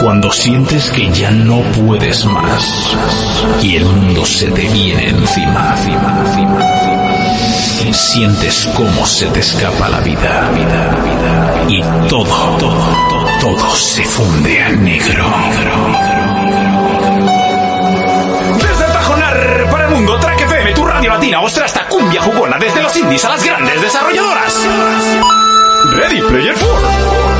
Cuando sientes que ya no puedes más y el mundo se te viene encima, encima, encima, encima. Sientes cómo se te escapa la vida, vida, vida, y todo, todo, todo, todo se funde a negro. Desde Tajonar para el mundo, Track FM, tu radio latina, ostra hasta cumbia jugona, desde los indies a las grandes desarrolladoras. Ready Player 4.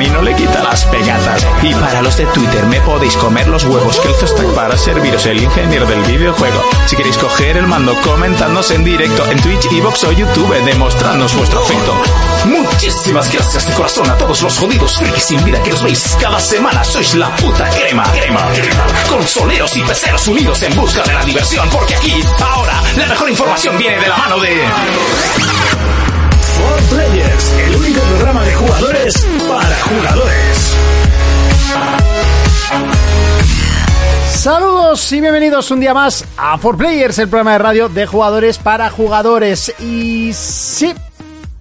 y no le quita las pegatas. Y para los de Twitter me podéis comer los huevos que el está para serviros el ingeniero del videojuego. Si queréis coger el mando, comentadnos en directo en Twitch, Evox o YouTube, demostrándonos vuestro afecto. Muchísimas gracias de corazón a todos los jodidos frikis sin vida que os veis cada semana. Sois la puta crema, crema, crema. Consoleros y peceros unidos en busca de la diversión, porque aquí, ahora, la mejor información viene de la mano de... For Players, el único programa de jugadores para jugadores. Saludos y bienvenidos un día más a 4Players, el programa de radio de jugadores para jugadores. Y sí,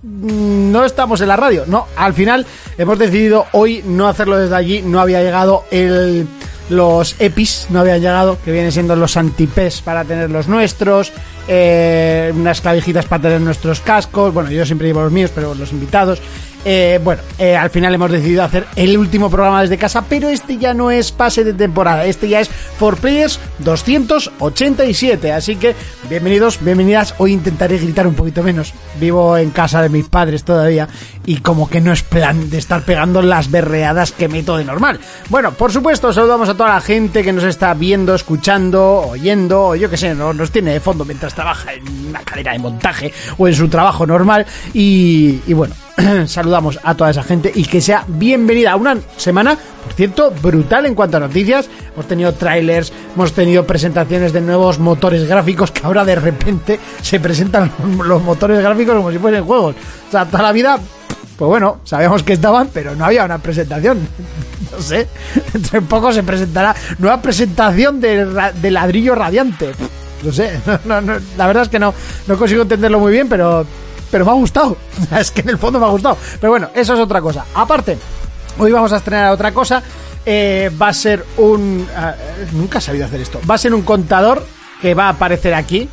no estamos en la radio, no, al final hemos decidido hoy no hacerlo desde allí, no había llegado el los EPIs no habían llegado, que vienen siendo los antipes para tener los nuestros, eh, unas clavijitas para tener nuestros cascos, bueno, yo siempre llevo los míos, pero los invitados. Eh, bueno, eh, al final hemos decidido hacer el último programa desde casa, pero este ya no es pase de temporada, este ya es For Players 287, así que bienvenidos, bienvenidas, hoy intentaré gritar un poquito menos, vivo en casa de mis padres todavía y como que no es plan de estar pegando las berreadas que meto de normal. Bueno, por supuesto, saludamos a toda la gente que nos está viendo, escuchando, oyendo, o yo que sé, no, nos tiene de fondo mientras trabaja en una cadera de montaje o en su trabajo normal. Y bueno, saludamos a toda esa gente y que sea bienvenida a una semana, por cierto, brutal en cuanto a noticias. Hemos tenido trailers, hemos tenido presentaciones de nuevos motores gráficos que ahora de repente se presentan los motores gráficos como si fuesen juegos. O sea, toda la vida, pues bueno, sabíamos que estaban, pero no había una presentación. No sé, entre poco se presentará nueva presentación de, ladrillo radiante. No sé, la verdad es que no, no consigo entenderlo muy bien, pero pero me ha gustado. Es que en el fondo me ha gustado. Pero bueno, eso es otra cosa. Aparte, hoy vamos a estrenar otra cosa. Eh, va a ser un... ah, nunca he sabido hacer esto. Va a ser un contador que va a aparecer aquí.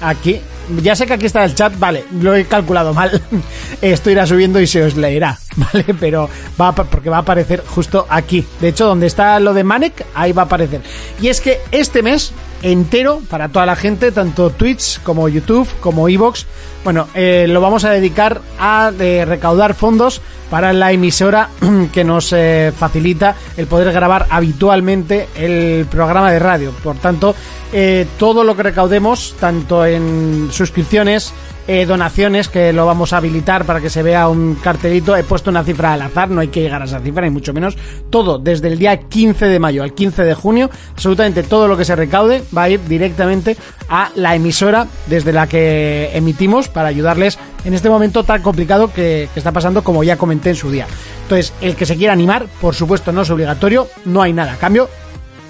Aquí. Ya sé que aquí está el chat, vale, lo he calculado mal. Esto irá subiendo y se os leerá, ¿vale? Pero va a, porque va a aparecer justo aquí. De hecho, donde está lo de Manek, ahí va a aparecer. Y es que este mes entero, para toda la gente, tanto Twitch como YouTube, como Evox, bueno, eh, lo vamos a dedicar a eh, recaudar fondos para la emisora que nos eh, facilita el poder grabar habitualmente el programa de radio. Por tanto, todo lo que recaudemos, tanto en suscripciones, eh, donaciones, que lo vamos a habilitar para que se vea un cartelito. He puesto una cifra al azar, no hay que llegar a esa cifra, ni mucho menos. Todo, desde el día 15 de mayo al 15 de junio, absolutamente todo lo que se recaude va a ir directamente a la emisora desde la que emitimos para ayudarles en este momento tan complicado que, que está pasando, como ya comenté en su día. Entonces, el que se quiera animar, por supuesto, no es obligatorio, no hay nada a cambio,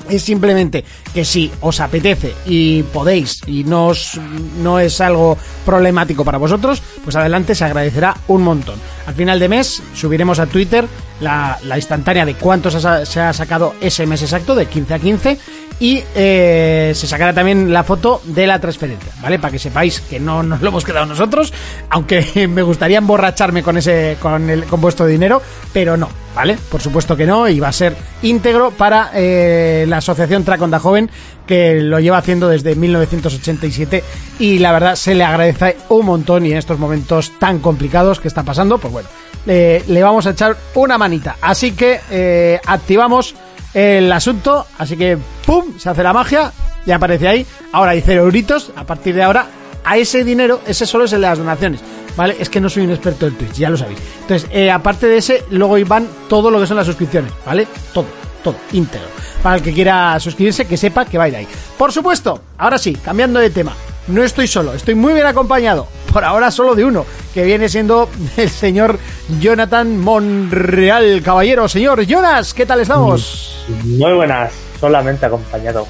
es simplemente que si os apetece y podéis y no, os- no es algo problemático para vosotros, pues adelante se agradecerá un montón. Al final de mes subiremos a Twitter la, la instantánea de cuántos se ha- sacado ese mes exacto, de 15 a 15, y eh, se sacará también la foto de la transferencia, ¿vale? Para que sepáis que no nos lo hemos quedado nosotros, aunque me gustaría emborracharme con ese con el con vuestro dinero, pero no, ¿vale? Por supuesto que no, y va a ser íntegro para eh, la asociación Traconda Joven, que lo lleva haciendo desde 1987, y la verdad se le agradece un montón y en estos momentos tan complicados que está pasando, pues bueno, le- le vamos a echar una manita. Así que eh, activamos el asunto, así que ¡pum! Se hace la magia y aparece ahí. Ahora hay cero euritos, a partir de ahora, a ese dinero, ese solo es el de las donaciones. ¿vale? Es que no soy un experto del Twitch, ya lo sabéis. Entonces, eh, aparte de ese, luego van todo lo que son las suscripciones, ¿vale? Todo, todo, íntegro. Para el que quiera suscribirse, que sepa que va a ir ahí. Por supuesto, ahora sí, cambiando de tema. No estoy solo, estoy muy bien acompañado. Por ahora solo de uno, que viene siendo el señor Jonathan Monreal. Caballero, señor Jonas, ¿qué tal estamos? Muy buenas, solamente acompañado.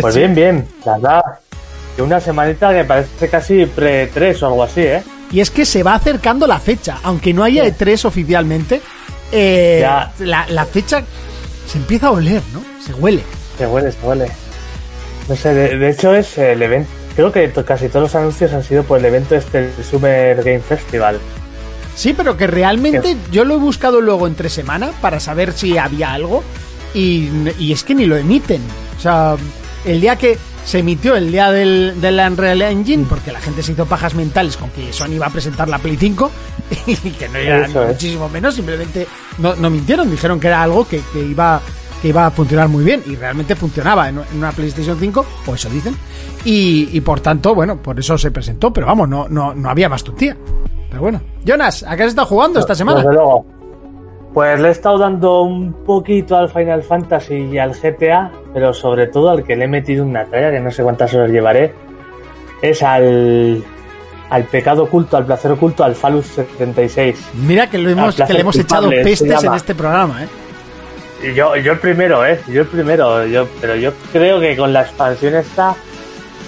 Pues Sí. bien, bien, la verdad. Que una semanita que parece casi pre-3 o algo así, ¿eh? Y es que se va acercando la fecha, aunque no haya E3 oficialmente, eh, la, la fecha se empieza a oler, ¿no? Se huele. Se huele, se huele. No sé, de, de hecho es el evento. Creo que casi todos los anuncios han sido por el evento este, el Summer Game Festival. Sí, pero que realmente yo lo he buscado luego entre semana para saber si había algo y, y es que ni lo emiten. O sea, el día que se emitió, el día del, del Unreal Engine, porque la gente se hizo pajas mentales con que Sony iba a presentar la Play 5 y que no era Eso es. muchísimo menos, simplemente no, no mintieron, dijeron que era algo que, que iba que iba a funcionar muy bien y realmente funcionaba en, en una PlayStation 5, o eso dicen, y, y por tanto, bueno, por eso se presentó, pero vamos, no, no, no había más tutía. Pero bueno, Jonas, ¿a qué has estado jugando esta semana? Desde luego. Pues le he estado dando un poquito al Final Fantasy y al GTA, pero sobre todo al que le he metido una talla, que no sé cuántas horas llevaré, es al, al pecado oculto, al placer oculto, al Fallout 76. Mira que, lo hemos, que le hemos echado pestes en este programa, ¿eh? Yo, yo el primero, ¿eh? Yo el primero, yo, pero yo creo que con la expansión esta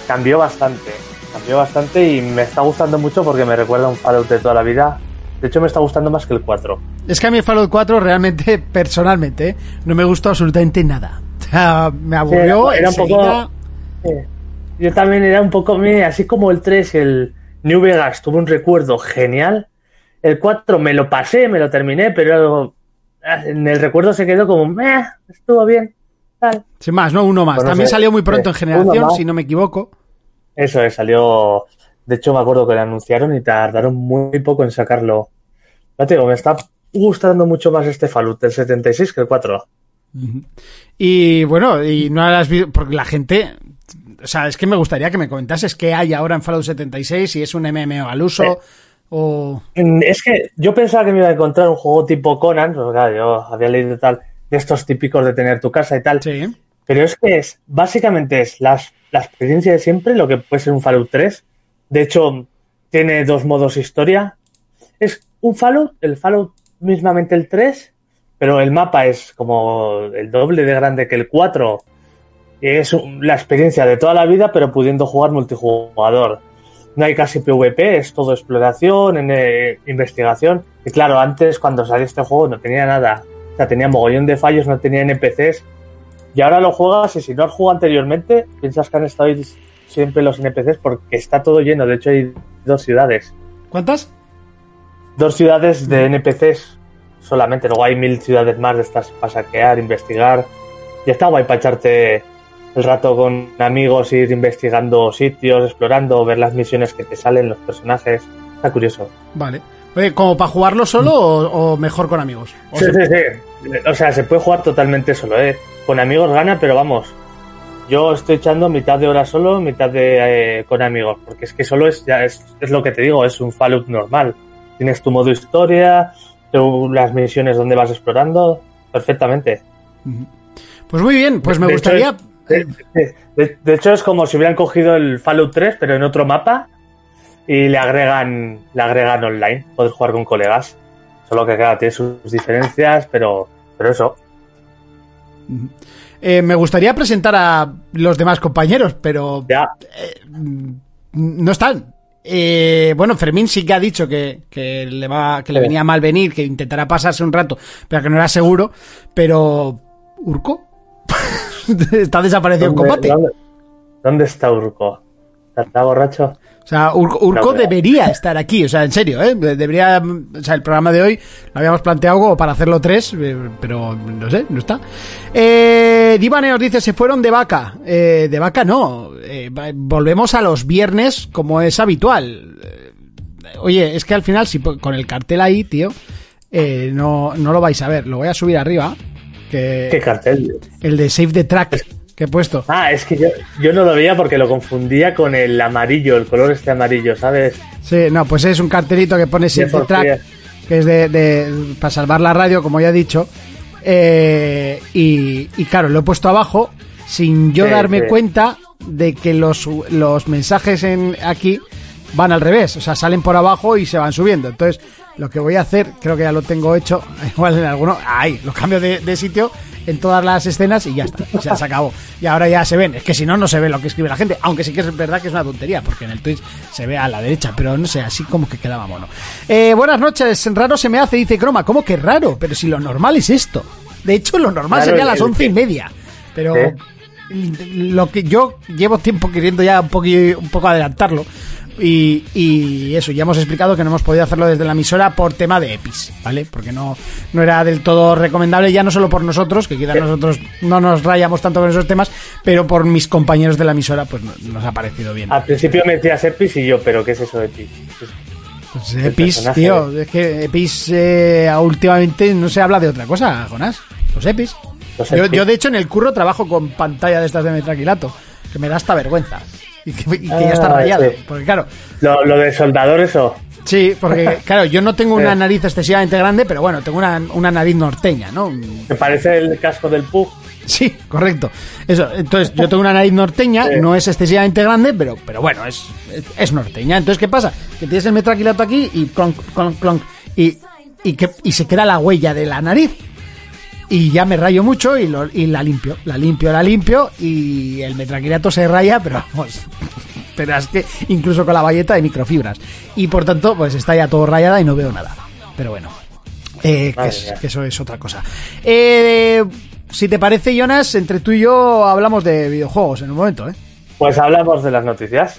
cambió bastante. Cambió bastante y me está gustando mucho porque me recuerda a un Fallout de toda la vida. De hecho, me está gustando más que el 4. Es que a mí el Fallout 4 realmente, personalmente, ¿eh? no me gustó absolutamente nada. Sea, me aburrió. era un enseguida. poco- Yo también era un poco, así como el 3, el New Vegas, tuve un recuerdo genial. El 4 me lo pasé, me lo terminé, pero en el recuerdo se quedó como, "Meh, estuvo bien, tal. Sin más, no uno más. También salió muy pronto en generación, si no me equivoco. Eso es, salió. De hecho, me acuerdo que lo anunciaron y tardaron muy poco en sacarlo. Ya te digo, me está gustando mucho más este Fallout del 76 que el 4. Y bueno, y no las vi- porque la gente. O sea, es que me gustaría que me comentases qué hay ahora en Fallout 76, si es un MMO al uso Eh. o. Es que yo pensaba que me iba a encontrar un juego tipo Conan, pues, claro, yo había leído tal, de estos típicos de tener tu casa y tal. Sí. Pero es que es, básicamente es las, la experiencia de siempre, lo que puede ser un Fallout 3. De hecho, tiene dos modos historia. Es un Fallout, el Fallout mismamente el 3, pero el mapa es como el doble de grande que el 4. Y es la experiencia de toda la vida, pero pudiendo jugar multijugador. No hay casi PvP, es todo exploración, en, eh, investigación. Y claro, antes cuando salió este juego no tenía nada. O sea, tenía mogollón de fallos, no tenía NPCs. Y ahora lo juegas y si no has jugado anteriormente, piensas que han estado siempre los NPCs porque está todo lleno. De hecho, hay dos ciudades. ¿Cuántas? Dos ciudades de NPCs solamente. Luego hay mil ciudades más de estas para saquear, investigar. Y está guay para echarte el rato con amigos, ir investigando sitios, explorando, ver las misiones que te salen, los personajes. Está curioso. Vale. Oye, ¿como para jugarlo solo o, o mejor con amigos? Sí, sí, sí. O sea, se puede jugar totalmente solo, ¿eh? Con amigos gana, pero vamos. Yo estoy echando mitad de hora solo, mitad de eh, con amigos, porque es que solo es, ya es, es lo que te digo, es un Fallout normal. Tienes tu modo historia, tu- las misiones donde vas explorando, perfectamente. Pues muy bien, pues me De hecho, gustaría. De, de- de- de hecho, es como si hubieran cogido el Fallout 3, pero en otro mapa, y le agregan, le agregan online, poder jugar con colegas. Solo que, claro, tiene sus diferencias, pero, pero eso. eh, me gustaría presentar a los demás compañeros, pero Ya, no están. Eh, bueno, Fermín sí que ha dicho que, que le va, que le venía mal venir, que intentará pasarse un rato, pero que no era seguro. Pero Urco está desaparecido en ¿Dónde, combate. dónde- dónde está Urco? ¿Está borracho? O sea, Urco, Urco No, pero- debería estar aquí, o sea, en serio, ¿eh? Debería, o sea, el programa de hoy lo habíamos planteado como para hacerlo tres, eh, pero no sé, no está. Eh, Divane nos dice, se fueron de vaca. Eh, de vaca no, eh, volvemos a los viernes como es habitual. Eh, oye, es que al final, si con el cartel ahí, tío, eh, no, no lo vais a ver, lo voy a subir arriba. Que ¿Qué cartel? el de Save the Track. Que he puesto. Ah, es que yo, yo no lo veía porque lo confundía con el amarillo, el color este amarillo, ¿sabes? Sí, no, pues es un cartelito que pone por Track, que es de, de- para salvar la radio, como ya he dicho. Eh, y, y claro, lo he puesto abajo sin yo Sí, darme sí. cuenta de que los, los mensajes en aquí van al revés, o sea, salen por abajo y se van subiendo. Entonces, lo que voy a hacer, creo que ya lo tengo hecho, igual en alguno, ahí, lo cambio de, de sitio en todas las escenas y ya está, se acabó. Y ahora ya se ven, es que si no, no se ve lo que escribe la gente, aunque sí que es verdad que es una tontería, porque en el Twitch se ve a la derecha, pero no sé, así como que quedaba mono. Eh, buenas noches, raro se me hace, dice Croma, ¿cómo que raro? Pero si lo normal es esto. De hecho, lo normal Claro, sería el- las once y media, pero lo que yo llevo tiempo queriendo ya un, poqui- un poco adelantarlo. Y, y eso, ya hemos explicado que no hemos podido hacerlo desde la emisora por tema de EPIs, ¿vale? Porque no, no era del todo recomendable, ya no solo por nosotros, que quizás nosotros no nos rayamos tanto con esos temas, pero por mis compañeros de la emisora, pues no- nos ha parecido bien. Al principio me decías Epis y yo, ¿pero qué es eso de Epis? Pues EPIs, tío, es que EPIs eh, últimamente no se habla de otra cosa, Jonás. Los EPIs. Los Yo, EPIs. yo, de hecho, en el curro trabajo con pantalla de estas de Metraquilato, que me da hasta vergüenza. Y que, y que ya está Ah, rayado. sí. Porque claro, Lo, lo de soldador, eso. sí, porque claro, yo no tengo una Eh. nariz excesivamente grande, pero bueno, tengo una, una nariz norteña, ¿no? Me parece el casco del Pug. Sí, correcto. Eso, entonces yo tengo una nariz norteña, Sí. no es excesivamente grande, pero, pero bueno, es, es, es norteña. Entonces, ¿qué pasa? Que tienes el metraquilato aquí y clonk, clonk, clonk, y, y, que, y se queda la huella de la nariz. Y ya me rayo mucho y, lo, y la limpio, la limpio, la limpio y el metraquilato se raya, pero vamos, pero es que incluso con la valleta de microfibras. Y por tanto, pues está ya todo rayada y no veo nada. Pero bueno, eh, que, es- eso es otra cosa. Eh, si te parece, Jonas, entre tú y yo hablamos de videojuegos en un momento, ¿eh? Pues hablamos de las noticias.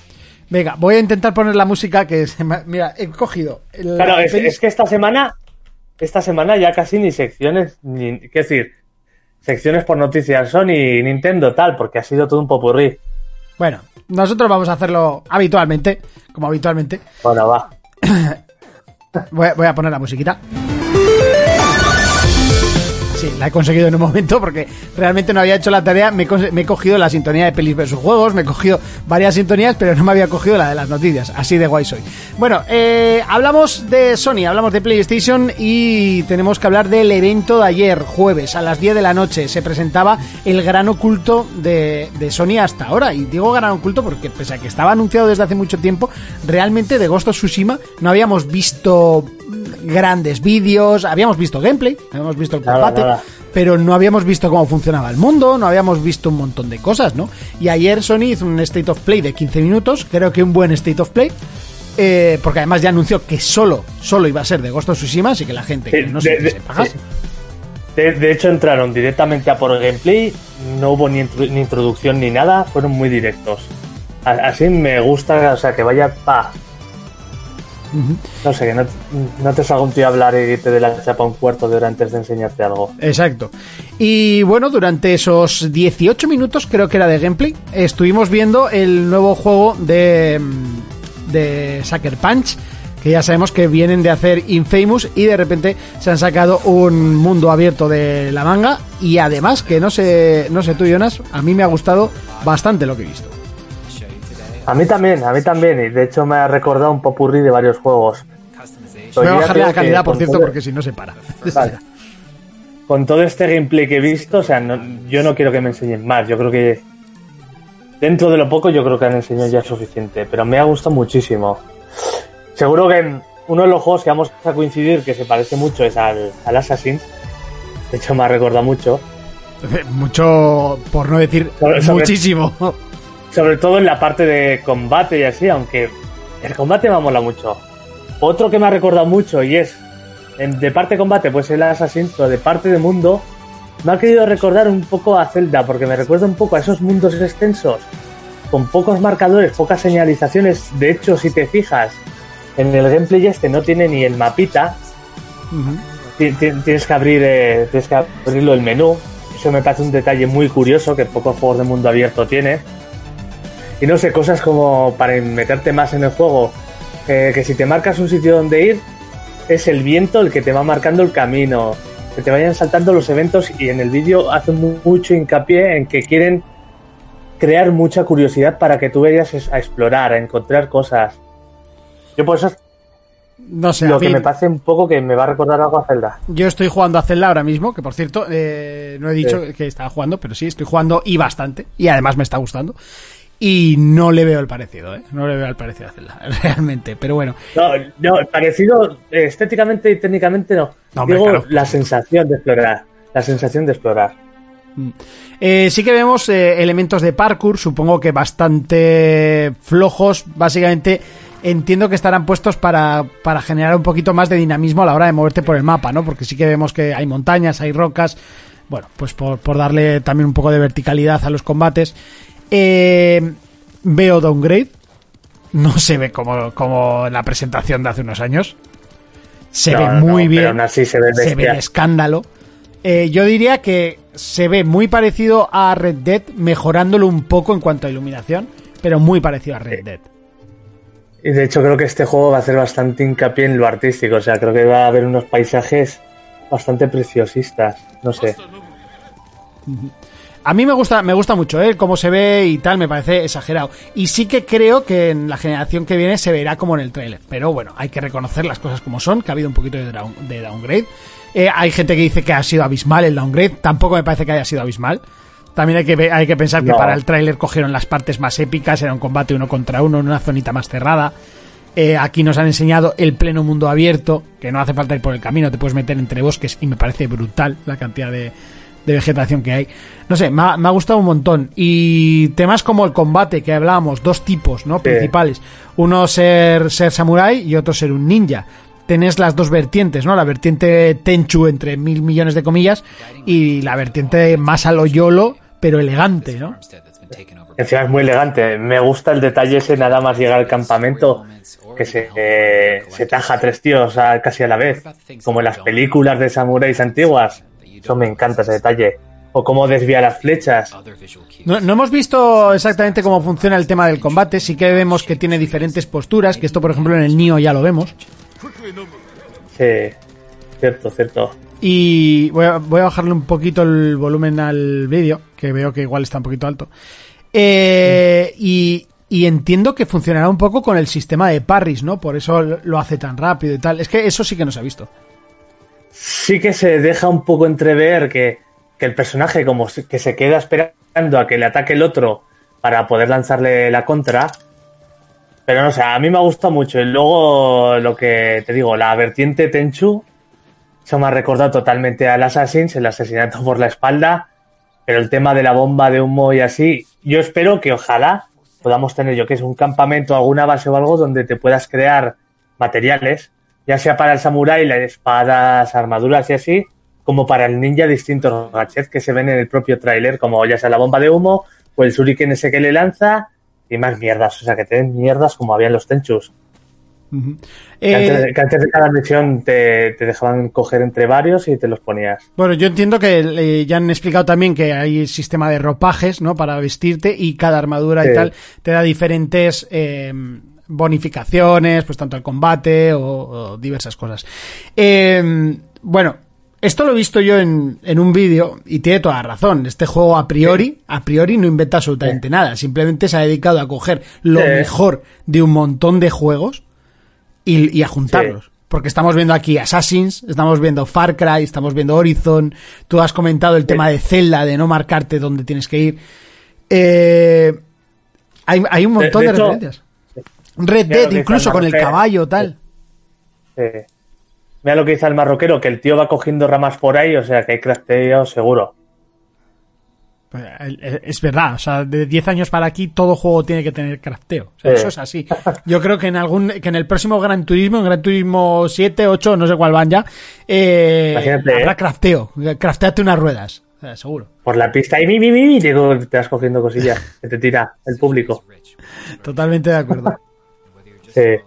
Venga, voy a intentar poner la música que se me- Mira, he cogido... Claro, es que esta semana, esta semana ya casi ni secciones, ni, qué decir, secciones por noticias Sony, Nintendo, tal, porque ha sido todo un popurrí. Bueno, nosotros vamos a hacerlo habitualmente, como habitualmente. Bueno, va. Voy a, voy a poner la musiquita. La he conseguido en un momento porque realmente no había hecho la tarea. Me, he cogido la sintonía de pelis versus juegos, me he cogido varias sintonías, pero no me había cogido la de las noticias. Así de guay soy. Bueno, eh, hablamos de Sony, hablamos de PlayStation y tenemos que hablar del evento de ayer, jueves, a las 10 de la noche. Se presentaba el gran oculto de, de Sony hasta ahora. Y digo gran oculto porque, pese a que estaba anunciado desde hace mucho tiempo, realmente de Ghost of Tsushima no habíamos visto grandes vídeos, habíamos visto gameplay, habíamos visto el combate, nada. pero no habíamos visto cómo funcionaba el mundo, no habíamos visto un montón de cosas, ¿no? Y ayer Sony hizo un State of Play de 15 minutos, creo que un buen State of Play, eh, porque además ya anunció que solo, solo iba a ser de Ghost of Tsushima, así que la gente que no se, se pagas. De, de hecho, entraron directamente a por gameplay, no hubo ni, ni introducción ni nada, fueron muy directos. Así me gusta, o sea, que vaya pa. No sé, que no, no te salga un tío a hablar y te dé la chapa un cuarto de hora antes de enseñarte algo. Exacto. Y bueno, durante esos 18 minutos, creo que era de gameplay, estuvimos viendo el nuevo juego de, de Sucker Punch, que ya sabemos que vienen de hacer Infamous y de repente se han sacado un mundo abierto de la manga y además que no sé, no sé tú, Jonas, a mí me ha gustado bastante lo que he visto. A mí también, a mí también, y de hecho me ha recordado un popurrí de varios juegos. Voy a bajarle la calidad, por cierto, todo- porque si no se para. Vale. Con todo este gameplay que he visto, o sea, no- yo no quiero que me enseñen más. Yo creo que dentro de lo poco, yo creo que han enseñado ya suficiente. Pero me ha gustado muchísimo. Seguro que en uno de los juegos que vamos a coincidir que se parece mucho es al, al Assassin's. De hecho, me ha recordado mucho. Mucho, por no decir Sobre- sobre- muchísimo. Sobre todo en la parte de combate y así, aunque el combate me mola mucho. Otro que me ha recordado mucho y es en- de parte de combate, pues el Assassin, pero de parte de mundo, me ha querido recordar un poco a Zelda, porque me recuerda un poco a esos mundos extensos, con pocos marcadores, pocas señalizaciones. De hecho, si te fijas, en el gameplay este no tiene ni el mapita, tienes que abrir eh, tienes que abrirlo el menú eso me parece un detalle muy curioso que pocos juegos de mundo abierto tiene y no sé cosas como para meterte más en el juego eh, que si te marcas un sitio donde ir es el viento el que te va marcando el camino que te vayan saltando los eventos y en el vídeo hacen mu- mucho hincapié en que quieren crear mucha curiosidad para que tú vayas a explorar, a encontrar cosas. Yo por eso es No sé, lo que me parece un poco que me va a recordar algo a Zelda. Yo estoy jugando a Zelda ahora mismo, que por cierto, eh, no he dicho Sí. que estaba jugando, pero sí, estoy jugando y bastante. Y además me está gustando. Y no le veo el parecido, ¿eh? No le veo el parecido a Zelda, realmente. Pero bueno, No, no, parecido eh, estéticamente y técnicamente no. No, hombre, Digo claro. la sensación de explorar. La sensación de explorar. Eh, sí que vemos eh, elementos de parkour, supongo que bastante flojos. Básicamente entiendo que estarán puestos para, para generar un poquito más de dinamismo a la hora de moverte por el mapa, ¿no? Porque sí que vemos que hay montañas, hay rocas. Bueno, pues por, por darle también un poco de verticalidad a los combates. Eh, veo downgrade. No se ve como, como en la presentación de hace unos años. Se No, ve no, muy no, bien Pero aún así se ve se ve de escándalo. Eh, yo diría que se ve muy parecido a Red Dead, mejorándolo un poco en cuanto a iluminación, pero muy parecido a Red Dead. Y de hecho creo que este juego va a hacer bastante hincapié en lo artístico. O sea, creo que va a haber unos paisajes bastante preciosistas. No sé. A mí me gusta, me gusta mucho, ¿eh? Cómo se ve y tal, me parece exagerado. Y sí que creo que en la generación que viene se verá como en el tráiler. Pero bueno, hay que reconocer las cosas como son, que ha habido un poquito de, down- de downgrade. Eh, hay gente que dice que ha sido abismal el downgrade. Tampoco me parece que haya sido abismal. También hay que, hay que pensar que para el tráiler cogieron las partes más épicas, era un combate uno contra uno en una zonita más cerrada. Eh, aquí nos han enseñado el pleno mundo abierto, que no hace falta ir por el camino, te puedes meter entre bosques y me parece brutal la cantidad de, de vegetación que hay. No sé, me ha, me ha gustado un montón. Y temas como el combate que hablábamos, dos tipos ¿no? principales. Uno ser, ser samurái y otro ser un ninja. Tenés las dos vertientes, ¿no? La vertiente Tenchu entre mil millones de comillas y la vertiente más a lo YOLO, pero elegante, ¿no? Encima es muy elegante. Me gusta el detalle ese nada más llegar al campamento que se, eh, se taja a tres tíos a- casi a la vez. Como en las películas de samuráis antiguas. Eso me encanta ese detalle. O cómo desvía las flechas. No, no hemos visto exactamente cómo funciona el tema del combate, sí que vemos que tiene diferentes posturas, que esto por ejemplo en el Nio ya lo vemos. Sí, cierto, cierto. Y voy a, voy a bajarle un poquito el volumen al vídeo, que veo que igual está un poquito alto. Eh, y, y entiendo que funcionará un poco con el sistema de parries, ¿no? Por eso lo lo hace tan rápido y tal. Es que eso sí que no se ha visto. Sí que se deja un poco entrever que, que el personaje como que se queda esperando a que le ataque el otro para poder lanzarle la contra. Pero no sé, a mí me ha gustado mucho. Y luego lo que te digo, la vertiente Tenchu, eso me ha recordado totalmente al Assassin's, el asesinato por la espalda. Pero el tema de la bomba de humo y así, yo espero que ojalá podamos tener yo que es un campamento, alguna base o algo donde te puedas crear materiales, ya sea para el samurái, las espadas, armaduras y así, como para el ninja distintos gadgets que se ven en el propio tráiler, como ya sea la bomba de humo o el shuriken ese que le lanza y más mierdas, o sea que te den mierdas como habían los tenchus. Que, antes, Eh, de- que antes de cada misión te, te dejaban coger entre varios y te los ponías. bueno, yo entiendo que eh, ya han explicado también que hay sistema de ropajes, ¿no? Para vestirte y cada armadura y tal te da diferentes eh, bonificaciones, pues tanto al combate o, o diversas cosas. Eh, bueno, esto lo he visto yo en, en un vídeo y tiene toda la razón. Este juego a priori, a priori no inventa absolutamente nada. Simplemente se ha dedicado a coger lo Sí. mejor de un montón de juegos y, y a juntarlos. Porque estamos viendo aquí Assassins, estamos viendo Far Cry, estamos viendo Horizon. Tú has comentado el tema de Zelda, de no marcarte dónde tienes que ir. Eh, hay, hay un montón de, de hecho, referencias. Red Dead, incluso el con el caballo, tal. Eh, mira lo que dice el marroquero, que el tío va cogiendo ramas por ahí, o sea que hay crafteo seguro. Pues, Es verdad, o sea, de 10 años para aquí todo juego tiene que tener crafteo. O sea, Sí. Eso es así. Yo creo que en algún que en el próximo Gran Turismo, en Gran Turismo 7, 8, no sé cuál van ya, eh, habrá ¿eh? crafteo. Crafteate unas ruedas, o sea, seguro. Por la pista y mi, mi, mi, te vas cogiendo cosillas que te tira el público. Totalmente de acuerdo. Sí.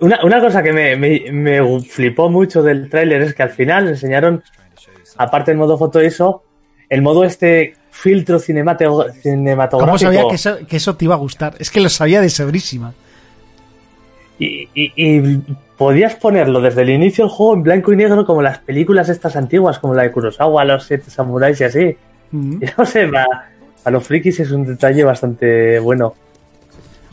Una, una cosa que me, me, me flipó mucho del tráiler es que al final enseñaron, aparte del modo foto eso, el modo este filtro cinematográfico. ¿Cómo sabía que eso, que eso te iba a gustar? Es que lo sabía de sobrísima. Y, y- y podías ponerlo desde el inicio del juego en blanco y negro como las películas estas antiguas, como la de Kurosawa, los siete samuráis y así. Mm. Y no sé, ha, a los frikis es un detalle bastante bueno.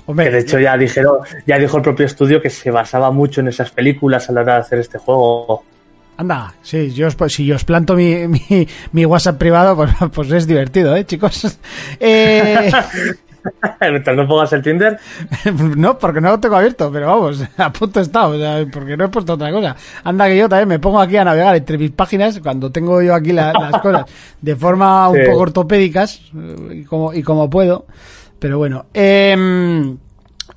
Hombre, Que de hecho ya dijeron, ya dijo el propio estudio que se basaba mucho en esas películas a la hora de hacer este juego. Anda, sí, yo os- si yo os planto mi, mi, mi WhatsApp privado, pues, pues es divertido, ¿eh, chicos? Eh, Mientras no pongas el Tinder, no, porque no lo tengo abierto, pero vamos, a punto está, o sea, porque no he puesto otra cosa. Anda que yo también me pongo aquí a navegar entre mis páginas cuando tengo yo aquí la- las cosas de forma un Sí. poco ortopédicas eh, y como, y como puedo. Pero bueno, em,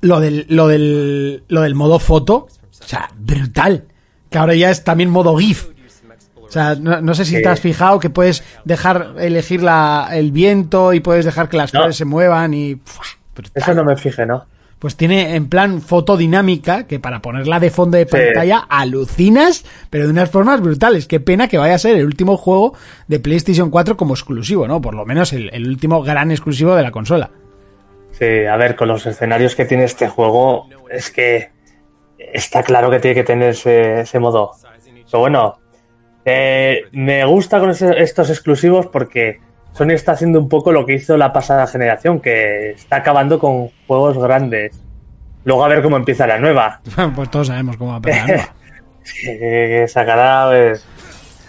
lo del, lo del, lo del modo foto, o sea, brutal. Que ahora ya es también modo GIF. O sea, no, no sé si Sí. te has fijado que puedes dejar elegir la, el viento y puedes dejar que las No. flores se muevan y... eso no me fijé, ¿no? Pues tiene en plan fotodinámica, que para ponerla de fondo de pantalla alucinas, pero de unas formas brutales. Qué pena que vaya a ser el último juego de PlayStation 4 como exclusivo, ¿no? Por lo menos el, el último gran exclusivo de la consola. Sí, a ver, con los escenarios que tiene este juego, es que está claro que tiene que tener ese, ese modo. Pero bueno, eh, me gusta con estos exclusivos porque Sony está haciendo un poco lo que hizo la pasada generación, que está acabando con juegos grandes. Luego a ver cómo empieza la nueva. pues todos sabemos cómo va a empezar. sacará, pues,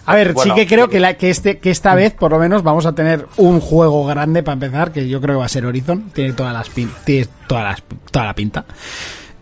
A ver, Bueno, sí que creo que, la, que, este, que esta vez, por lo menos, vamos a tener un juego grande para empezar, que yo creo que va a ser Horizon. Tiene todas las pin- tiene todas las, toda la pinta.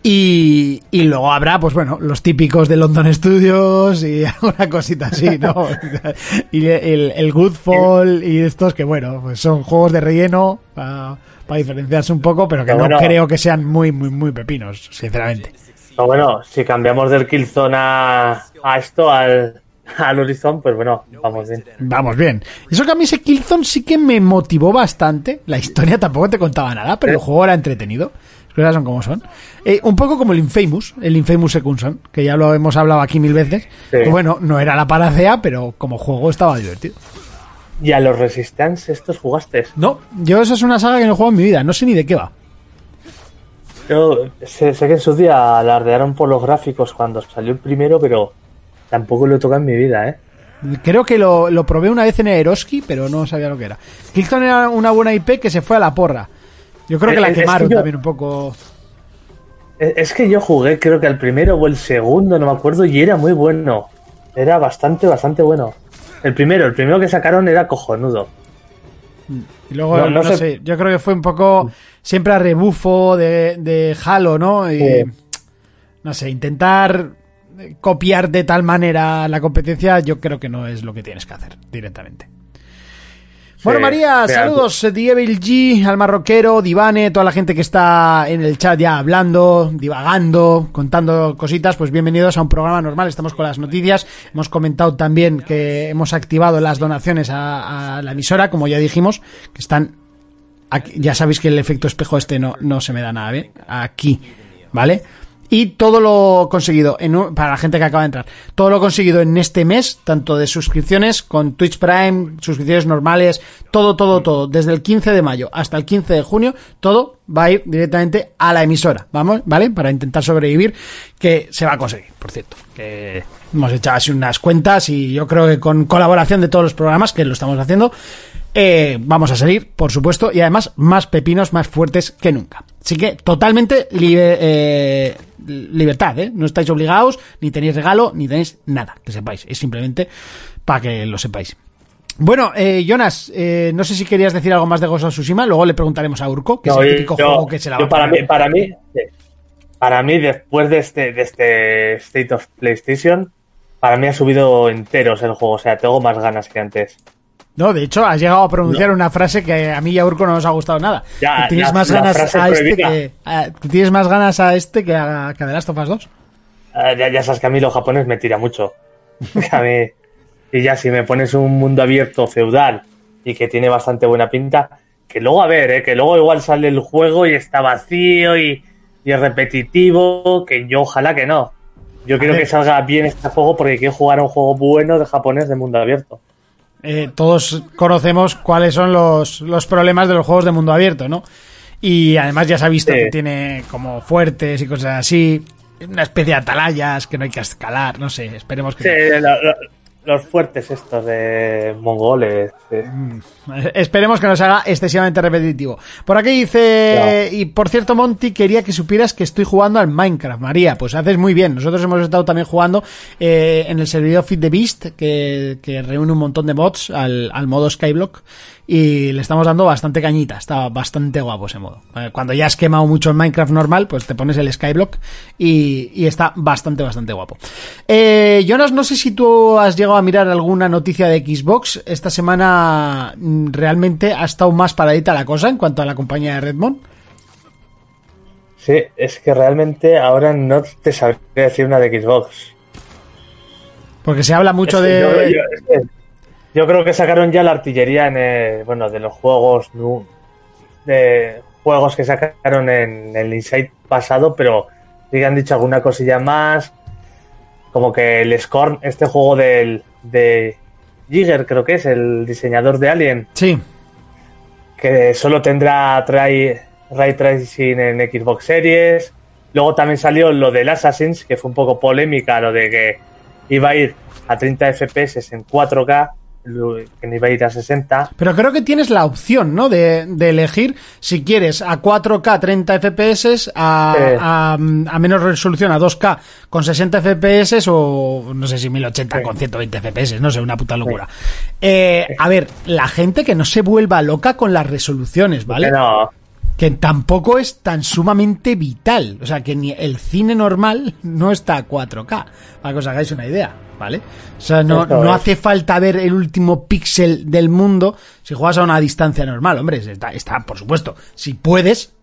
Y, y luego habrá, pues bueno, los típicos de London Studios y alguna cosita así, ¿no? y el, el Goodfall y estos que, bueno, pues son juegos de relleno para diferenciarse un poco, pero que Pero no bueno. creo que sean muy, muy, muy pepinos, sinceramente. pero bueno, si cambiamos del Killzone a, a esto, al, al Horizon, pues bueno, vamos bien. Vamos bien. Eso que a mí ese Killzone sí que me motivó bastante. La historia tampoco te contaba nada, pero el juego era entretenido. Las cosas son como son. Eh, un poco como el Infamous, el Infamous Second Son, que ya lo hemos hablado aquí mil veces. Sí. Que bueno, no era la panacea, pero como juego estaba divertido. ¿Y a los Resistance estos jugaste? No, yo esa es una saga que no he jugado en mi vida, no sé ni de qué va. Yo sé, sé que en su día alardearon por los gráficos cuando salió el primero, pero tampoco lo he tocado en mi vida, ¿eh? Creo que lo, lo probé una vez en Eroski, pero no sabía lo que era. Killzone era una buena IP que se fue a la porra. Yo creo que Eh, la es que quemaron yo- también un poco. Es es que yo jugué, creo que al primero o el segundo, no me acuerdo, y era muy bueno. Era bastante, bastante bueno. El primero, el primero que sacaron era cojonudo. Y luego, No, no, no sé. sé, yo creo que fue un poco siempre a rebufo de, de Halo, ¿no? Y, Sí. No sé, intentar copiar de tal manera la competencia, yo creo que no es lo que tienes que hacer directamente. Bueno, María, saludos, Evil G, al marroquero, Divane, toda la gente que está en el chat ya hablando, divagando, contando cositas, pues bienvenidos a un programa normal, estamos con las noticias, hemos comentado también que hemos activado las donaciones a, a la emisora, como ya dijimos, que están, aquí- ya sabéis que el efecto espejo este no, no se me da nada bien, aquí, ¿vale? Y todo lo conseguido, en un- para la gente que acaba de entrar, todo lo conseguido en este mes, tanto de suscripciones con Twitch Prime, suscripciones normales, todo, todo, todo, desde el 15 de mayo hasta el 15 de junio, todo va a ir directamente a la emisora, vamos, ¿vale? Para intentar sobrevivir, que se va a conseguir, por cierto, que hemos echado así unas cuentas y yo creo que con colaboración de todos los programas, que lo estamos haciendo, eh, vamos a salir, por supuesto, y además más pepinos, más fuertes que nunca. Así que totalmente libe- eh, libertad, ¿eh? No estáis obligados, ni tenéis regalo, ni tenéis nada, que sepáis. Es simplemente para que lo sepáis. Bueno, eh, Jonas, eh, no sé si querías decir algo más de Ghost of Tsushima, luego le preguntaremos a Urco, que No, es el típico yo- juego que se la va a para poner. mí, para mí, para mí, después de este, de este State of PlayStation, para mí ha subido enteros el juego. O sea, tengo más ganas que antes. No, de hecho, has llegado a pronunciar una frase que a mí y a Urco no nos ha gustado nada. Ya, tienes la- más la ganas a este que, a- tienes más ganas a este que a, que a The Last of Us 2. Ah, ya, ya sabes que a mí los japoneses me tira mucho. A mí- y ya si me pones un mundo abierto feudal y que tiene bastante buena pinta, que luego a ver, eh, que luego igual sale el juego y está vacío y, y es repetitivo, que yo ojalá que no. Yo quiero ver. que salga bien este juego porque quiero jugar a un juego bueno de japonés de mundo abierto. Eh, todos conocemos cuáles son los, los problemas de los juegos de mundo abierto, ¿no? Y además ya se ha visto Sí. que tiene como fuertes y cosas así, una especie de atalayas que no hay que escalar, no sé, esperemos que... Sí, los fuertes estos de mongoles. eh. Esperemos que no se haga excesivamente repetitivo. Por aquí dice, y por cierto, Monty, quería que supieras que estoy jugando al Minecraft, María. Pues haces muy bien. Nosotros hemos estado también jugando eh, en el servidor Fit the Beast, que, que reúne un montón de mods al, al modo Skyblock. Y le estamos dando bastante cañita. Está bastante guapo ese modo. Eh, Cuando ya has quemado mucho en Minecraft normal, pues te pones el Skyblock y, y está bastante, bastante guapo. Eh, Jonas, no sé si tú has llegado a mirar alguna noticia de Xbox. Esta semana mm, realmente ha estado más paradita la cosa en cuanto a la compañía de Redmond. Sí, es que realmente ahora no te sabría decir una de Xbox. Porque se habla mucho Es que de... Yo, yo- es que yo creo que sacaron ya la artillería en el- bueno, de los juegos de juegos que sacaron en el Inside pasado, pero sí que han dicho alguna cosilla más. Como que el Scorn, este juego del, de Jigger, creo que es, el diseñador de Alien, Sí, que solo tendrá tray, ray tracing en Xbox Series. Luego también salió lo del Assassins, que fue un poco polémica, lo de que iba a ir a 30 FPS en 4K, lo- que no iba a ir a 60. pero creo que tienes la opción, ¿no? De, de elegir si quieres a 4K 30 FPS, a, Sí. a, a menos resolución, a 2K con 60 FPS o no sé si 1080 Sí. con 120 FPS, no sé, una puta locura. Eh, a ver, la gente que no se vuelva loca con las resoluciones, ¿vale? No, que tampoco es tan sumamente vital. O sea, que ni el cine normal no está a 4K, para que os hagáis una idea, ¿vale? O sea, no, no hace falta ver el último píxel del mundo si juegas a una distancia normal. Hombre, está, está por supuesto. Si puedes,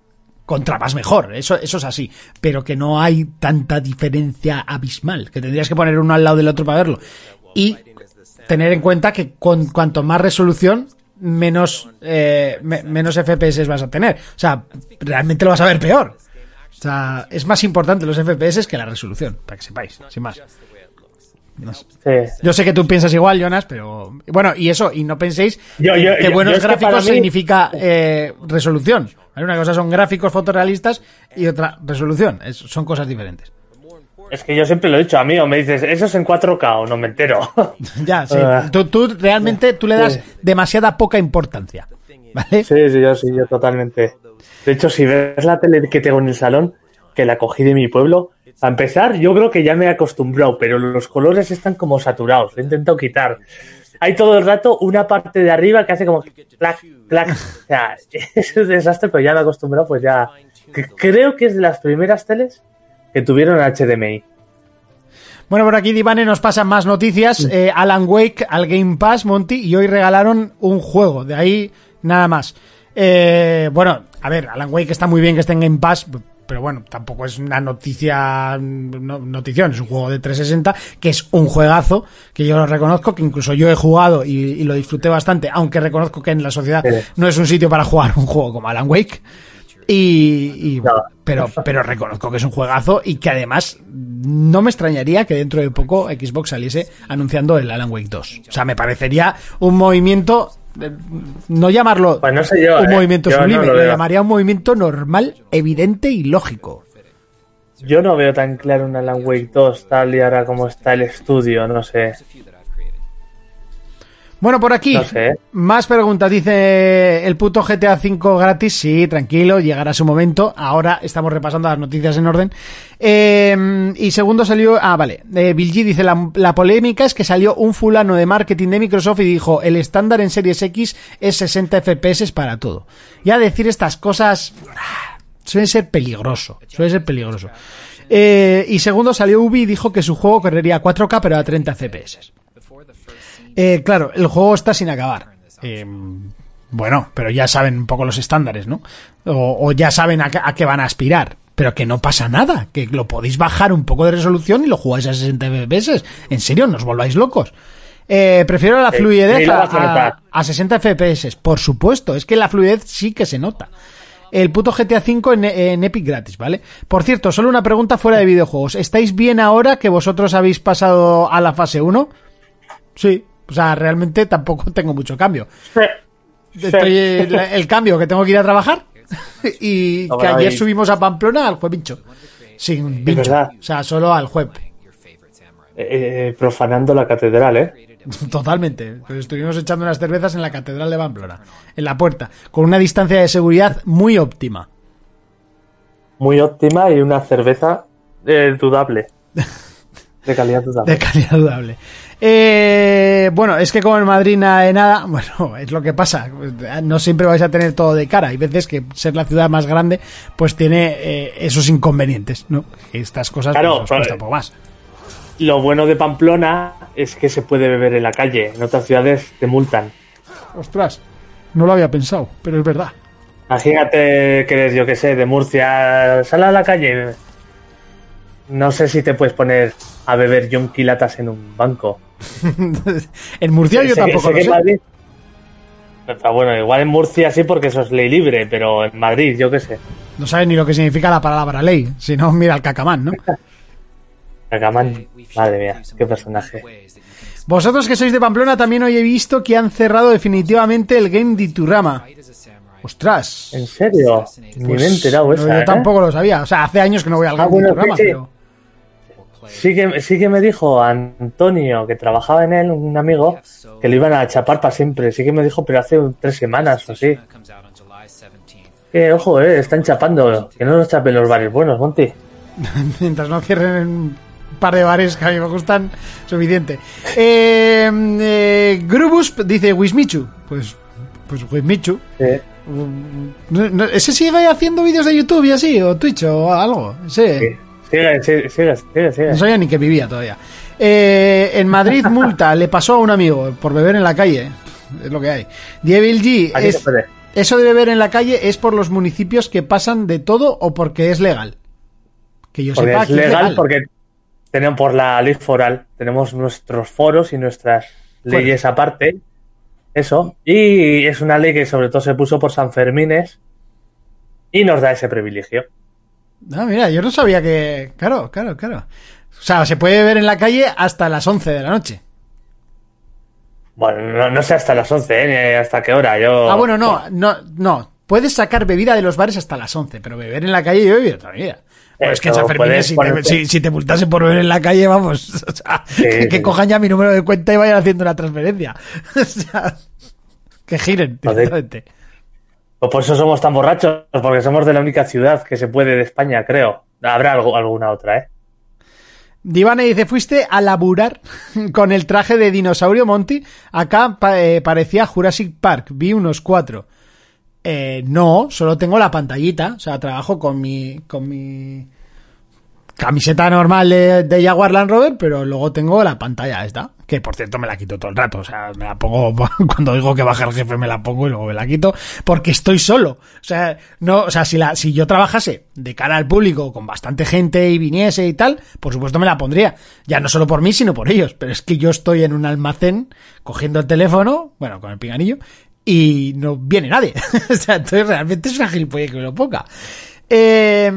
contra más mejor, eso, eso es así. Pero que no hay tanta diferencia abismal, que tendrías que poner uno al lado del otro para verlo. Y tener en cuenta que con cuanto más resolución, menos, eh, me- menos FPS vas a tener. O sea, realmente lo vas a ver peor. O sea, es más importante los FPS que la resolución, para que sepáis, sin más. No sé. sí. Yo sé que tú piensas igual, Jonas, pero bueno, y eso, y no penséis Yo- que- yo- que yo- buenos yo es que gráficos mí- significa eh, resolución. Una cosa son gráficos fotorrealistas y otra resolución. Es- son cosas diferentes. Es que yo siempre lo he dicho, amigo, me dices, ¿eso es en 4K o no me entero? Ya, sí. Ah. Tú, tú realmente tú le das Sí. demasiada poca importancia. ¿Vale? Sí, sí, yo sí, yo totalmente. De hecho, si ves la tele que tengo en el salón, que la cogí de mi pueblo, a empezar, yo creo que ya me he acostumbrado, pero los colores están como saturados, lo he intentado quitar. Hay todo el rato una parte de arriba que hace como clac, clac. O sea, es un desastre, pero ya me he acostumbrado, pues ya. Creo que es de las primeras teles que tuvieron HDMI. Bueno, por aquí Divane nos pasan más noticias. Eh, Alan Wake al Game Pass, Monty, y hoy regalaron un juego. De ahí nada más. Eh, bueno, a ver, Alan Wake está muy bien que esté en Game Pass, pero bueno, tampoco es una noticia, no- notición, es un juego de 360, que es un juegazo, que yo lo reconozco, que incluso yo he jugado y, y lo disfruté bastante, aunque reconozco que en la sociedad no es un sitio para jugar un juego como Alan Wake. Y, pero, pero reconozco que es un juegazo y que además no me extrañaría que dentro de poco Xbox saliese anunciando el Alan Wake 2. O sea, me parecería un movimiento, eh, no llamarlo Pues no sé yo, un eh. movimiento Yo no sublime, lo lo, llamaría un movimiento normal, evidente y lógico. Yo no veo tan claro un Alan Wake 2 tal y ahora como está el estudio, no sé. Bueno, por aquí, No sé. más preguntas. Dice el puto GTA V gratis. Sí, tranquilo, llegará su momento. Ahora estamos repasando las noticias en orden. Eh, y segundo salió. Ah, vale. Eh, Bill G dice: la, la polémica es que salió un fulano de marketing de Microsoft y dijo: el estándar en Series X es 60 FPS para todo. Ya decir estas cosas. ah, Suele ser peligroso. Suele ser peligroso. Eh, y segundo salió Ubi y dijo que su juego correría a 4K pero a 30 FPS. Eh, claro, el juego está sin acabar. Eh, bueno, pero ya saben un poco los estándares, ¿no? O, o ya saben a, qué- a qué van a aspirar. Pero que no pasa nada, que lo podéis bajar un poco de resolución y lo jugáis a 60 FPS. En serio, no os volváis locos. Eh, prefiero la fluidez a- a 60 FPS, por supuesto. Es que la fluidez sí que se nota. El puto GTA V en, en Epic gratis, ¿vale? Por cierto, solo una pregunta fuera de videojuegos. ¿Estáis bien ahora que vosotros habéis pasado a la fase 1? Sí, o sea, realmente tampoco tengo mucho cambio. Estoy el, el cambio que tengo que ir a trabajar y que ayer subimos a Pamplona al juevincho. Sin bicho. verdad. O sea, solo al juez. eh, profanando la catedral, ¿eh? Totalmente. Pues estuvimos echando unas cervezas en la Catedral de Pamplona, en la puerta, con una distancia de seguridad muy óptima. Muy óptima y una cerveza eh, dudable. De calidad dudable. De calidad dudable. Eh, bueno, es que como en Madrid nada de nada, bueno, es lo que pasa. No siempre vais a tener todo de cara. Hay veces que ser la ciudad más grande, pues tiene eh, esos inconvenientes, ¿no? Estas cosas Claro, pues, cuesta un poco más. Lo bueno de Pamplona es que se puede beber en la calle. En otras ciudades te multan. Ostras, no lo había pensado, pero es verdad. Imagínate que eres, yo que sé, de Murcia, sal a la calle. No sé si te puedes poner a beber yonquilatas en un banco. en Murcia yo Sé tampoco sé lo sé. Madrid- bueno, igual en Murcia sí porque eso es ley libre, pero en Madrid, yo qué sé. No sabes ni lo que significa la palabra ley. Si no, mira al cacamán, ¿no? Cacamán, madre mía, qué personaje. Vosotros que sois de Pamplona también hoy he visto que han cerrado definitivamente el game de Iturrama. Ostras. ¿En serio? Ni me he enterado Pues, no, esa, yo ¿eh? tampoco lo sabía. O sea, hace años que no voy al Ah, game bueno, de Iturrama, sí. pero... Sí que, sí que me dijo Antonio, que trabajaba en él, un amigo, que lo iban a chapar para siempre. Sí que me dijo, pero hace tres semanas o así. Que, ojo, eh, están chapando. Que no nos chapen los bares buenos, Monty. Mientras no cierren un par de bares que a mí me gustan, suficiente. Eh, eh, Grubus dice Wismichu. Pues, pues Wismichu. Sí. No- no- ¿Ese sigue haciendo vídeos de YouTube y así? ¿O Twitch o algo? Sí. Sí. Sigue, sigue, sigue, sigue, sigue. No sabía ni que vivía todavía. Eh, en Madrid, multa le pasó a un amigo por beber en la calle. Es lo que hay. Devil G. Es-. ¿Eso de beber en la calle es por los municipios que pasan de todo o porque es legal? Que yo Porque sepa es legal, porque tenemos por la ley foral, tenemos nuestros foros y nuestras Fuera. leyes aparte. Eso. Y es una ley que sobre todo se puso por San Fermines y nos da ese privilegio. Ah, mira, yo no sabía que... Claro, claro, claro. O sea, se puede beber en la calle hasta las 11 de la noche. Bueno, no, no sé hasta las 11, ¿eh? ni hasta qué hora. Yo... Ah, bueno, no, no, no. Puedes sacar bebida de los bares hasta las 11, pero beber en la calle yo he bebido toda mi vida. Pues es que en San Fermín, si, te, si- si te multasen por beber en la calle, vamos, o sea, que, sí, que sí. cojan ya mi número de cuenta y vayan haciendo una transferencia. O sea, que giren directamente. Pues por eso somos tan borrachos, porque somos de la única ciudad que se puede de España, creo. Habrá algo, alguna otra, ¿eh? Divane dice, fuiste a laburar con el traje de dinosaurio Monty. Acá eh, parecía Jurassic Park. Vi unos cuatro. Eh, no, solo tengo la pantallita. O sea, trabajo con mi, con mi camiseta normal de, Jaguar Land Rover, pero luego tengo la pantalla esta. Que por cierto me la quito todo el rato. O sea, me la pongo cuando digo que baja el jefe, me la pongo y luego me la quito. Porque estoy solo. O sea, no, o sea, si la, si yo trabajase de cara al público con bastante gente y viniese y tal, por supuesto me la pondría. Ya no solo por mí, sino por ellos. Pero es que yo estoy en un almacén cogiendo el teléfono, bueno, con el pinganillo, y no viene nadie. o sea, entonces realmente es una gilipollez que me lo ponga. Eh,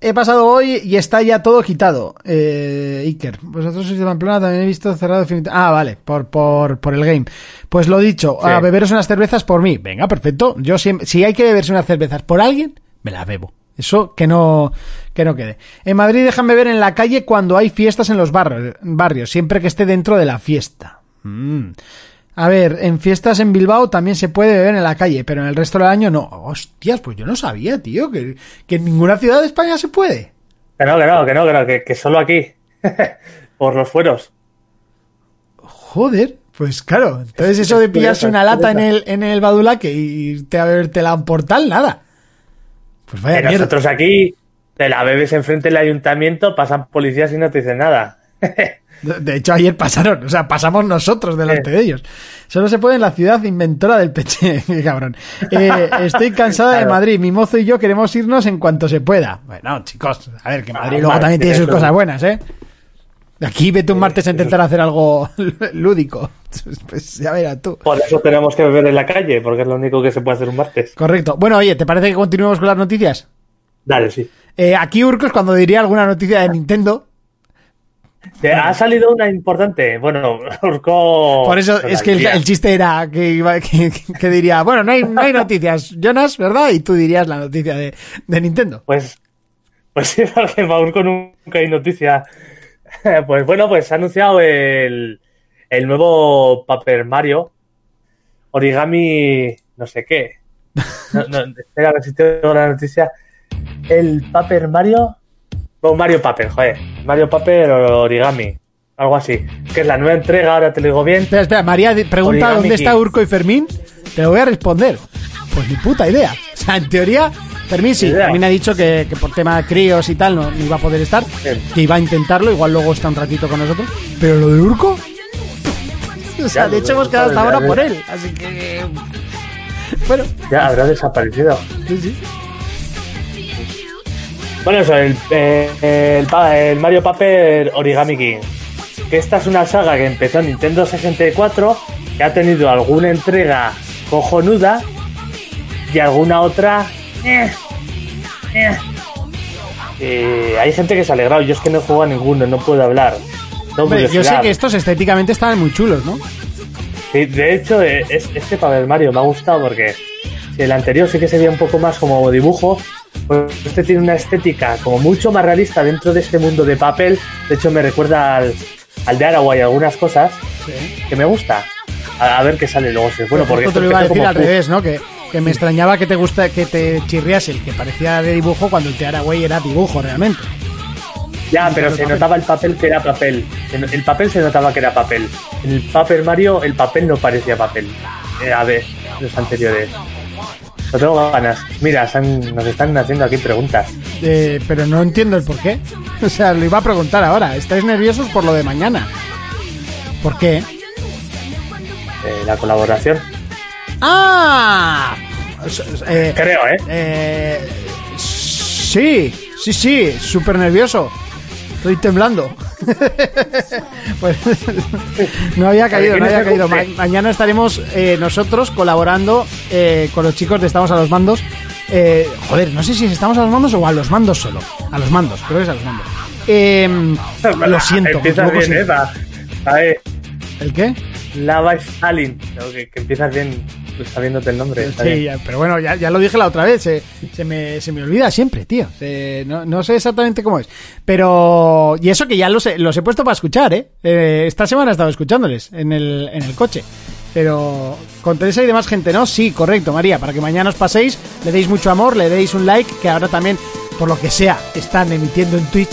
he pasado hoy y está ya todo quitado. Eh, Iker, vosotros sois de Pamplona, también he visto cerrado definitivamente. Ah, vale, por, por, por el game. Pues lo dicho, Sí. a beberos unas cervezas por mí. Venga, perfecto. Yo siempre, si hay que beberse unas cervezas por alguien, me las bebo. Eso que no, que no quede. En Madrid dejan beber en la calle cuando hay fiestas en los barrios, barrios siempre que esté dentro de la fiesta. Mm. A ver, en fiestas en Bilbao también se puede beber en la calle, pero en el resto del año no. Hostias, pues yo no sabía, tío, que, que en ninguna ciudad de España se puede. Que no, que no, que no, que no, que, que solo aquí. por los fueros. Joder, pues claro. Entonces eso de pillarse una lata en el, en el Badulaque y irte a bebértela a un portal, nada. Pues vaya Que nosotros aquí te la bebes enfrente del ayuntamiento, pasan policías y no te dicen nada. De hecho, ayer pasaron, o sea, pasamos nosotros delante de ellos. Solo se puede en la ciudad inventora del peche, cabrón. Eh, estoy cansada de. Madrid, mi mozo y yo queremos irnos en cuanto se pueda. Bueno, chicos, a ver, que Madrid Ah, luego vale, también tiene sus cosas buenas, ¿eh? Aquí vete un martes a intentar hacer algo lúdico. Pues ya verás tú. Por eso tenemos que beber en la calle, porque es lo único que se puede hacer un martes. Correcto. Bueno, oye, ¿te parece que continuemos con las noticias? Dale, sí. Eh, aquí Urcos, cuando diría alguna noticia de Nintendo, Te ha salido una importante. Bueno, Urco. Por eso es que el, el chiste era que, iba, que, que diría, bueno, no hay, no hay noticias, Jonas, ¿verdad? Y tú dirías la noticia de, de Nintendo. Pues, pues sí, porque para Urco nunca hay noticia Pues bueno, pues se ha anunciado el, el nuevo Paper Mario. Origami, no sé qué. No, no, espera a ver si tengo la noticia. El Paper Mario. Mario Paper, joder. Mario Paper Origami. Algo así. Que es la nueva entrega, ahora te lo digo bien. Espera, espera, María pregunta Origami dónde está King. Urco y Fermín. Te lo voy a responder. Pues ni puta idea. O sea, en teoría, Fermín sí. Fermín ha dicho que, que por tema de críos y tal no, no iba a poder estar. Sí. Que iba a intentarlo, igual luego está un ratito con nosotros. Pero lo de Urco. O sea, Ya, de hecho hemos quedado hasta ahora por él. Así que. Bueno, Ya habrá desaparecido. sí, sí. Bueno, eso, el, eh, el, el Mario Paper Origami King. Que esta es una saga que empezó en Nintendo 64, que ha tenido alguna entrega cojonuda y alguna otra. eh, eh. Eh, hay gente que se ha alegrado. Yo es que no he jugado a ninguno, no puedo hablar. No Hombre, yo sé que estos estéticamente están muy chulos, ¿no? Sí, de hecho, es, este Paper Mario me ha gustado porque el anterior sí que se veía un poco más como dibujo, pues este tiene una estética como mucho más realista dentro de este mundo de papel. De hecho, me recuerda al, al de Aragua y algunas cosas que me gusta. A, a ver qué sale luego. si es bueno, porque Esto te lo iba a decir al revés, ¿no? Que, que me extrañaba que te gusta que te chirriase el que parecía de dibujo cuando el Tearaway era dibujo realmente. Ya, pero se notaba el papel que era papel. El papel se notaba que era papel. En el Paper Mario, el papel no parecía papel. Eh, a ver, los anteriores. No tengo ganas. Mira, nos están haciendo aquí preguntas. Eh, pero no entiendo el por qué. O sea, lo iba a preguntar ahora. ¿Estáis nerviosos por lo de mañana? ¿Por qué? Eh, la colaboración. ¡Ah! Eh, Creo, ¿eh? eh, sí, sí, sí, súper nervioso. Estoy temblando. pues no había caído, ¿quién no había caído. Ma- mañana estaremos eh, nosotros colaborando eh, con los chicos de Estamos a los Mandos. Eh, joder, no sé si estamos a los mandos o a los mandos solo. A los mandos, creo que es a los mandos. Eh, lo siento. Empiezas luego bien, sí. ¿eh? Va. A ver, ¿El qué? Lava Stalin. Que, que empiezas bien sabiéndote el nombre. está Sí, bien. ya, pero bueno, ya, ya lo dije la otra vez. Se, se me, se me olvida siempre, tío. Se- no, no sé exactamente cómo es. Pero. Y eso que ya los he, los he puesto para escuchar, ¿eh? Eh, Esta semana he estado escuchándoles en el, en el coche. Pero con Teresa y demás gente, ¿no? Sí, correcto, María. Para que mañana os paséis, le deis mucho amor, le deis un like, que ahora también, por lo que sea, están emitiendo en Twitch.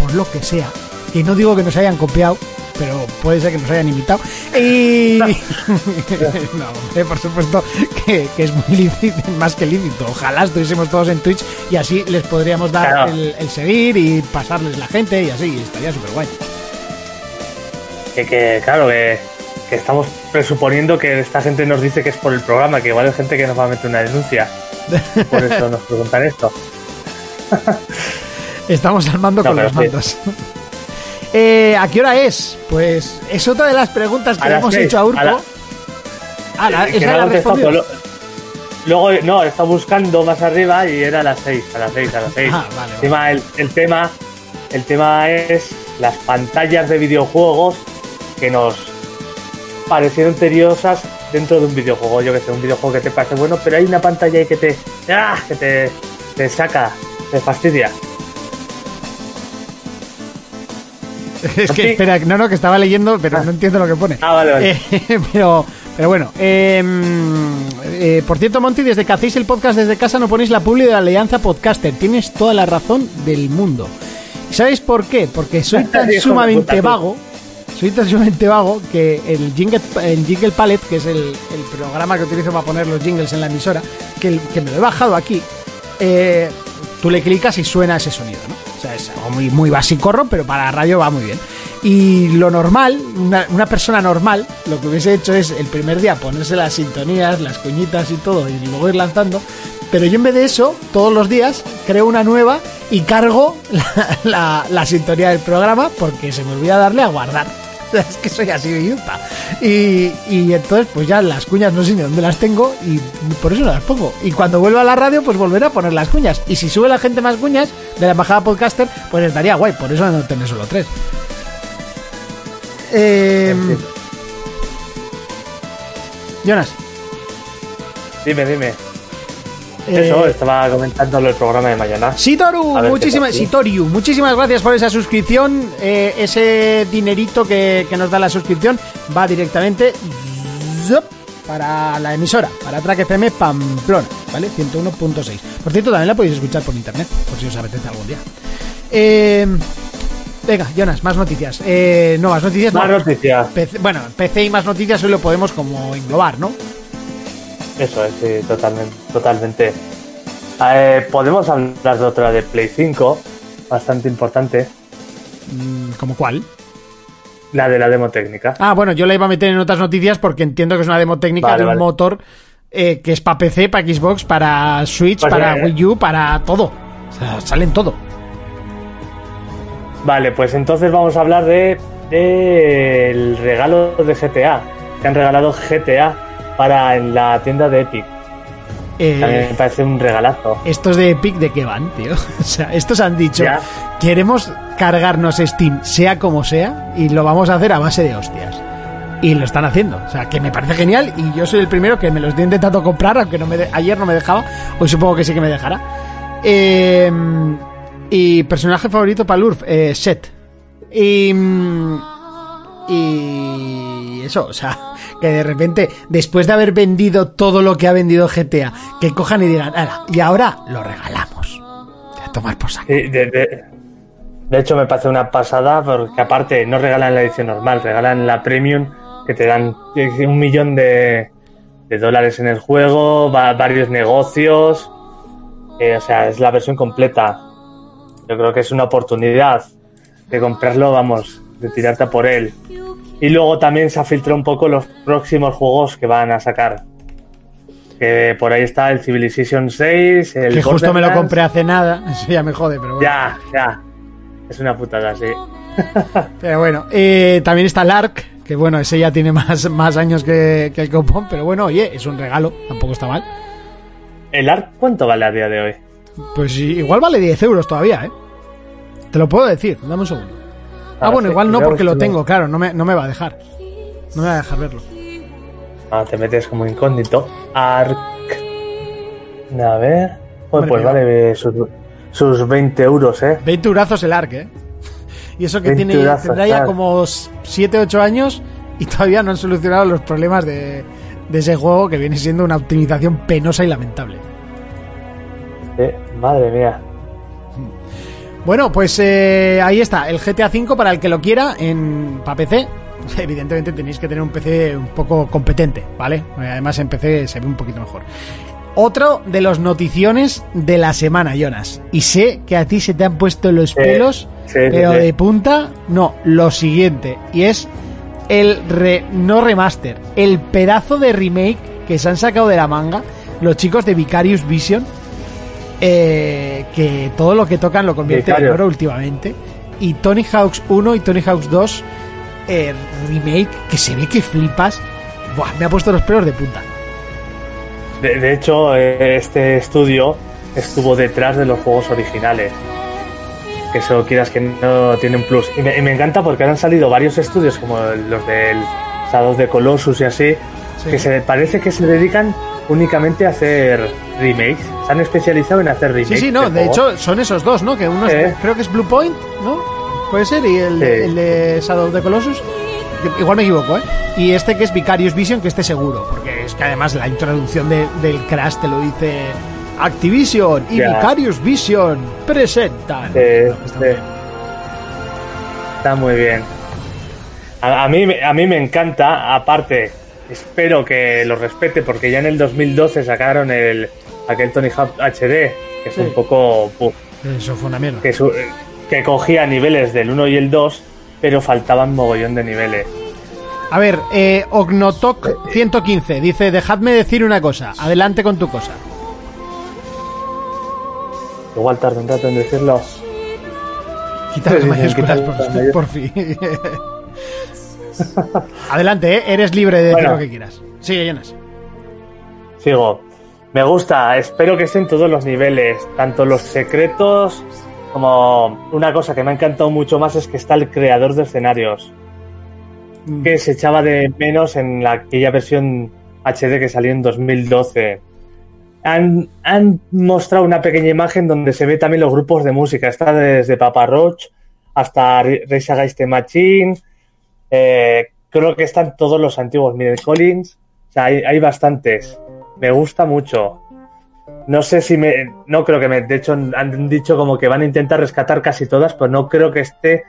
Por lo que sea. Y no digo que nos hayan copiado, pero puede ser que nos hayan imitado. Y. no, por supuesto que, que es muy lícito, más que lícito. Ojalá estuviésemos todos en Twitch y así les podríamos dar Claro. el, el seguir y pasarles la gente y así, estaría súper guay. Que, que, claro, que, que estamos presuponiendo que esta gente nos dice que es por el programa, que igual hay gente que nos va a meter una denuncia. Por eso nos preguntan esto. Estamos al mando No, con los sí. Eh, ¿A qué hora es? Pues es otra de las preguntas que A le hemos seis, hecho a Urco. a la- Ah, la- esa la Luego, no, está buscando más arriba y era a las 6, a las 6, a las 6. Ah, vale, vale. Encima, el, el tema, el tema es las pantallas de videojuegos que nos parecieron tediosas dentro de un videojuego. Yo que sé, un videojuego que te parece bueno, pero hay una pantalla ahí que te, ¡ah! que te, te saca, te fastidia. Es que espera, no, no, que estaba leyendo, pero no entiendo lo que pone. Ah, vale, vale. Eh, pero, pero bueno, eh, eh, por cierto, Monty, desde que hacéis el podcast desde casa no ponéis la publi de la Alianza Podcaster. Tienes toda la razón del mundo. ¿Y ¿Sabéis por qué? Porque soy tan sumamente vago, soy tan sumamente vago que el Jingle, el jingle Palette, que es el, el programa que utilizo para poner los jingles en la emisora, que, el- que me lo he bajado aquí, eh, tú le clicas y suena ese sonido, ¿no? O sea, es algo muy, muy básico, pero para la radio va muy bien. Y lo normal, una, una persona normal, lo que hubiese hecho es el primer día ponerse las sintonías, las cuñitas y todo, y luego ir lanzando. Pero yo en vez de eso, todos los días creo una nueva y cargo la, la- la sintonía del programa porque se me olvida darle a guardar. Es que soy así de idiota. Y, y entonces, pues ya las cuñas no sé ni dónde las tengo y por eso no las pongo. Y cuando vuelva a la radio, pues volveré a poner las cuñas. Y si sube la gente más cuñas de la embajada podcaster, pues estaría guay. Por eso no tener solo tres. Eh, Jonas, Dime, dime. Eso, Eh, estaba comentándolo el programa de mañana. Sitoru, muchísimas. Sitoriu, muchísimas gracias por esa suscripción. Eh, ese dinerito que, que nos da la suscripción va directamente para la emisora, para Track FM Pamplona, ¿vale? 101.6. Por cierto, también la podéis escuchar por internet, por si os apetece algún día. Eh, venga, Jonas, más noticias. Eh, no, más noticias. Más no. noticias. PC bueno, PC y más noticias hoy lo podemos como englobar, ¿no? Eso es, sí, totalmente. totalmente. Eh, podemos hablar de otra de Play 5, bastante importante, Mm, ¿Como cuál? la de la demo técnica. Ah, bueno, yo la iba a meter en otras noticias porque entiendo que es una demo técnica Vale, de un vale. motor eh, que es para PC, para Xbox, para Switch, Pues, para eh, Wii U, para todo. O sea, salen todo. Vale, pues entonces vamos a hablar de del regalo de GTA. Que han regalado GTA para en la tienda de Epic. Eh, También me parece un regalazo. estos de Epic, ¿de qué van, tío? O sea, estos han dicho, Ya. queremos cargarnos Steam, sea como sea, y lo vamos a hacer a base de hostias. Y lo están haciendo. O sea, que me parece genial y yo soy el primero que me los estoy intentando comprar, aunque no me de- ayer no me dejaba. Hoy supongo que sí que me dejará. Eh, y personaje favorito para Lurf, eh, Set. Y... mm, Eso, o sea, que de repente, después de haber vendido todo lo que ha vendido GTA, que cojan y digan, "Ala, y ahora lo regalamos. Tomar por saco. De, hecho, me parece una pasada porque aparte no regalan la edición normal, regalan la premium que te dan un millón de, dólares en el juego, va- varios negocios. eh, o sea, es la versión completa. Yo creo que es una oportunidad de comprarlo, vamos, de tirarte a por él. Y luego también se ha filtrado un poco los próximos juegos que van a sacar. Que por ahí está el Civilization 6, el Que justo me lo compré hace nada, eso ya me jode, pero bueno. Ya, ya. Es una putada, sí. Pero bueno, eh, también está el Ark, que bueno, ese ya tiene más, más años que, que el copón, pero bueno, oye, es un regalo, tampoco está mal. ¿El ARC cuánto vale a día de hoy? Pues igual vale 10 euros todavía, ¿eh? Te lo puedo decir, dame un segundo. Ah, bueno, igual no porque que lo tengo, claro, no me, no me va a dejar. No me va a dejar verlo. Ah, te metes como incógnito. ARC. A ver. Pues, Hombre, pues vale sus, sus 20 euros, ¿eh? 20 eurazos el Ark, ¿eh? Y eso que 20 tiene, eurazos, tendrá ya claro. como 7, 8 años y todavía no han solucionado los problemas de, de ese juego que viene siendo una optimización penosa y lamentable. Sí, Madre mía. Bueno, pues eh, ahí está, el GTA V para el que lo quiera en para PC. Evidentemente tenéis que tener un PC un poco competente, ¿vale? Además en PC se ve un poquito mejor. Otro de los noticiones de la semana, Jonas. Y sé que a ti se te han puesto los pelos, sí, pero sí. de punta, no, lo siguiente. Y es el re- no remaster, el pedazo de remake que se han sacado de la manga los chicos de Vicarious Vision eh, que todo lo que tocan lo convierte en oro últimamente. Y Tony Hawk's 1 y Tony Hawk's 2 eh, remake que se ve que flipas. Buah, me ha puesto los pelos de punta. De, de hecho, eh, este estudio estuvo detrás de los juegos originales. Que eso quieras que no tienen plus. Y me, y me encanta porque han salido varios estudios como los del Shadow de Colossus y así, Sí. que se parece que se dedican únicamente a hacer remakes. Se han especializado en hacer remakes. Sí, sí, no, de hecho son esos dos, ¿no? Que uno es- Eh. creo que es Blue Point, ¿no? Puede ser, y el, Sí. el de Shadow of the Colossus. Igual me equivoco, ¿eh? Y este que es Vicarious Vision, que esté seguro, porque es que además la introducción de- del Crash te lo dice Activision y. Vicarious Vision presentan. Sí, Está sí. muy bien. Está muy bien. A, a mí, a mí me encanta, aparte, espero que lo respete porque ya en el 2012 sacaron el aquel Tony Hawk HD, que es Sí. un poco... puf, Eso fue una mierda. que, su- que cogía niveles del 1 y el 2, pero faltaban mogollón de niveles. A ver, eh, Ognotok 115 dice, dejadme decir una cosa, adelante con tu cosa. Igual tarda un rato en decirlo. Quita las mayúsculas, por, por fin. Adelante, ¿eh? eres libre de decir Bueno. lo que quieras. Sigue, Jonas. Sigo. Me gusta, espero que estén todos los niveles, tanto los secretos como una cosa que me ha encantado mucho más es que está el creador de escenarios, Mm. que se echaba de menos en la, aquella versión HD que salió en 2012. han, han mostrado una pequeña imagen donde se ve también los grupos de música. Está desde Papa Roach hasta Rage Against the Machine. Eh, creo que están todos los antiguos Middle Collins. O sea, hay, hay bastantes. Me gusta mucho. No sé si me. No creo que me. De hecho, han dicho como que van a intentar rescatar casi todas, pero no creo que esté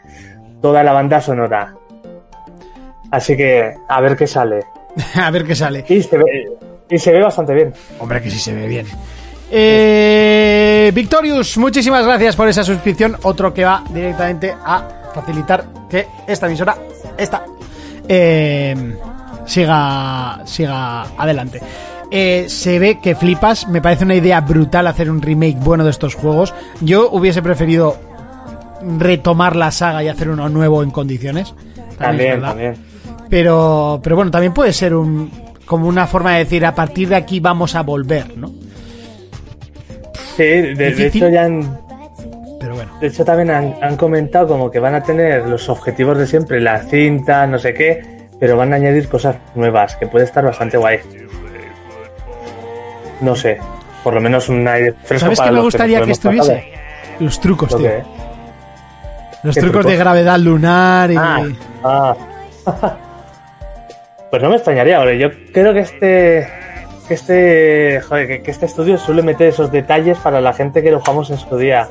toda la banda sonora. Así que a ver qué sale. a ver qué sale. Y se ve, y se ve bastante bien. Hombre, que sí se ve bien. Eh, Victorious, muchísimas gracias por esa suscripción. Otro que va directamente a facilitar que esta emisora, esta, eh, siga, siga adelante. Eh, se ve que flipas, me parece una idea brutal hacer un remake bueno de estos juegos. Yo hubiese preferido retomar la saga y hacer uno nuevo en condiciones. También, También. Pero, pero bueno, también puede ser un como una forma de decir a partir de aquí vamos a volver, ¿no? Sí, de, de hecho ya han, Pero bueno. De hecho, también han, han comentado como que van a tener los objetivos de siempre, la cinta, no sé qué, pero van a añadir cosas nuevas, que puede estar bastante guay. No sé, por lo menos un aire fresco ¿Sabes para qué me los gustaría que estuviese? Los trucos, tío. Los ¿Qué trucos de gravedad lunar y... Ah, ah. pues no me extrañaría, ahora yo creo que este que este joder, que, que este estudio suele meter esos detalles para la gente que lo jugamos en su día.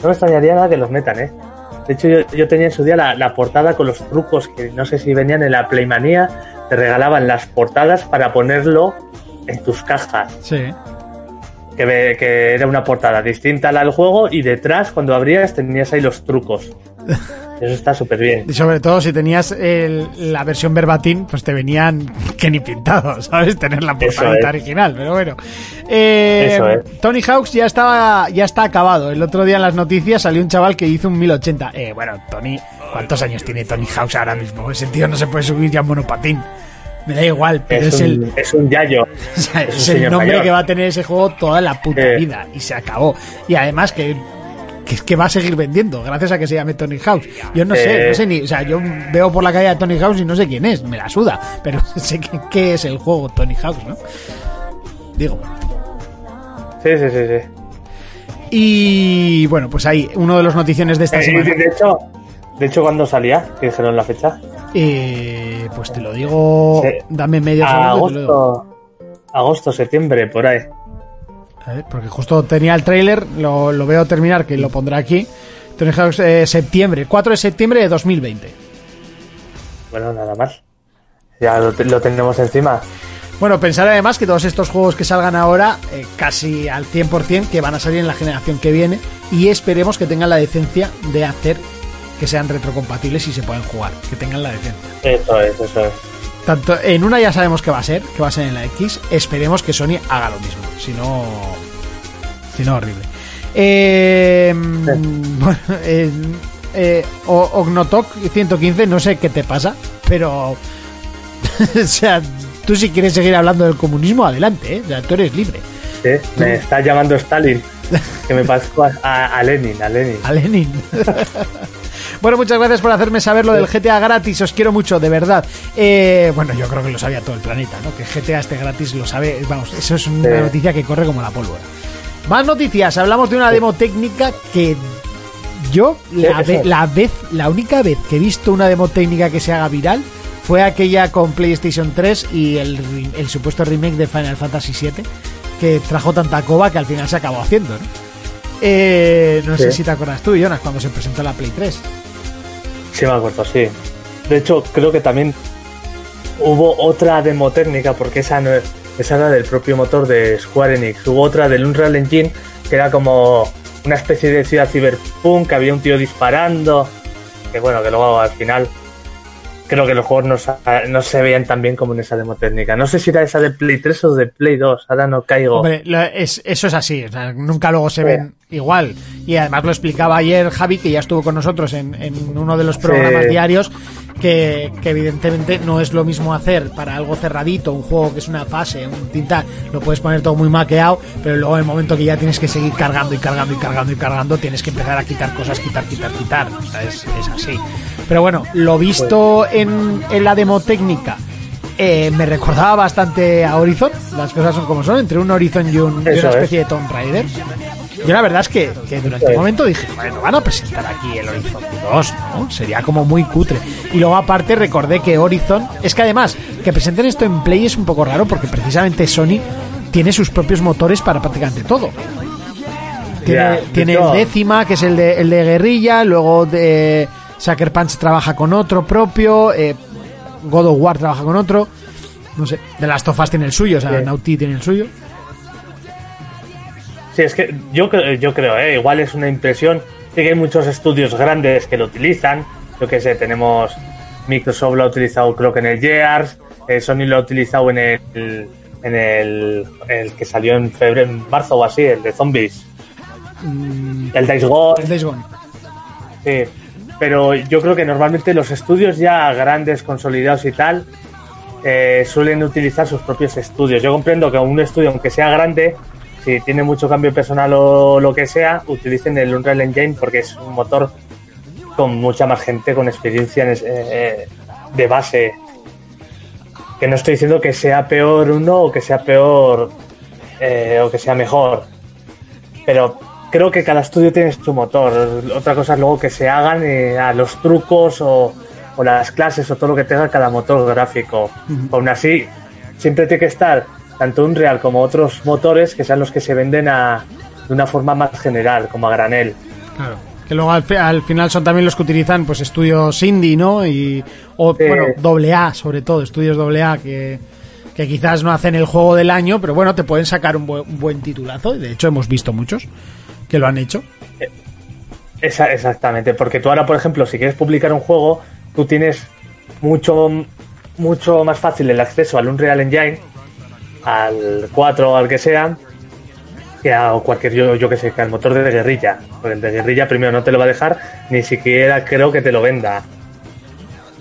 No me extrañaría nada que los metan, ¿eh? De hecho, yo, yo tenía en su día la, la portada con los trucos que no sé si venían en la Playmanía, te regalaban las portadas para ponerlo en tus cajas. Sí. Que, que era una portada distinta a la del juego y detrás, cuando abrías, tenías ahí los trucos. Eso está súper bien. Y sobre todo si tenías el- la versión verbatim, pues te venían que ni pintados, ¿sabes? Tener la es. original, pero bueno. Eh, Eso es. Tony Hawks ya estaba, ya está acabado. El otro día en las noticias salió un chaval que hizo un 1080. Eh, bueno, Tony, ¿cuántos años tiene Tony Hawks ahora mismo? Ese tío no se puede subir ya en monopatín. Me da igual, pero es, Es, el, es un yayo. o sea, es un el nombre mayor. que va a tener ese juego toda la puta Eh. vida y se acabó. Y además que que es que va a seguir vendiendo gracias a que se llame Tony House. Yo no sé, no sé ni, o sea, yo veo por la calle a Tony House y no sé quién es, me la suda, pero sé que, qué es el juego Tony House, ¿no? Digo. Sí, sí, sí, sí. Y bueno, pues ahí uno de los noticiones de esta Eh, semana. de hecho, de hecho, cuando salía, que dijeron la fecha, Eh, pues te lo digo, Sí. dame medio segundo. agosto, agosto, septiembre, por ahí. A ver, porque justo tenía el tráiler, lo, lo veo terminar, que lo pondrá aquí. Eh, septiembre, 4 de septiembre de 2020. Bueno, nada más. Ya lo, lo tenemos encima. Bueno, pensar además que todos estos juegos que salgan ahora, eh, casi al 100%, que van a salir en la generación que viene, y esperemos que tengan la decencia de hacer que sean retrocompatibles y se puedan jugar, que tengan la decencia. Eso es, eso es. Tanto en una ya sabemos que va a ser, que va a ser en la X, esperemos que Sony haga lo mismo, si no, si no horrible. Eh, bueno, eh, eh, Ognotok 115, no sé qué te pasa, pero o sea, tú si quieres seguir hablando del comunismo, adelante, ¿eh? O sea, tú eres libre. Sí, me está llamando Stalin. Que me parezco a, a- a Lenin, a Lenin. A Lenin. Bueno, muchas gracias por hacerme saber lo del GTA gratis. Os quiero mucho, de verdad. Eh, bueno, yo creo que lo sabía todo el planeta, ¿no? Que GTA este gratis lo sabe. Vamos, eso es una noticia que corre como la pólvora. Más noticias. Hablamos de una demo técnica que yo la, ve- vez, la única vez que he visto una demo técnica que se haga viral fue aquella con PlayStation 3 y el, supuesto remake de Final Fantasy VII que trajo tanta coba que al final se acabó haciendo, ¿no? Eh, no sé si te acuerdas tú, Jonas, cuando se presentó la Play 3. Sí, me acuerdo, sí. De hecho, creo que también hubo otra demo técnica, porque esa, no, esa era del propio motor de Square Enix. Hubo otra del Unreal Engine, que era como una especie de ciudad cyberpunk, que había un tío disparando. Que bueno, que luego al final creo que los juegos no, se veían tan bien como en esa demo técnica. No sé si era esa de Play 3 o de Play 2, ahora no caigo. Hombre, lo- es- eso es así, o sea, nunca luego se Sí. ven igual. Y además lo explicaba ayer Javi, que ya estuvo con nosotros en, en uno de los programas Sí. diarios, que, que evidentemente no es lo mismo hacer para algo cerradito, un juego que es una fase, un tinta, lo puedes poner todo muy maqueado, pero luego en el momento que ya tienes que seguir cargando y cargando y cargando y cargando, tienes que empezar a quitar cosas, quitar, quitar, quitar. O sea, es, es así. Pero bueno, lo visto en, en la demo técnica eh, me recordaba bastante a Horizon, las cosas son como son, entre un Horizon y, un- y una es. especie de Tomb Raider. Yo la verdad es que, que durante un momento dije, bueno, van a presentar aquí el Horizon 2, ¿no? Sería como muy cutre. Y luego aparte recordé que Horizon, es que además, que presenten esto en Play es un poco raro porque precisamente Sony tiene sus propios motores para prácticamente todo. Tiene, tiene el décima, que es el de, el de guerrilla, luego de Sucker Punch trabaja con otro propio, eh, God of War trabaja con otro, no sé, The Last of Us tiene el suyo, o sea, Sí. Naughty tiene el suyo. Sí, es que yo, yo creo, ¿eh? igual es una impresión. Sí que hay muchos estudios grandes que lo utilizan. Yo que sé, tenemos Microsoft lo ha utilizado creo que en el Gears, eh, Sony lo ha utilizado en el, en el, el que salió en febrero, en marzo o así, el de zombies. El Days Gone. El Days Gone. Sí, pero yo creo que normalmente los estudios ya grandes, consolidados y tal, eh, suelen utilizar sus propios estudios. Yo comprendo que un estudio, aunque sea grande, si tiene mucho cambio personal o lo que sea, utilicen el Unreal Engine porque es un motor con mucha más gente, con experiencia en es- eh, de base. Que no estoy diciendo que sea peor uno o que sea peor eh, o que sea mejor pero creo que cada estudio tiene su motor. Otra cosa es luego que se hagan eh, a los trucos o, o las clases o todo lo que tenga cada motor gráfico. Aún así, siempre tiene que estar tanto Unreal como otros motores que sean los que se venden a, de una forma más general, como a granel. Claro. Que luego al, fi- al final son también los que utilizan pues estudios indie, ¿no? Y, o, Sí. bueno, doble A, sobre todo, estudios doble A que, que quizás no hacen el juego del año, pero bueno, te pueden sacar un buen, un buen titulazo. De hecho, hemos visto muchos que lo han hecho. Exactamente, porque tú ahora, por ejemplo, si quieres publicar un juego, tú tienes mucho, mucho más fácil el acceso al Unreal Engine, al 4 o al que sea, que a cualquier, yo, yo que sé, que al motor de guerrilla. Porque el de guerrilla primero no te lo va a dejar, ni siquiera creo que te lo venda.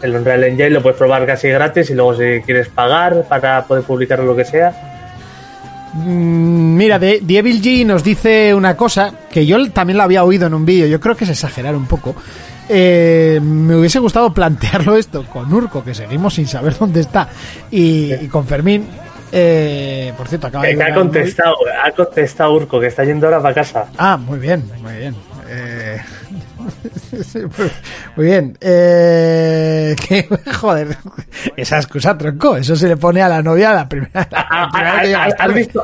El Unreal Engine lo puedes probar casi gratis y luego si quieres pagar para poder publicar lo que sea. Mm, Mira, de, Evil G nos dice una cosa que yo también lo había oído en un vídeo, yo creo que es exagerar un poco. Eh, me hubiese gustado plantearlo esto con Urco, que seguimos sin saber dónde está, y, y con Fermín. Eh, por cierto, acaba de ha contestado, ha contestado Urco, que está yendo ahora para casa. Ah, muy bien, muy bien. Eh, muy bien. Eh, que, joder, esa excusa tronco. Eso se le pone a la novia la primera. la Ah, primera que llega ¿Has, visto,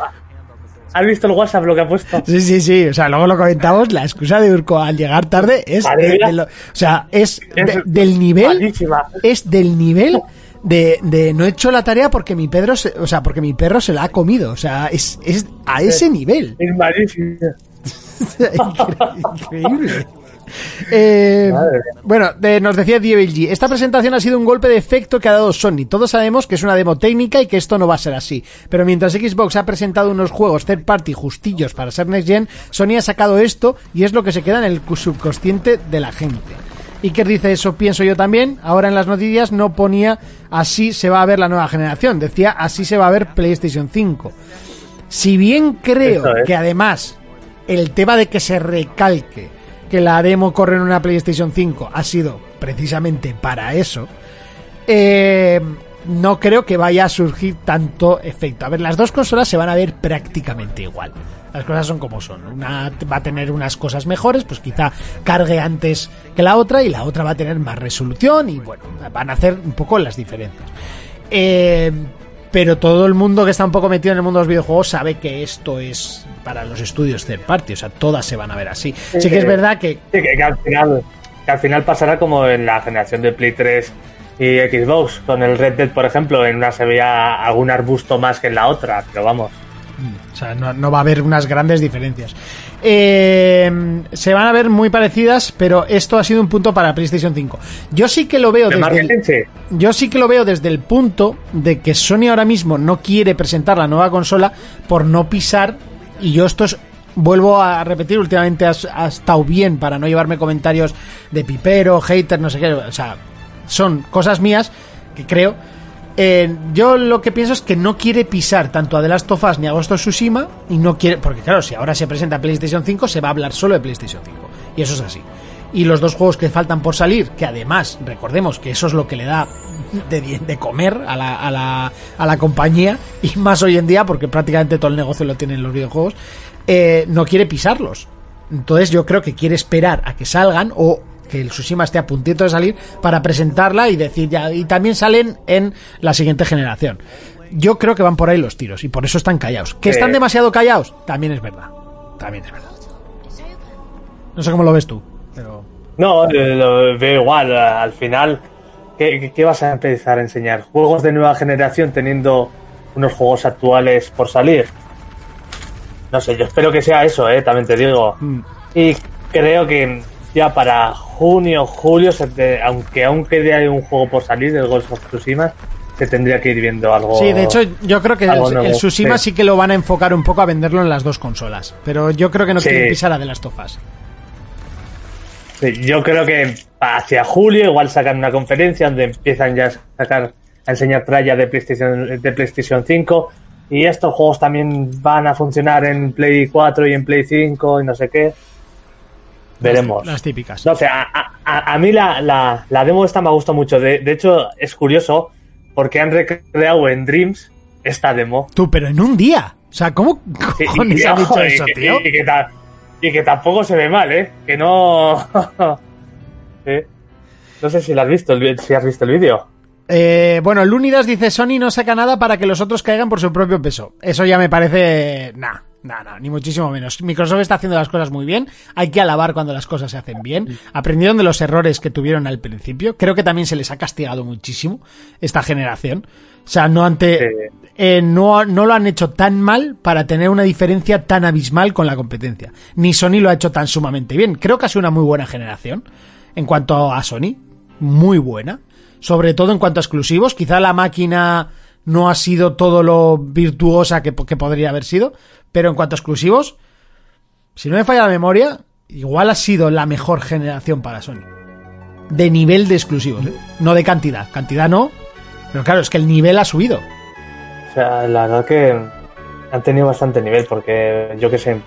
¿Has visto el WhatsApp lo que ha puesto? Sí, sí, sí. O sea, luego lo comentamos. La excusa de Urco al llegar tarde es. Madre de- mía. de lo- o sea, es, Es de- del nivel. malísima. Es del nivel. De, de no he hecho la tarea porque mi Pedro se, o sea porque mi perro se la ha comido o sea es, es a ese nivel Es malísimo. Increíble. Eh, bueno, de- nos decía Devil G. Esta presentación ha sido un golpe de efecto que ha dado Sony. Todos sabemos que es una demo técnica y que esto no va a ser así. Pero mientras Xbox ha presentado unos juegos third party justillos para ser next gen, Sony ha sacado esto y es lo que se queda en el subconsciente de la gente. Iker dice eso pienso yo también. Ahora en las noticias no ponía así se va a ver la nueva generación. Decía así se va a ver PlayStation 5. Si bien creo es. que además el tema de que se recalque que la demo corre en una PlayStation 5 ha sido precisamente para eso, eh, no creo que vaya a surgir tanto efecto. A ver, las dos consolas se van a ver prácticamente igual. Las cosas son como son. Una va a tener unas cosas mejores, pues quizá cargue antes que la otra y la otra va a tener más resolución y bueno, van a hacer un poco las diferencias. Eh, pero todo el mundo que está un poco metido en el mundo de los videojuegos sabe que esto es para los estudios third party, o sea, todas se van a ver así. Sí que es verdad que Sí, que, que al final, que al final pasará como en la generación de Play 3 y Xbox. Con el Red Dead, por ejemplo, en una se veía algún arbusto más que en la otra, pero vamos. O sea, no, no va a haber unas grandes diferencias. Eh, se van a ver muy parecidas, pero esto ha sido un punto para PlayStation 5. Yo sí que lo veo De desde el, yo sí que lo veo desde el punto de que Sony ahora mismo no quiere presentar la nueva consola por no pisar y yo esto es vuelvo a repetir últimamente ha, ha estado bien para no llevarme comentarios de pipero, hater, no sé qué, o sea, son cosas mías que creo eh, yo lo que pienso es que no quiere pisar tanto a The Last of Us ni a Ghost of Tsushima y no quiere, porque claro, si ahora se presenta PlayStation 5 se va a hablar solo de PlayStation 5 y eso es así. Y los dos juegos que faltan por salir, que además recordemos que eso es lo que le da de, comer a la, a, la, a la compañía, y más hoy en día, porque prácticamente todo el negocio lo tienen los videojuegos, eh, no quiere pisarlos. Entonces yo creo que quiere esperar a que salgan o que el Tsushima esté a puntito de salir para presentarla y decir ya, y también salen en la siguiente generación. Yo creo que van por ahí los tiros y por eso están callados. ¿Que están demasiado callados? También es verdad. También es verdad. No sé cómo lo ves tú, pero... No, lo veo igual. Al final, ¿qué, qué- qué vas a empezar a enseñar? ¿Juegos de nueva generación teniendo unos juegos actuales por salir? No sé, yo espero que sea eso, eh, también te digo. Mm. Y creo que ya para junio, julio, se te- aunque aún quede ahí un juego por salir, el Ghost of Tsushima, se tendría que ir viendo algo. Sí, de hecho, yo creo que el, el Tsushima sí. sí. que lo van a enfocar un poco a venderlo en las dos consolas. Pero yo creo que no Sí. quieren pisar a de las tofas. Sí, yo creo que hacia julio igual sacan una conferencia donde empiezan ya a sacar a enseñar tralla de PlayStation de PlayStation 5 y estos juegos también van a funcionar en Play 4 y en Play 5 y no sé qué. Veremos. Las típicas. No sé, a, a- a- a mí la, la, la demo esta me ha gustado mucho. De, de hecho, es curioso porque han recreado en Dreams esta demo. Tú, pero en un día. O sea, ¿cómo Y- cojones y- han hecho y eso, que- tío? y- y que ta- y que tampoco se ve mal, ¿eh? Que no... Sí. No sé si lo has visto, si has visto el vídeo. Eh, bueno, el Unidas dice Sony no saca nada para que los otros caigan por su propio peso. Eso ya me parece... Nah, nah, nah, ni muchísimo menos. Microsoft está haciendo las cosas muy bien. Hay que alabar cuando las cosas se hacen bien. Aprendieron de los errores que tuvieron al principio. Creo que también se les ha castigado muchísimo esta generación. O sea, no ante... Eh, no, no lo han hecho tan mal para tener una diferencia tan abismal con la competencia. Ni Sony lo ha hecho tan sumamente bien. Creo que ha sido una muy buena generación en cuanto a Sony. Muy buena. Sobre todo en cuanto a exclusivos. Quizá la máquina no ha sido todo lo virtuosa que, que podría haber sido. Pero en cuanto a exclusivos, si no me falla la memoria, igual ha sido la mejor generación para Sony. De nivel de exclusivos, ¿eh? no de cantidad. Cantidad no. Pero claro, es que el nivel ha subido. O sea, la verdad que han tenido bastante nivel porque yo que sé, en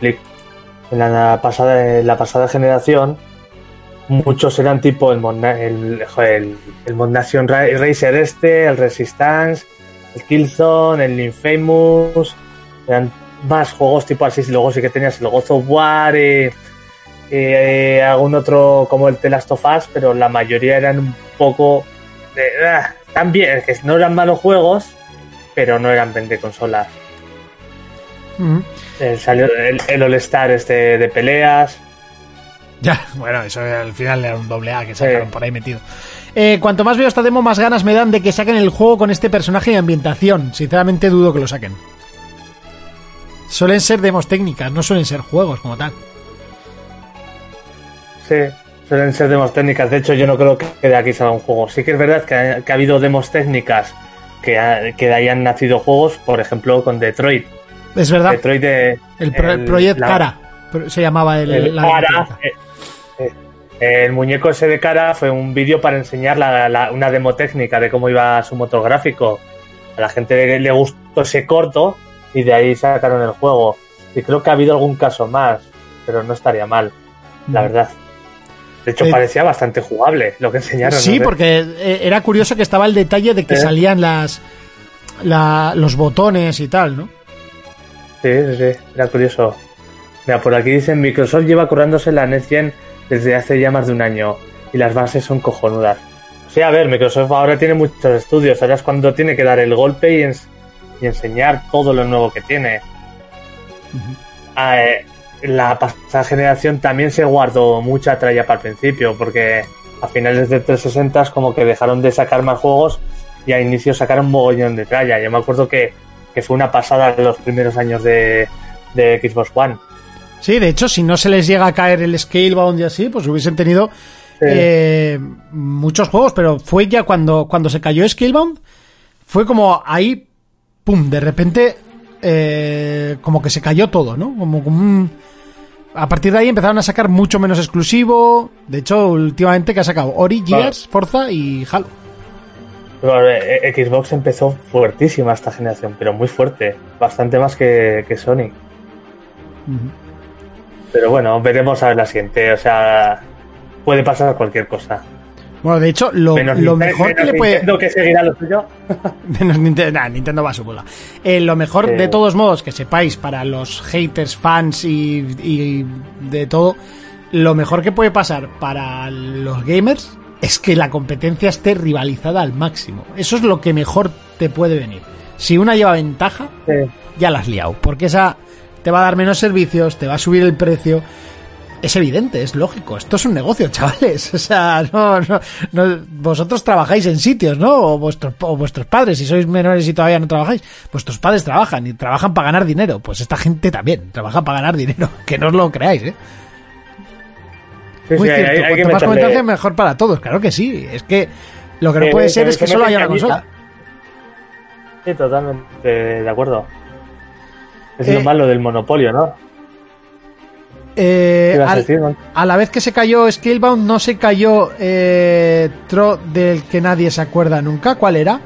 en la pasada, en la pasada generación, muchos eran tipo el, Mod Na- el, el, el Mod Nation Ra- Racer este, el Resistance, el Killzone, el Infamous, eran más juegos tipo así, luego sí que tenías el God of War, eh, eh, algún otro como el The Last of Us, pero la mayoría eran un poco de, ah, también, que no eran malos juegos, pero no eran 20 consolas. Eh, salió el, el All Star este de peleas. Ya, bueno, eso al final era un doble A que sacaron Sí. por ahí metido. Eh, cuanto más veo esta demo, más ganas me dan de que saquen el juego con este personaje y ambientación. Sinceramente dudo que lo saquen. Suelen ser demos técnicas, no suelen ser juegos como tal. Sí, suelen ser demos técnicas. De hecho, yo no creo que de aquí salga un juego. Sí que es verdad que ha, que ha habido demos técnicas que, ha- que de ahí han nacido juegos, por ejemplo, con Detroit. Es verdad, Detroit de. el, pro- el- Project la- Cara se llamaba el, el la cara, eh, eh, el muñeco ese de cara fue un vídeo para enseñar la- la- una demo técnica de cómo iba su motor gráfico. A la gente le, le gustó ese corto y de ahí sacaron el juego. Y creo que ha habido algún caso más, pero no estaría mal, la Mm. verdad. De hecho, Eh, parecía bastante jugable lo que enseñaron. Sí, no porque eh, era curioso que estaba el detalle de que Eh. salían las la- los botones y tal, ¿no? Sí, sí, sí, era curioso. Mira, por aquí dicen Microsoft lleva currándose la Next Gen desde hace ya más de un año y las bases son cojonudas. Sí, a ver, Microsoft ahora tiene muchos estudios, ahora es cuando tiene que dar el golpe y, y enseñar todo lo nuevo que tiene. Ah, eh, la pasada generación también se guardó mucha tralla para el principio, porque a finales de 360 es como que dejaron de sacar más juegos y a inicio sacaron un mogollón de tralla. Yo me acuerdo que, que fue una pasada los primeros años de, de Xbox One. Sí, de hecho, si no se les llega a caer el Scalebound y así, pues hubiesen tenido Sí. eh, muchos juegos, pero fue ya cuando, cuando se cayó Scalebound, fue como ahí, pum, de repente, eh, como que se cayó todo, ¿no? Como, como un- A partir de ahí empezaron a sacar mucho menos exclusivo. De hecho, últimamente que ha sacado Ori, Gears, Forza y Halo. Eh, eh, Xbox empezó fuertísima esta generación, pero muy fuerte, bastante más que, que Sony. Pero bueno, veremos a ver la siguiente, o sea, puede pasar cualquier cosa. Bueno, de hecho, lo, Menos lo Nintendo- mejor que le puede. Nintendo que seguirá lo suyo. Menos Nintendo, nah, Nintendo va a su bola. Eh, lo mejor, de todos modos, que sepáis, para los haters, fans y, y de todo, lo mejor que puede pasar para los gamers es que la competencia esté rivalizada al máximo. Eso es lo que mejor te puede venir. Si una lleva ventaja, Sí. ya la has liado. Porque esa te va a dar menos servicios, te va a subir el precio. Es evidente, es lógico. Esto es un negocio, chavales. O sea, no, no, no- vosotros trabajáis en sitios, ¿no? O vuestros, o vuestros padres, si sois menores y todavía no trabajáis, vuestros padres trabajan y trabajan para ganar dinero. Pues esta gente también trabaja para ganar dinero. Que no os lo creáis, ¿eh? Sí, Muy sí, hay- cierto. hay que Cuanto más competencia, mejor para todos. Claro que sí. Es que lo que no Sí, puede se- ser es que solo haya una consola. Sí, totalmente de acuerdo. Es Eh, lo malo del monopolio, ¿no? Eh, ¿Qué ibas a al- decir, man? a la vez que se cayó Scalebound, no se cayó eh, Tro del que nadie se acuerda nunca. ¿Cuál era?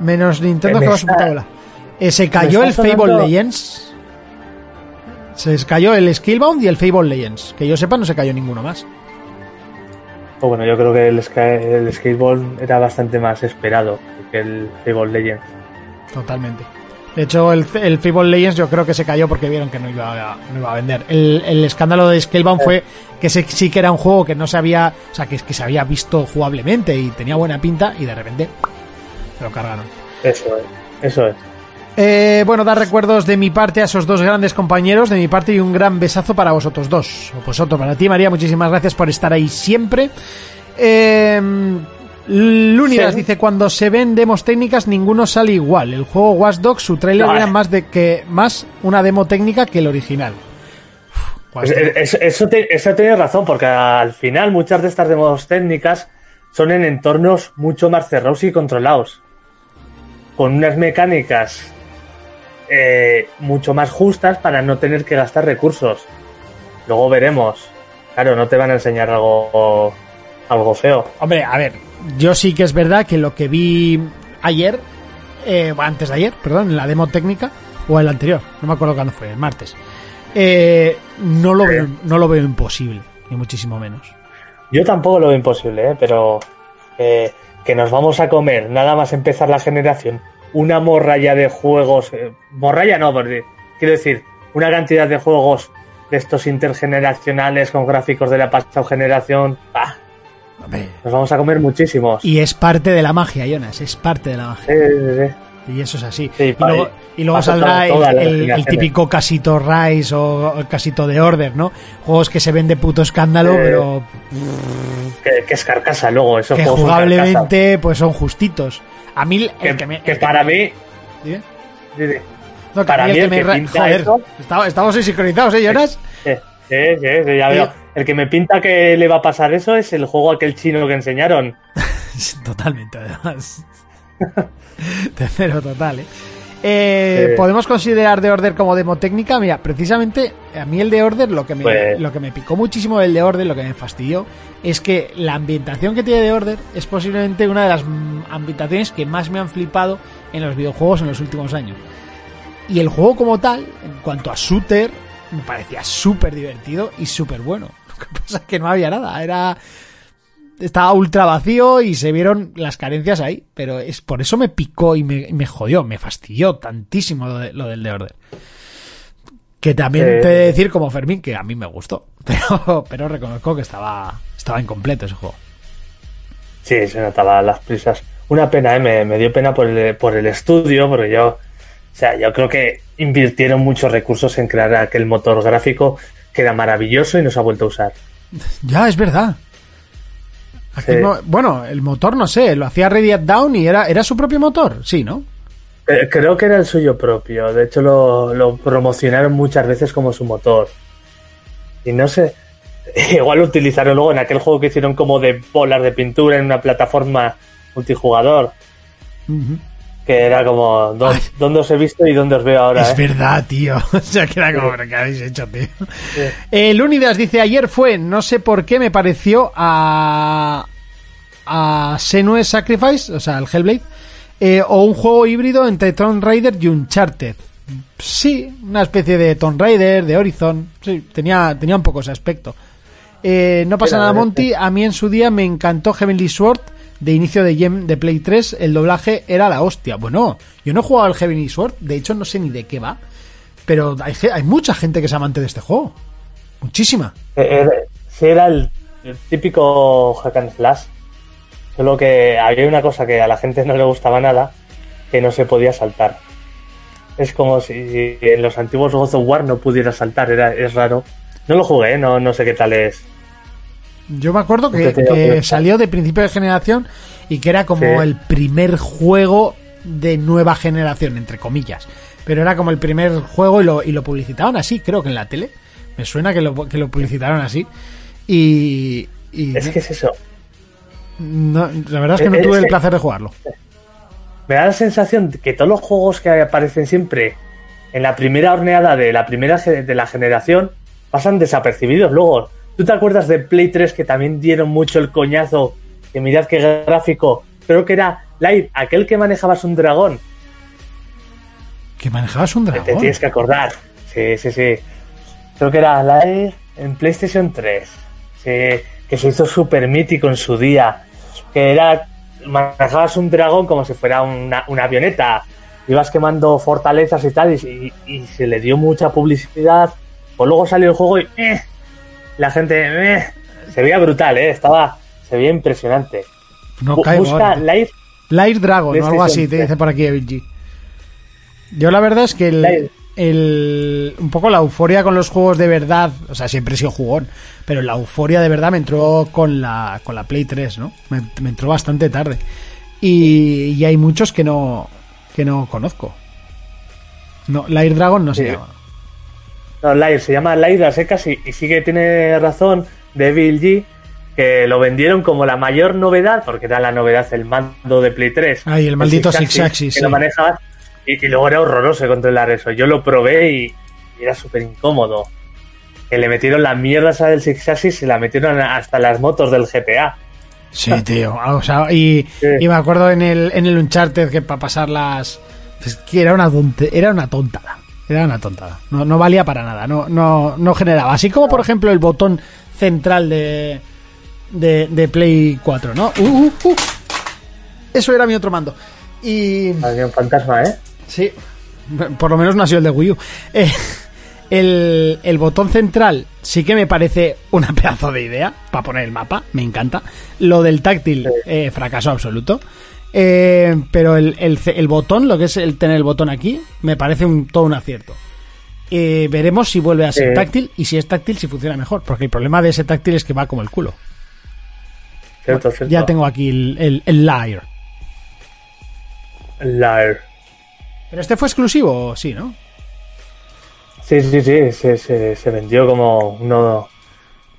Menos Nintendo que va su puta bola. Eh, se cayó el Fable sonando- Legends. Se cayó el Skillbound y el Fable Legends. Que yo sepa, no se cayó ninguno más. Pues bueno, yo creo que el, el era bastante más esperado que el Fable Legends. Totalmente. De hecho, el, el Fable Legends yo creo que se cayó porque vieron que no iba a, no iba a vender. El, el escándalo de Scalebound fue que sí que era un juego que no se había, o sea, que, que se había visto jugablemente y tenía buena pinta y de repente se lo cargaron. Eso es, eso es. Eh, bueno, dar recuerdos de mi parte a esos dos grandes compañeros, de mi parte y un gran besazo para vosotros dos. O pues otro para ti, María, muchísimas gracias por estar ahí siempre. Eh, Lunidas Sí. dice, cuando se ven demos técnicas, ninguno sale igual. El juego Watch Dogs, su trailer No, era eh. más de que más una demo técnica que el original. Uf, es- eso, te- eso tiene razón, porque al final muchas de estas demos técnicas son en entornos mucho más cerrados y controlados. Con unas mecánicas eh, mucho más justas para no tener que gastar recursos. Luego veremos. Claro, no te van a enseñar algo, algo feo. Hombre, a ver, yo sí que es verdad que lo que vi ayer, eh, antes de ayer, perdón, en la demo técnica, o el anterior, no me acuerdo cuándo fue, el martes, eh, no, lo veo, no lo veo imposible, ni muchísimo menos. Yo tampoco lo veo imposible, ¿eh? pero eh, que nos vamos a comer nada más empezar la generación una morralla de juegos, eh, morralla no, porque quiero decir, una cantidad de juegos de estos intergeneracionales con gráficos de la pasada generación, ¡ah! Hombre, nos vamos a comer muchísimos. Y es parte de la magia, Jonas, es parte de la magia. Sí, sí, sí. Y eso es así. Sí, y luego, y luego pasa saldrá el, típico casito Rise o el casito de Order, ¿no? Juegos que se ven de puto escándalo, Eh, pero Que, que es carcasa luego, esos que juegos son jugablemente pues son justitos. A mí el Que, que me... que el que- para mí, sí, sí. No, que Para mí el el que me Joder, eso- estamos, estamos sincronizados, ¿eh, Jonas? Sí, sí, sí, sí, ya veo. El que me pinta que le va a pasar eso es el juego aquel chino que enseñaron. Totalmente, además. Tercero total, ¿eh? Eh, Sí. ¿Podemos considerar The Order como demo técnica? Mira, precisamente a mí el The Order, lo que, me, Pues- lo que me picó muchísimo del The Order, lo que me fastidió, es que la ambientación que tiene The Order es posiblemente una de las ambientaciones que más me han flipado en los videojuegos en los últimos años. Y el juego como tal, en cuanto a shooter, me parecía súper divertido y súper bueno. Que pasa es que no había nada, era estaba ultra vacío y se vieron las carencias ahí, pero es por eso me picó y me, me jodió, me fastidió tantísimo lo, de- lo del The Order. Que también Eh, te he de decir como Fermín que a mí me gustó, pero, pero reconozco que estaba, estaba incompleto ese juego. Sí, se notaba las prisas. Una pena, ¿eh? me, me dio pena por el, por el estudio, porque yo, o sea, yo creo que invirtieron muchos recursos en crear aquel motor gráfico que era maravilloso y no se ha vuelto a usar. Ya, es verdad. Aquí Sí. no- bueno, el motor no sé, lo hacía Ready Down y era, era su propio motor, sí, ¿no? Eh, Creo que era el suyo propio, de hecho lo, lo promocionaron muchas veces como su motor. Y no sé, igual lo utilizaron luego en aquel juego que hicieron como de bolas de pintura en una plataforma multijugador, que era como, ¿dó- Ay. ¿dónde os he visto y dónde os veo ahora? Es eh? verdad, tío. O sea, que era como, "¿Pero ¿qué habéis hecho, tío? El Unidas dice, ayer fue, no sé por qué me pareció a... a Senue Sacrifice, o sea, el Hellblade, eh, o un juego híbrido entre Tomb Raider y Uncharted. Sí, una especie de Tomb Raider, de Horizon, sí, tenía, tenía un poco ese aspecto. Eh, no pasa nada, Monty. A mí en su día me encantó Heavenly Sword de inicio de Gem de Play 3. El doblaje era la hostia. Bueno, yo no he jugado al Heavenly Sword. De hecho, no sé ni de qué va. Pero hay, mucha gente que es amante de este juego. Muchísima. Eh, era- sí, era el, típico hack and slash. Solo que había una cosa que a la gente no le gustaba nada, que no se podía saltar. Es como si en los antiguos God of War no pudiera saltar, era, es raro. No lo jugué, ¿eh? no, no sé qué tal es. Yo me acuerdo que, salió de principio de generación y que era como Sí. el primer juego de nueva generación, entre comillas. Pero era como el primer juego y lo, y lo publicitaban así, creo que en la tele. Me suena que lo, que lo publicitaron así. Y, y Es que es eso. no- la verdad es que no es tuve el que- placer de jugarlo. Me da la sensación de que todos los juegos que aparecen siempre en la primera horneada de la primera de la generación pasan desapercibidos. Luego, ¿tú te acuerdas de Play 3 que también dieron mucho el coñazo? Que mirad qué gráfico. Creo que era Live, aquel que manejabas un dragón. Que manejabas un Te dragón. tienes que acordar. Sí, sí, sí. Creo que era Live en PlayStation 3. Sí, que se hizo súper mítico en su día. Que era. Manejabas un dragón como si fuera una, una avioneta. Ibas quemando fortalezas y tal. Y, y- y se le dio mucha publicidad. Pues luego salió el juego y. eh, la gente. eh, se veía brutal, ¿eh? Estaba. Se veía impresionante. No Bu- caigo Busca ahora. Live. Light Dragon o algo así, te 3. dice por aquí Evil. Yo la verdad es que el, el- un poco la euforia con los juegos de verdad, o sea, siempre he sido jugón, pero la euforia de verdad me entró con la, con la Play 3, ¿no? Me, me entró bastante tarde. Y, y hay muchos que no, que no conozco. No, Light Dragon no se Sí. llama. No, Live, se llama Live a secas y, y sí que tiene razón Devil G que lo vendieron como la mayor novedad, porque era la novedad el mando de Play 3. Ay, el maldito Six Axis, Que sí. lo manejabas y, y luego era horroroso controlar eso. Yo lo probé y, y era súper incómodo. Que le metieron la mierda esa del Six Axis y la metieron hasta las motos del GTA. Sí, tío. O sea, y, Sí. y me acuerdo en el, en el Uncharted que para pasar las. Es que era una, era una tontada. Era una tontada. No, no valía para nada. No, no, no generaba. Así como, por ejemplo, el botón central de, de, de Play 4, ¿no? Uh, uh, uh. Eso era mi otro mando. Y. Había un fantasma, ¿eh? Sí, por lo menos no ha sido el de Wii U. Eh, el, el botón central sí que me parece una pedazo de idea para poner el mapa, me encanta. Lo del táctil, eh, fracaso absoluto. Eh, pero el, el ce- el botón, lo que es el tener el botón aquí, me parece un, todo un acierto. Eh, veremos si vuelve a ser Sí. táctil y si es táctil, si funciona mejor. Porque el problema de ese táctil es que va como el culo. Cierto, cierto. Ya tengo aquí el, el, el. Live. Pero este fue exclusivo, sí, ¿no? Sí, sí, sí, se, se, se vendió como uno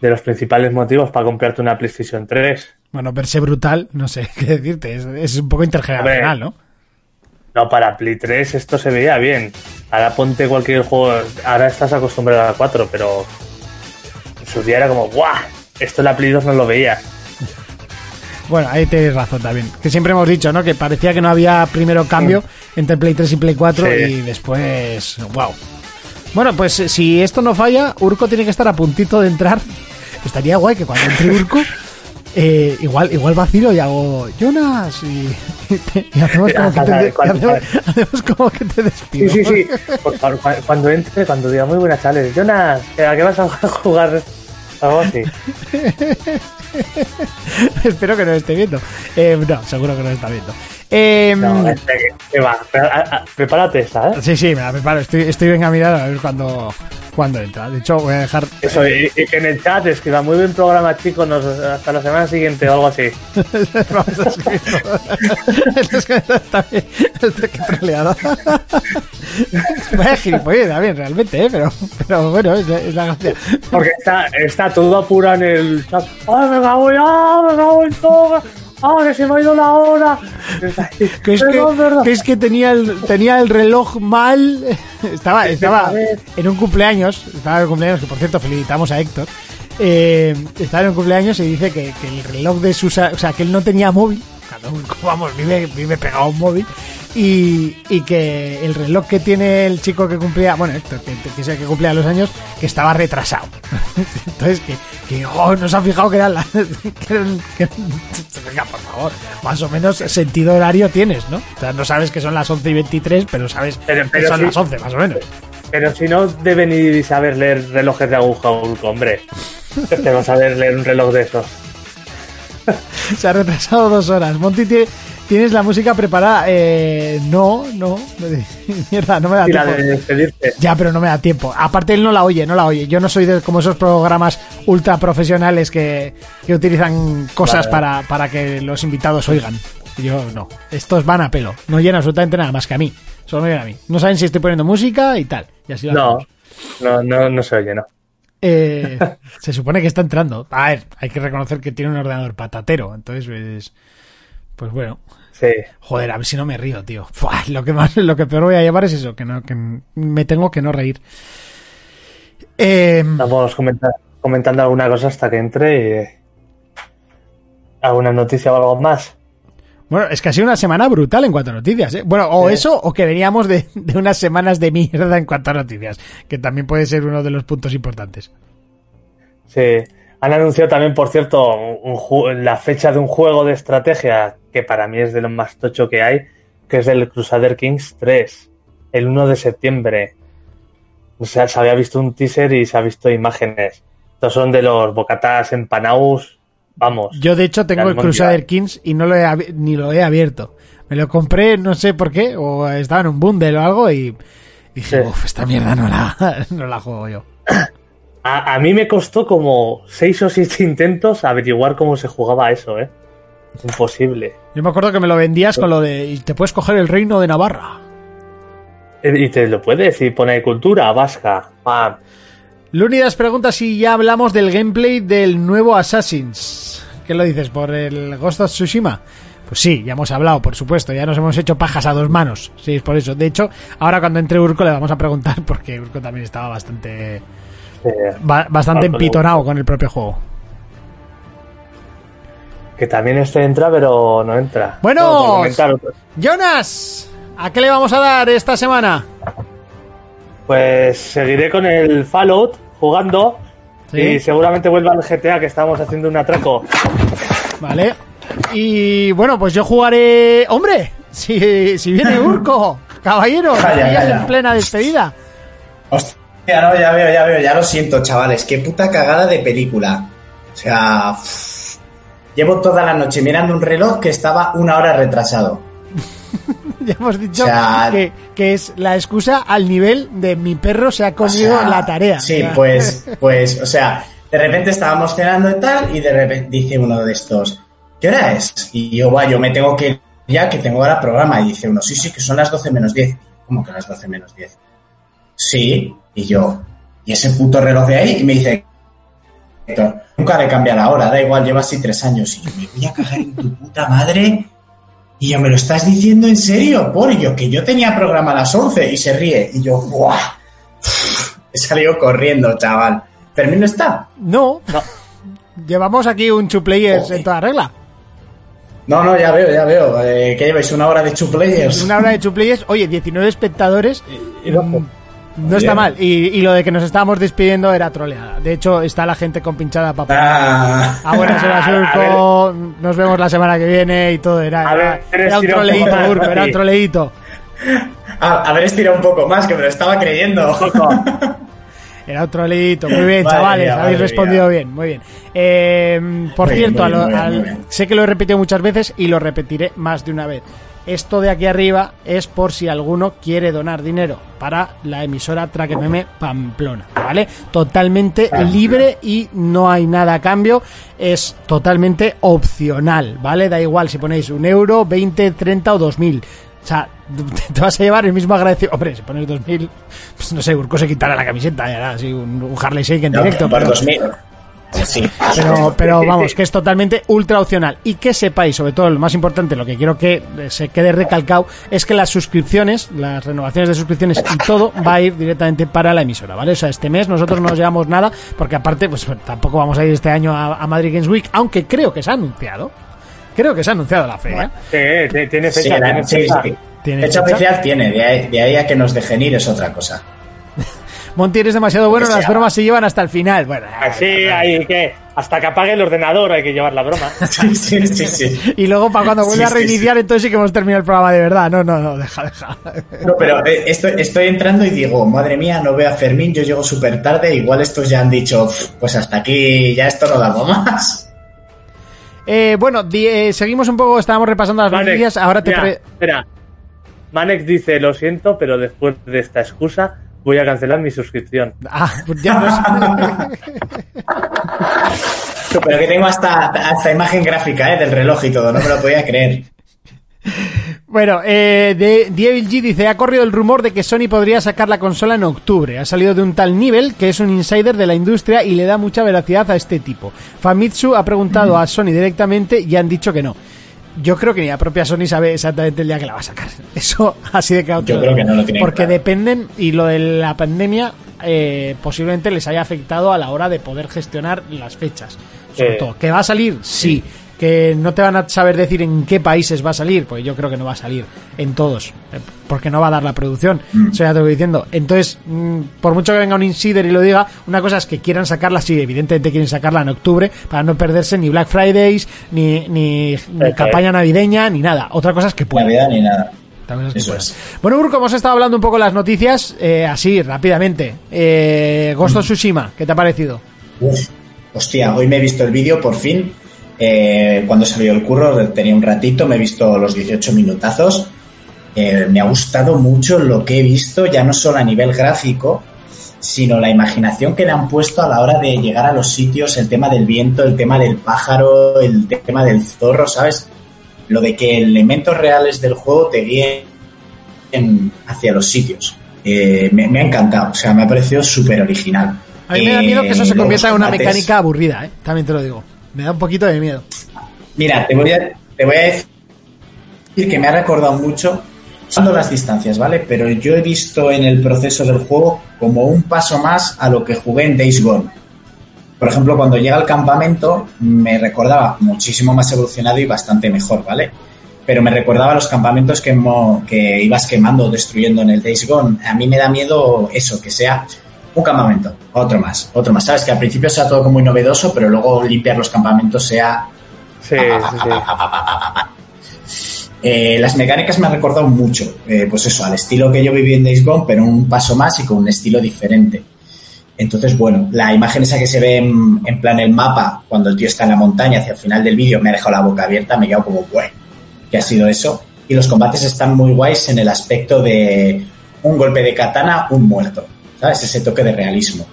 de los principales motivos para comprarte una PlayStation 3. Bueno, verse brutal, no sé qué decirte, es, es un poco intergeneracional, ¿no? No, para Play 3 esto se veía bien. Ahora ponte cualquier juego. Ahora estás acostumbrado a la 4, pero en su día era como, ¡guau! Esto en la Play 2 no lo veías. Bueno, ahí tienes razón también. Que siempre hemos dicho, ¿no? Que parecía que no había primero cambio entre Play 3 y Play 4 Sí. y después, wow. Bueno, pues eh, si esto no falla, Urco tiene que estar a puntito de entrar. Estaría guay que cuando entre Urco, eh, igual, igual vacilo y hago Jonas y, y te- y hacemos, como que te, y hacemos, hacemos como que te Sí, despido. sí, sí. Por favor, cuando entre, cuando diga muy buenas tardes, Jonas, ¿a qué vas a jugar? Algo así. Espero que no esté viendo. Eh, no, seguro que no está viendo. Eh, No, este, va. Prepárate esa, ¿eh? Sí, sí, me la preparo. Estoy, estoy venga a mirar a ver cuándo, cuándo entra. De hecho, voy a dejar. Eso, y, y que en el chat escriba muy buen programa, chicos, nos, hasta la semana siguiente o algo así. Vamos a escribir es que está bien. Vaya también, realmente, ¿eh? Pero, pero bueno, es, la- es la gracia. Porque está, está todo apurado en el chat. ¡Ay, me cago en, ah, me cago en todo! ¡Ah, que se me ha ido la hora! Que es que, Perdón, perdón. que es que tenía el, tenía el reloj mal. Estaba, estaba en un cumpleaños. Estaba en un cumpleaños, que por cierto, felicitamos a Héctor. Eh, estaba en un cumpleaños y dice que, que el reloj de sus. O sea, que él no tenía móvil. Vamos, vive, vive pegado a un móvil. Y, y que el reloj que tiene el chico que cumplía, bueno, Héctor, que, que es el que cumplía los años, que estaba retrasado. Entonces, que, que oh, no se ha fijado que eran las. Que, venga, por favor, más o menos sentido horario tienes, ¿no? O sea, no sabes que son las 11 y 23, pero sabes Pero- que son las 11, más o menos. Pero si no deben ni saber leer relojes de aguja hombre. Este va a saber leer un reloj de esos. Se ha retrasado dos horas. Monty, tie- ¿tienes la música preparada? Eh, no, no. Mierda, no me da Y la tiempo. de despedirte. Ya, pero no me da tiempo. Aparte, él no la oye, no la oye. Yo no soy de como esos programas ultra profesionales que, que utilizan cosas Vale. para, para que los invitados oigan. Yo no. Estos van a pelo. No oyen absolutamente nada más que a mí. Solo me oyen a mí. No saben si estoy poniendo música y tal. Y así lo No, no, no, no se oye, no. Eh, se supone que está entrando. A ver, hay que reconocer que tiene un ordenador patatero. Entonces, pues, pues bueno. Sí. Joder, a ver si no me río, tío. Fua, lo que más, lo que peor voy a llevar es eso, que no, que me tengo que no reír. Eh, Estamos comenta- comentando alguna cosa hasta que entre y... ¿Alguna noticia o algo más? bueno, es que ha sido una semana brutal en cuanto a noticias. ¿eh? Bueno, o Sí. eso, o que veníamos de, de unas semanas de mierda en cuanto a noticias, que también puede ser uno de los puntos importantes. Sí. Han anunciado también, por cierto, un la fecha de un juego de estrategia que para mí es de lo más tocho que hay, que es el Crusader Kings 3, el 1 de septiembre. O sea, se había visto un teaser y se ha visto imágenes. Estos son de los bocatas empanaus, vamos. Yo, de hecho, tengo el. Crusader Kings y no lo he, ni lo he abierto. Me lo compré, no sé por qué, o estaba en un bundle o algo y dije, Sí. uff, esta mierda no la, no la juego yo. A, a mí me costó como seis o siete intentos averiguar cómo se jugaba eso, ¿eh? Imposible. Yo me acuerdo que me lo vendías con lo de, y te puedes coger el reino de Navarra. Eh, Y te lo puedes y pone cultura vasca. pam. Lunidas pregunta si ya hablamos del gameplay del nuevo Assassins. ¿Qué lo dices? ¿Por el Ghost of Tsushima? Pues sí, ya hemos hablado, por supuesto. Ya nos hemos hecho pajas a dos manos. Sí, es por eso. De hecho, ahora cuando entre Urco le vamos a preguntar, porque Urco también estaba bastante ba- bastante empitonado con el propio juego. que también este entra, pero no entra. Bueno, No. Jonas, ¿a qué le vamos a dar esta semana? Pues seguiré con el Fallout jugando. Sí. Y seguramente vuelva al GTA que estábamos haciendo un atraco. Vale. Y bueno, pues yo jugaré. ¡Hombre! Si, si viene Urco, caballero, en plena despedida. Hostia, no, ya veo, ya veo, ya lo siento, chavales. Qué puta cagada de película. O sea, uff. llevo toda la noche mirando un reloj que estaba una hora retrasado. Ya hemos dicho O sea- que, que es la excusa al nivel de mi perro se ha O comido sea, la tarea. Sí, O pues, pues, o sea, de repente estábamos cenando y tal, y de repente dice uno de estos, ¿qué hora es? Y yo, va, yo me tengo que ir ya, que tengo ahora programa. Y dice uno, sí, sí, que son las 12 menos 10. ¿Cómo que las 12 menos 10? Sí, y yo, ¿y ese puto reloj de ahí? Y me dice, nunca le cambia la hora, da igual, lleva así tres años. Y yo, me voy a cagar en tu puta madre. Y yo, ¿me lo estás diciendo en serio? Por yo, que yo tenía programa a las 11 y se ríe. Y yo, ¡buah! He salido corriendo, chaval. Fermín no está. No, No. llevamos aquí un two players Joder. en toda regla. No, no, ya veo, ya veo. Eh, ¿Qué lleváis? ¿Una hora de two players? Una hora de two players, oye, 19 espectadores. Y loco. No está Bien. mal. Y, y lo de que nos estábamos despidiendo era troleada. De hecho, está la gente con pinchada para Ah, Ah, buenas horas, A. Urco. Nos vemos la semana que viene y todo. Era, A era, era un troleíto, Urco, era un troleíto. a, a ver, estirado un poco más, que me lo estaba creyendo. Era un troleíto. Muy bien, chavales. habéis respondido bien, muy bien. Eh, por Muy cierto, bien, a lo- muy bien, al- muy bien. sé que lo he repetido muchas veces y lo repetiré más de una vez. Esto de aquí arriba es por si alguno quiere donar dinero para la emisora Track FM Pamplona, ¿vale? Totalmente Pamplona. libre y no hay nada a cambio, es totalmente opcional, ¿vale? Da igual si ponéis un euro, 20, 30 o 2000. O sea, te vas a llevar el mismo agradecido. Hombre, si pones 2000, pues no sé, Urco se quitará la camiseta y hará así un, un Harley Shake en No, directo. por pero- 2000. Sí. pero, pero vamos, que es totalmente ultra opcional. Y que sepáis, sobre todo lo más importante, lo que quiero que eh, se quede recalcado, es que las suscripciones, las renovaciones de suscripciones y todo va a ir directamente para la emisora, ¿vale? O sea, este mes nosotros no nos llevamos nada, porque aparte, pues tampoco vamos a ir este año a, a Madrid Games Week, aunque creo que se ha anunciado. Creo que se ha anunciado la feria. Sí, tiene Sí, fecha, la- tiene sí, fecha. sí. ¿Tiene Fecha fecha? oficial tiene, de ahí, de ahí a que nos dejen ir es otra cosa. Monty eres demasiado bueno, las bromas se llevan hasta el final. Bueno, Así hay que. Hasta que apague el ordenador hay que llevar la broma. Sí, sí, sí, sí. y luego para cuando vuelva Sí, a sí, reiniciar, entonces sí que hemos terminado el programa de verdad. No, no, no, deja, deja. No, pero eh, estoy, estoy entrando y digo, madre mía, no veo a Fermín, yo llego súper tarde, igual estos ya han dicho, "Pf, pues hasta aquí ya esto no da más. Eh, bueno, di- eh, seguimos un poco, estábamos repasando las noticias. Ahora te mira, Espera. Manek dice: Lo siento, pero después de esta excusa voy a cancelar mi suscripción. Ah, pues ya no sé. Pero que tengo hasta, hasta imagen gráfica eh, del reloj y todo, no me lo podía creer. Bueno, eh, de, Devil G dice, ha corrido el rumor de que Sony podría sacar la consola en octubre. Ha salido de un tal nivel que es un insider de la industria y le da mucha veracidad a este tipo. Famitsu ha preguntado a Sony directamente y han dicho que no. Yo creo que ni la propia Sony sabe exactamente el día que la va a sacar. Eso así de claro. Yo creo que no lo tienen Porque claro. dependen, y lo de la pandemia eh, posiblemente les haya afectado a la hora de poder gestionar las fechas. Sobre Eh. todo, ¿que va a salir? Sí. Que no te van a saber decir en qué países va a salir, pues yo creo que no va a salir en todos, eh, porque no va a dar la producción. Eso ya te lo voy diciendo. Entonces, mm, por mucho que venga un insider y lo diga, una cosa es que quieran sacarla, sí, evidentemente quieren sacarla en octubre, para no perderse ni Black Fridays, ni, ni, campaña navideña, ni nada. Otra cosa es que puedan. Navidad ni nada. Es Eso. Bueno, Urco, hemos estado hablando un poco de las noticias, eh, así, rápidamente. Eh, Ghost of Tsushima, ¿qué te ha parecido? Uf, hostia, hoy me he visto el vídeo por fin. Eh, cuando salió el curro tenía un ratito, me he visto los 18 minutazos. Eh, me ha gustado mucho lo que he visto, ya no solo a nivel gráfico, sino la imaginación que le han puesto a la hora de llegar a los sitios, el tema del viento, el tema del pájaro, el tema del zorro, ¿sabes? Lo de que elementos reales del juego te guíen en- hacia los sitios. Eh, me, me ha encantado, o sea, me ha parecido súper original. A mí me da miedo que eso Eh, se luego convierta en una mecánica aburrida, ¿eh? También te lo digo. Me da un poquito de miedo. Mira, te voy a, te voy decir que me ha recordado mucho, usando las distancias, ¿vale? Pero yo he visto en el proceso del juego como un paso más a lo que jugué en Days Gone. Por ejemplo, cuando llega al campamento, me recordaba muchísimo más evolucionado y bastante mejor, ¿vale? Pero me recordaba los campamentos que, que ibas quemando destruyendo en el Days Gone. A mí me da miedo eso, que sea un campamento, otro más, otro más. Sabes que al principio sea todo como muy novedoso, pero luego limpiar los campamentos sea Sí, sí, sí. eh, las mecánicas me han recordado mucho, eh, pues eso, al estilo que yo viví en Days Gone, pero un paso más y con un estilo diferente. Entonces, bueno, la imagen esa que se ve en, en plan el mapa, cuando el tío está en la montaña hacia el final del vídeo, me ha dejado la boca abierta, me he quedado como, bueno, ¿qué ha sido eso? Y los combates están muy guays en el aspecto de un golpe de katana, un muerto, ¿sabes? Ese toque de realismo.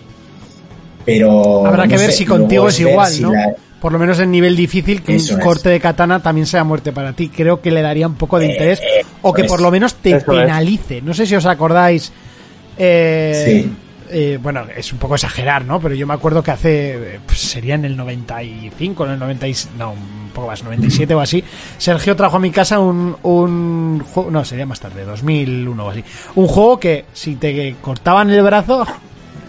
Pero... Habrá que no ver sé, si contigo es ver igual, si ¿no? la- Por lo menos en nivel difícil, que Eso un es. corte de katana también sea muerte para ti. Creo que le daría un poco de Eh, interés. eh, o que por lo menos te Eso es. penalice. No sé si os acordáis. eh, Sí. Eh, bueno, es un poco exagerar, ¿no? Pero yo me acuerdo que hace. eh, pues sería en el 95, en el 96. No, un poco más, 97 o así. Sergio trajo a mi casa un, un. No, sería más tarde, 2001 o así. Un juego que si te cortaban el brazo.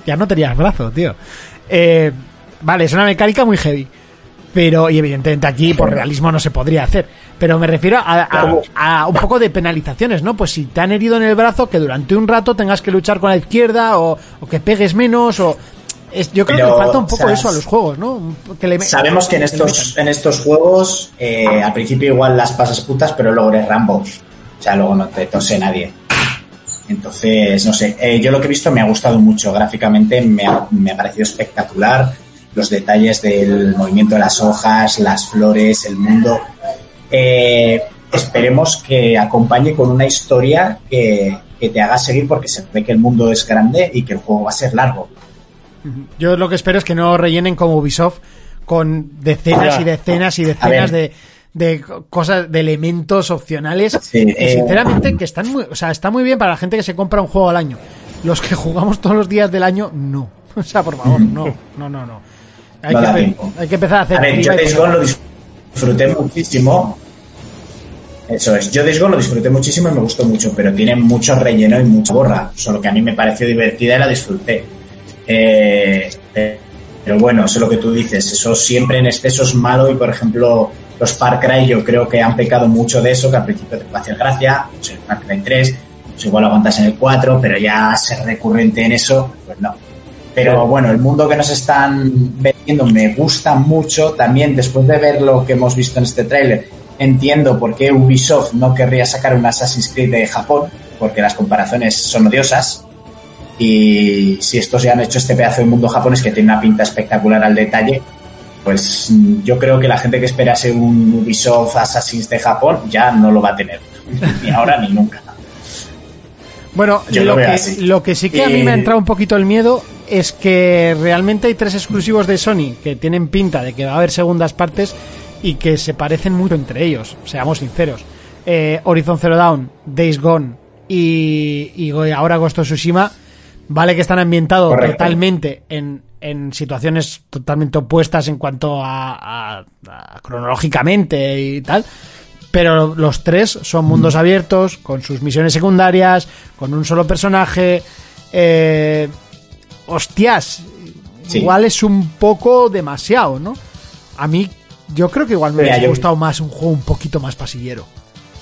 Ya no tenías brazo, tío. Eh, vale, es una mecánica muy heavy. Pero, y evidentemente aquí por realismo no se podría hacer. Pero me refiero a, a- a un poco de penalizaciones, ¿no? Pues si te han herido en el brazo, que durante un rato tengas que luchar con la izquierda o, o que pegues menos o... es- yo creo Pero, que falta un poco eso a los juegos, ¿no? Un- Que le, Sabemos que en estos, en estos juegos, eh, al principio igual las pasas putas, pero luego eres Rambo. O sea, luego no te tose nadie. Entonces, no sé, eh, yo lo que he visto me ha gustado mucho. Gráficamente me ha, me ha parecido espectacular. Los detalles del movimiento de las hojas, las flores, el mundo. Eh, esperemos que acompañe con una historia que, que te haga seguir porque se ve que el mundo es grande y que el juego va a ser largo. Yo lo que espero es que no rellenen como Ubisoft con decenas Ya. y decenas y decenas de, de co- cosas, de elementos opcionales. Sí, eh, sinceramente, que están muy, o sea, está muy bien para la gente que se compra un juego al año. Los que jugamos todos los días del año, no. O sea, por favor, no, no, no, no. Hay, No que, da tiempo. hay que empezar a hacer. A ver, yo Days. Gone lo disfruté muchísimo. Eso es, yo Days Gone lo disfruté muchísimo y me gustó mucho, pero tiene mucho relleno y mucha borra. Solo que a mí me pareció divertida y la disfruté. Eh, eh, pero bueno, eso es lo que tú dices. Eso siempre en exceso es malo y, por ejemplo, Los Far Cry yo creo que han pecado mucho de eso, que al principio te puede hacer gracia, pues el Far Cry 3, pues igual lo aguantas en el 4, pero ya ser recurrente en eso, pues no. Pero bueno, el mundo que nos están vendiendo me gusta mucho. También después de ver lo que hemos visto en este tráiler, entiendo por qué Ubisoft no querría sacar un Assassin's Creed de Japón, porque las comparaciones son odiosas. Y si estos ya han hecho este pedazo de mundo japonés que tiene una pinta espectacular al detalle, pues yo creo que la gente que esperase un Ubisoft Assassin's de Japón ya no lo va a tener. Ni ahora ni nunca. Bueno, Yo lo, que, así. lo que sí que a mí Eh, me ha entrado un poquito el miedo es que realmente hay tres exclusivos de Sony que tienen pinta de que va a haber segundas partes y que se parecen mucho entre ellos, seamos sinceros. Eh, Horizon Zero Dawn, Days Gone y, y ahora Ghost of Tsushima, vale que están ambientados Correcto. totalmente en, en situaciones totalmente opuestas en cuanto a, a- a cronológicamente y tal, pero los tres son mundos abiertos, con sus misiones secundarias, con un solo personaje. Eh, hostias, Sí. igual es un poco demasiado, ¿no? A mí, yo creo que igual me hubiera yo- gustado más un juego un poquito más pasillero.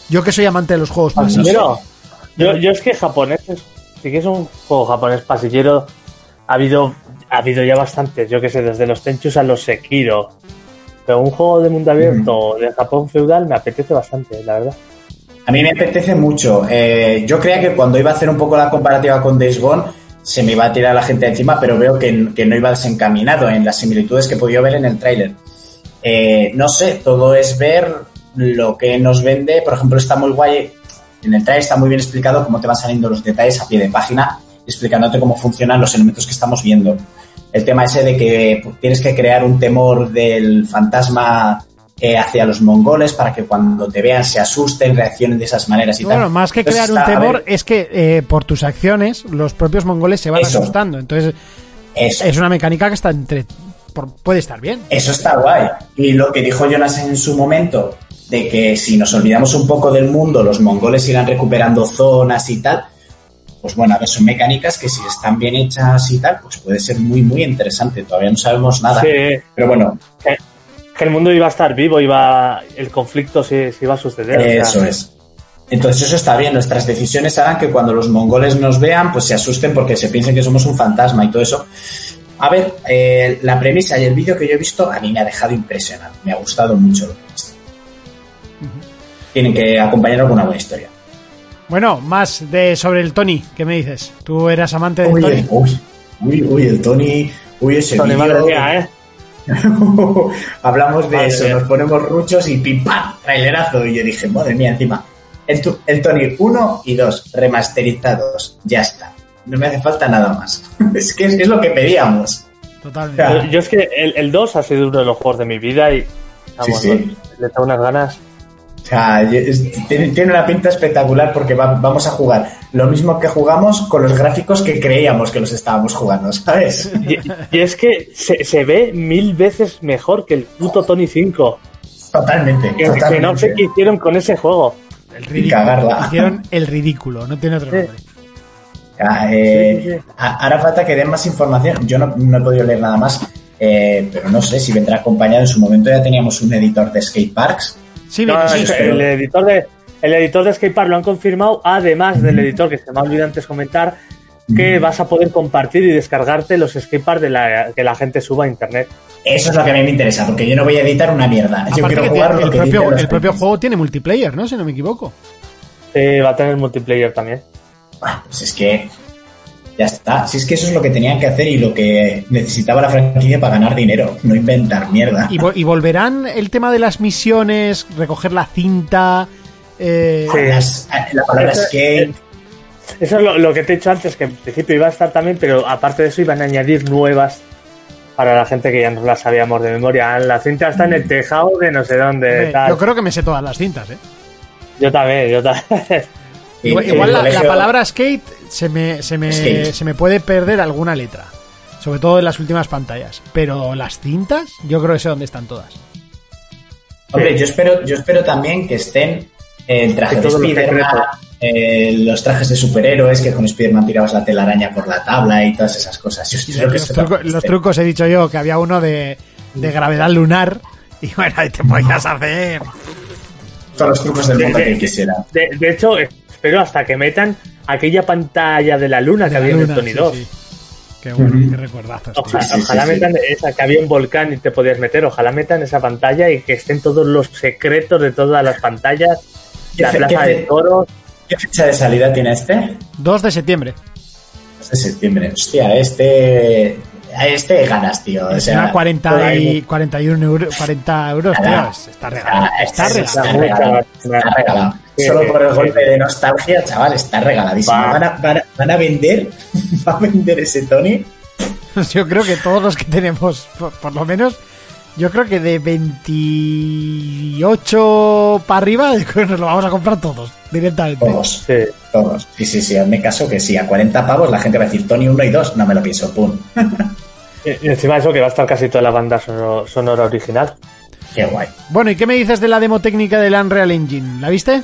Yo que soy amante de los juegos pasilleros. Yo, yo es que japoneses, sí que es un juego japonés pasillero. Ha habido, ha habido ya bastantes, yo que sé, desde los Tenchus a los Sekiro. Pero un juego de mundo abierto de Japón feudal me apetece bastante, la verdad. A mí me apetece mucho. Eh, yo creía que cuando iba a hacer un poco la comparativa con Days Gone se me iba a tirar la gente encima, pero veo que, no iba desencaminado en las similitudes que podido ver en el tráiler. Eh, no sé, todo es ver lo que nos vende. Por ejemplo, está muy guay. En el tráiler está muy bien explicado cómo te van saliendo los detalles a pie de página, explicándote cómo funcionan los elementos que estamos viendo. El tema ese de que tienes que crear un temor del fantasma eh, hacia los mongoles para que cuando te vean se asusten, reaccionen de esas maneras y Bueno, tal. más que Entonces crear un temor, ver, es que eh, por tus acciones los propios mongoles se van Eso. asustando. Entonces, eso, es una mecánica que está entre. por- puede estar bien. eso está guay. Y lo que dijo Jonas en su momento, de que si nos olvidamos un poco del mundo, los mongoles irán recuperando zonas y tal, pues bueno, a ver, son mecánicas que si están bien hechas y tal, pues puede ser muy, muy interesante. Todavía no sabemos nada. Sí, Pero bueno, que, el mundo iba a estar vivo, iba el conflicto sí iba a suceder. o sea, Eso es. Entonces eso está bien. Nuestras decisiones harán que cuando los mongoles nos vean, pues se asusten porque se piensen que somos un fantasma y todo eso. A ver, eh, la premisa y el vídeo que yo he visto a mí me ha dejado impresionado. Me ha gustado mucho lo que he visto. Tienen que acompañarlo con una buena historia. Bueno, más de sobre el Tony, ¿qué me dices? ¿Tú eras amante del Uy, Tony? el- uy, uy, uy, el Tony, uy, ese Tony, madre vídeo. mía, ¿eh? Hablamos de Madre eso, mía. nos ponemos ruchos y pim pam, trailerazo. Y yo dije, madre mía, encima. El, el Tony 1 y 2 remasterizados, ya está. No me hace falta nada más. es que es, es lo que pedíamos. Totalmente. Yo, yo es que el, el 2 ha sido uno de los juegos de mi vida y vamos, Sí, sí. le tengo unas ganas. O sea, es- tiene, tiene una pinta espectacular porque va- vamos a jugar lo mismo que jugamos con los gráficos que creíamos que los estábamos jugando, ¿sabes? Y, y es que se, se ve mil veces mejor que el puto Tony 5. Totalmente, Que, que totalmente. no sé qué hicieron con ese juego. el y ridículo. cagarla. Hicieron el ridículo, no tiene otro nombre. Ah, eh, Sí, sí, sí. a- Hará falta que den más información. Yo no, no he podido leer nada más, eh, pero no sé si vendrá acompañado. En su momento ya teníamos un editor de skateparks. Sí, No, el, el editor de el editor de Skatepark lo han confirmado, además del editor que se me ha olvidado antes comentar, que vas a poder compartir y descargarte los skateparks de la, que la gente suba a internet. Eso es lo que a mí me interesa, porque yo no voy a editar una mierda. Yo quiero que jugar tiene- lo el que propio, el propio juego tiene multiplayer, ¿no? Si no me equivoco. Eh, va a tener multiplayer también. Ah, Pues es que ya está. Si es que eso es lo que tenían que hacer y lo que necesitaba la franquicia para ganar dinero, no inventar mierda. Y, vo- y volverán el tema de las misiones, recoger la cinta. Eh, Sí. Las- la palabra Eso- skate. Eso es lo, lo que te he dicho antes, que en principio iba a estar también, pero aparte de eso iban a añadir nuevas para la gente que ya no las sabíamos de memoria. La cinta está en el tejado de no sé dónde. tal. yo creo que me sé todas las cintas, ¿eh? Yo también, yo también. Igual, la, palabra skate se me, se, me, Skate. se me puede perder alguna letra. Sobre todo en las últimas pantallas. Pero las cintas, yo creo que sé dónde están todas. Hombre, yo espero, yo espero también que estén el traje de Spiderman, eh, los trajes de superhéroes, que con Spiderman tirabas la telaraña por la tabla y todas esas cosas. Yo que los, truco- trucos he dicho yo que había uno de, de gravedad lunar Y bueno, ahí te podías hacer. Todos los trucos del De- mundo de- que quisiera. De, de hecho, espero hasta que metan aquella pantalla de la luna que la había en el Tony sí, 2. sí. Qué bueno, Ujú. qué recuerdazos. Ojalá, tío. Sí, sí, ojalá sí, sí. metan esa que había un volcán y te podías meter. Ojalá metan esa pantalla y que estén todos los secretos de todas las pantallas. ¿Qué La fe- plaza qué de fe- toros. ¿Qué fecha de salida tiene este? 2 de septiembre. de septiembre. Hostia, este. A este ganas, tío. O sea, Encima 40 por y, ahí- 41 euros, 40 euros, tío. Está regalado. Está es- regalado. Está regalado. Está regalado. Sí, Solo por el sí. golpe de nostalgia, chaval, está regaladísimo. Va. Van a, van a- van a vender, va a vender ese Tony. Yo creo que todos los que tenemos, por, por lo menos, yo creo que de 28 para arriba, nos lo vamos a comprar todos, directamente. Todos, Sí. todos. Sí, sí, sí, hazme caso que sí, a 40 pavos la gente va a decir Tony 1 y 2, no me lo pienso, pum. Y y encima de eso que va a estar casi toda la banda sonora, sonora original. Qué guay. Bueno, ¿y qué me dices de la demo técnica del Unreal Engine? ¿La viste?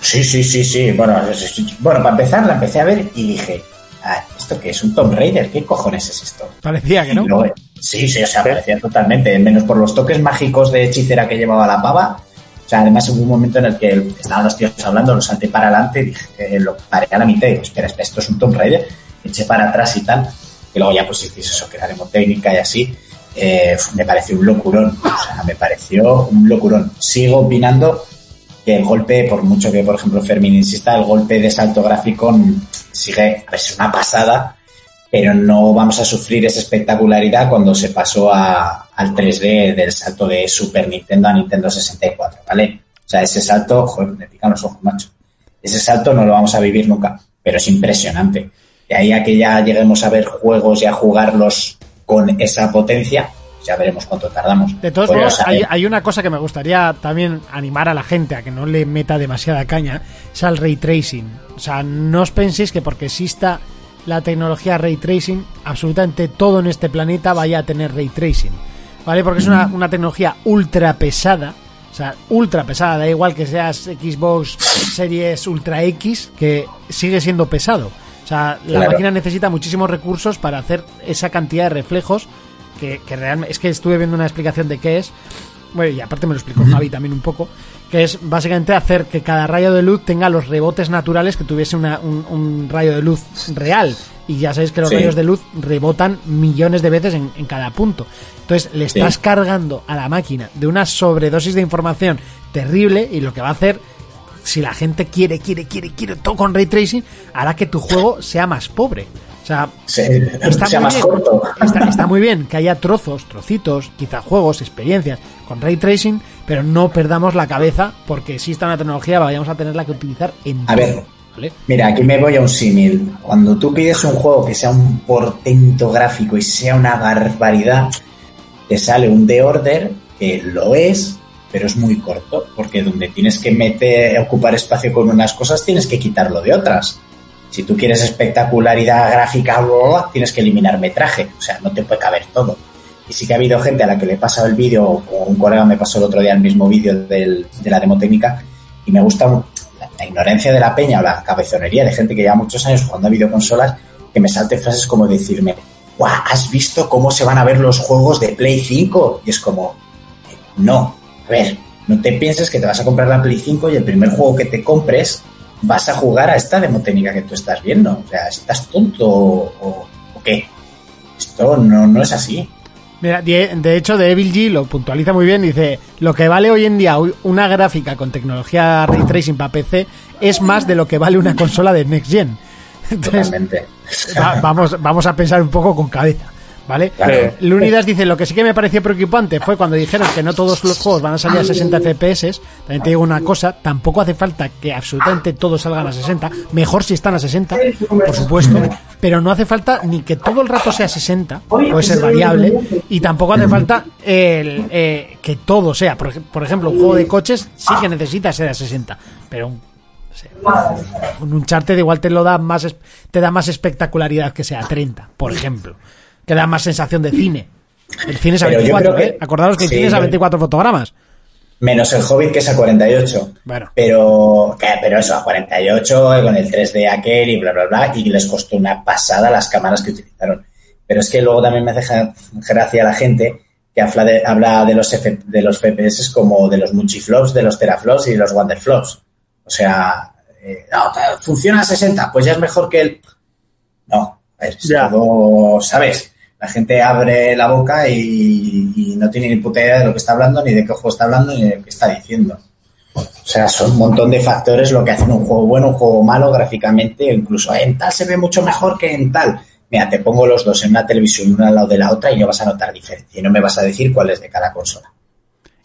Sí, sí, sí, sí. Bueno, sí, sí. bueno, para empezar la empecé a ver y dije, ah, ¿esto qué es? ¿Un Tomb Raider? ¿Qué cojones es esto? Parecía que no. Y luego- sí, sí, o sea, parecía totalmente, menos por los toques mágicos de hechicera que llevaba la pava. O sea, además hubo un momento en el que estaban los tíos hablando, los salté para adelante, dije, eh, lo paré a la mitad y digo, espera, espera, esto es un Tomb Raider, eché para atrás y tal. Y luego ya pues hiciste eso, que era técnica y así. Eh, me pareció un locurón, o sea, me pareció un locurón. Sigo opinando que el golpe, por mucho que, por ejemplo, Fermín insista, el golpe de salto gráfico sigue, es una pasada, pero no vamos a sufrir esa espectacularidad cuando se pasó a, al 3D del salto de Super Nintendo a Nintendo 64, ¿vale? O sea, ese salto, joder, me pican los ojos, macho. Ese salto no lo vamos a vivir nunca, pero es impresionante. De ahí a que ya lleguemos a ver juegos y a jugarlos con esa potencia, ya veremos cuánto tardamos. De todos modos, hay, hay una cosa que me gustaría también animar a la gente a que no le meta demasiada caña, es al ray tracing. O sea, no os penséis que porque exista la tecnología ray tracing, absolutamente todo en este planeta vaya a tener ray tracing. ¿Vale? Porque es una, una tecnología ultra pesada. O sea, ultra pesada, da igual que seas Xbox Series Ultra X, que sigue siendo pesado. O sea, la Claro. máquina necesita muchísimos recursos para hacer esa cantidad de reflejos que, que realmente es que estuve viendo una explicación de qué es bueno y aparte me lo explicó Javi también un poco que es básicamente hacer que cada rayo de luz tenga los rebotes naturales que tuviese una- un, un rayo de luz real y ya sabéis que los Sí. rayos de luz rebotan millones de veces en, en cada punto entonces le Sí. estás cargando a la máquina de una sobredosis de información terrible y lo que va a hacer si la gente quiere, quiere, quiere, quiere todo con ray tracing, hará que tu juego sea más pobre. O sea, se- está sea muy más bien. corto. Está, está muy bien que haya trozos, trocitos, quizá juegos, experiencias con ray tracing, pero no perdamos la cabeza porque exista una tecnología, vayamos a tenerla que utilizar en A todo, ver. ¿vale? Mira, aquí me voy a un símil. Cuando tú pides un juego que sea un portento gráfico y sea una barbaridad, te sale un The Order que lo es, pero es muy corto, porque donde tienes que meter, ocupar espacio con unas cosas, tienes que quitarlo de otras. Si tú quieres espectacularidad gráfica, tienes que eliminar metraje, o sea, no te puede caber todo. Y sí que ha habido gente a la que le he pasado el vídeo, o un colega me pasó el otro día el mismo vídeo de la demo técnica, y me gusta la, ignorancia de la peña o la cabezonería de gente que lleva muchos años jugando a videoconsolas, que me salte frases como decirme, ¡guau! ¿Has visto cómo se van a ver los juegos de Play 5? Y es como, no, a ver, no te pienses que te vas a comprar la Play 5 y el primer juego que te compres vas a jugar a esta demo técnica que tú estás viendo. O sea, ¿estás tonto o, o- o qué? Esto no, no es así. Mira, de, hecho, de Evil G lo puntualiza muy bien. Dice: Lo que vale hoy en día una gráfica con tecnología ray tracing para PC es más de lo que vale una consola de Next Gen. Entonces, Totalmente. va- vamos, vamos a pensar un poco con cabeza, ¿vale? Claro. Lunidas dice, lo que sí que me pareció preocupante fue cuando dijeron que no todos los juegos van a salir a 60 FPS. También te digo una cosa, tampoco hace falta que absolutamente todos salgan a 60. Mejor si están a 60, por supuesto. Pero no hace falta ni que todo el rato sea 60, puede ser variable. Y tampoco hace falta el, eh, que todo sea. Por, por ejemplo, un juego de coches sí que necesita ser a 60. Pero un un Uncharted igual te lo da más te da más espectacularidad que sea 30, por ejemplo. Que da más sensación de cine. El cine es a Pero yo 24, creo que- ¿eh? Acordaros que el sí, cine es a yo- 24 fotogramas. Menos el Hobbit que es a 48. Bueno. Pero, pero eso, a 48, eh, con el 3D aquel y bla, bla, bla, y les costó una pasada las cámaras que utilizaron. Pero es que luego también me hace ja- gracia la gente que habla de, habla de los F- de los FPS como de los multiflops, de los teraflops y de los wonderflops. O sea, eh, no, funciona a 60, pues ya es mejor que el... No, es Ya. todo, ¿sabes? La gente abre la boca y, no tiene ni puta idea de lo que está hablando, ni de qué juego está hablando, ni de qué está diciendo. O sea, son un montón de factores lo que hacen un juego bueno, un juego malo gráficamente, incluso "Eh, en tal se ve mucho mejor que en tal. Mira, te pongo los dos en una televisión una al lado de la otra y no vas a notar diferencia. Y no me vas a decir cuál es de cada consola.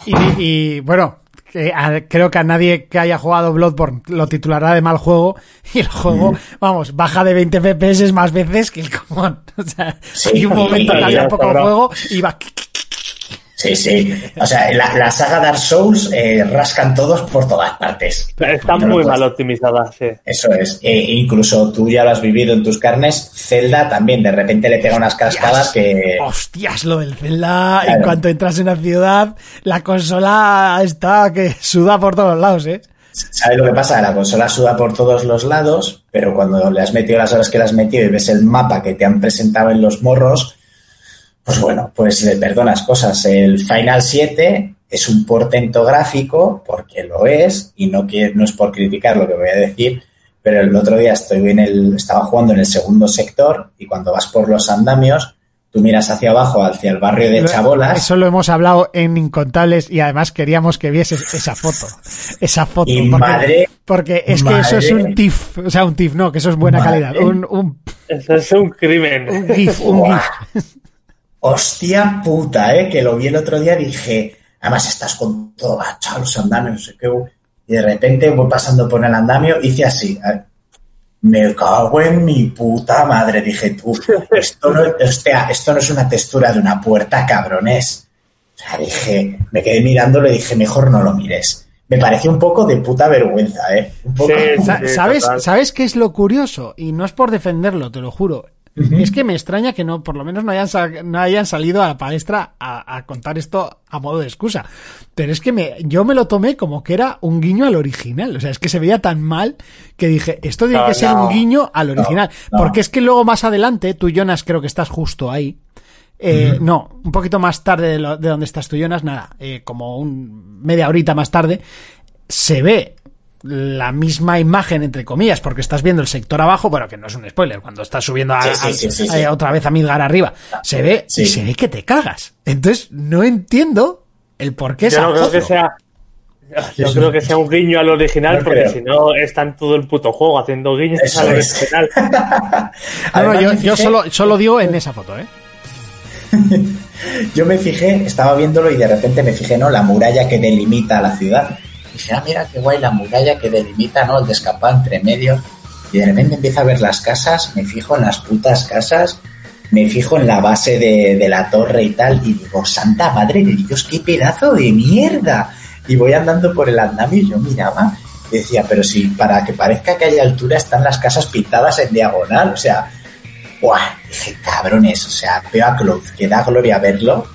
Y, bueno, que a- creo que a nadie que haya jugado Bloodborne lo titulará de mal juego. Y el juego, vamos, baja de 20 FPS más veces que el común. O sea, Sí, hay un momento que y- había y- poco cabrón. juego y va. Sí, sí. O sea, la, la saga Dark Souls eh, rascan todos por todas partes. Está No lo muy mal optimizada, sí. Eso es. E incluso tú ya lo has vivido en tus carnes. Zelda también, de repente le pega unas cascadas que... Hostias, lo del Zelda. En cuanto entras en la ciudad, la consola está que suda por todos lados, ¿eh? ¿Sabes lo que pasa? La consola suda por todos los lados, pero cuando le has metido las horas que le has metido y ves el mapa que te han presentado en los morros, pues bueno, pues le perdonas cosas. El Final 7 es un portento gráfico, porque lo es, y no, que, no es por criticar lo que voy a decir, pero el otro día estoy en el, estaba jugando en el segundo sector y cuando vas por los andamios, tú miras hacia abajo, hacia el barrio de Chabolas. Eso lo hemos hablado en Incontables y además queríamos que vieses esa foto. Esa foto. Y porque, madre- porque es que eso es un TIFF. O sea, un TIFF, no, que eso es buena Madre- calidad. Un, un, Eso es un crimen. un GIF, un. GIF. Hostia puta, ¿eh? Que lo vi el otro día y dije, además estás con todo agachado, los andamios, no sé qué. Y de repente voy pasando por el andamio y hice así. Me cago en mi puta madre, dije tú. Esto no, hostia, esto no es una textura de una puerta, cabrones. O sea, dije, me quedé mirándolo y dije, mejor no lo mires. Me pareció un poco de puta vergüenza, ¿eh? Un poco. Sí, Sa- sí, ¿Sabes, total. ¿Sabes qué es lo curioso? Y no es por defenderlo, te lo juro. Es que me extraña que no, por lo menos no hayan, sa- no hayan salido a la palestra a, a contar esto a modo de excusa. Pero es que me, yo me lo tomé como que era un guiño al original. O sea, es que se veía tan mal que dije, esto tiene No, que ser un guiño al original. Porque es que luego más adelante, tú, Jonas, creo que estás justo ahí. Eh, No, un poquito más tarde de, lo- de donde estás tú, Jonas, nada, eh, como un media horita más tarde, se ve la misma imagen, entre comillas, porque estás viendo el sector abajo, bueno, que no es un spoiler, cuando estás subiendo a, Sí, sí, al- sí, sí, a- sí. otra vez a Midgar arriba, se ve y se ve que te cagas. Entonces, no entiendo el por qué Yo no creo que sea. Yo creo que sea un guiño al original, No porque si no está en todo el puto juego haciendo guiños Eso al es. original. No, yo, yo solo, solo digo en esa foto, ¿eh? Yo me fijé, estaba viéndolo y de repente me fijé, ¿no? La muralla que delimita la ciudad. Y dije, ah, mira qué guay la muralla que delimita, ¿no? El descampado entre medio. Y de repente empiezo a ver las casas, me fijo en las putas casas, me fijo en la base de, la torre y tal, y digo, santa madre de Dios, qué pedazo de mierda. Y voy andando por el andamio y yo miraba decía, pero si para que parezca que hay altura están las casas pintadas en diagonal, o sea, ¡Buah! Dije, cabrones, o sea, veo a Cloud, que da gloria verlo,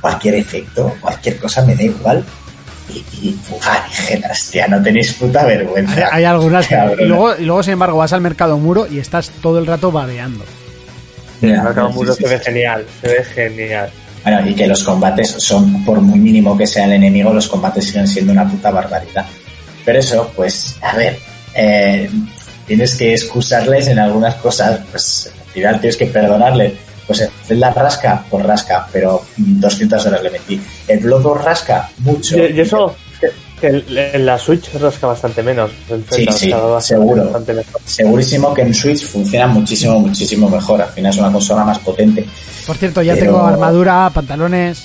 cualquier efecto, cualquier cosa me da igual. Y, y dije, hostia, no tenéis puta Hay, vergüenza. hay algunas que- Cabrones. y luego, y luego, sin embargo, vas al mercado muro y estás todo el rato babeando. Ya, Marcado sí, muro sí, se ve sí. genial, se ve genial. Bueno, y que los combates son, por muy mínimo que sea el enemigo, los combates siguen siendo una puta barbaridad. Pero eso, pues, a ver, eh, tienes que excusarles en algunas cosas, pues al final tienes que perdonarles. Pues el Zelda rasca, pues rasca, pero mm, 200 horas le metí. El Bloodborne rasca, mucho. Y, y eso, que, en la Switch rasca bastante menos. El Sí, Zelda sí, seguro. Segurísimo que en Switch funciona muchísimo, muchísimo mejor. Al final es una consola más potente. Por cierto, ya Pero- tengo armadura, pantalones.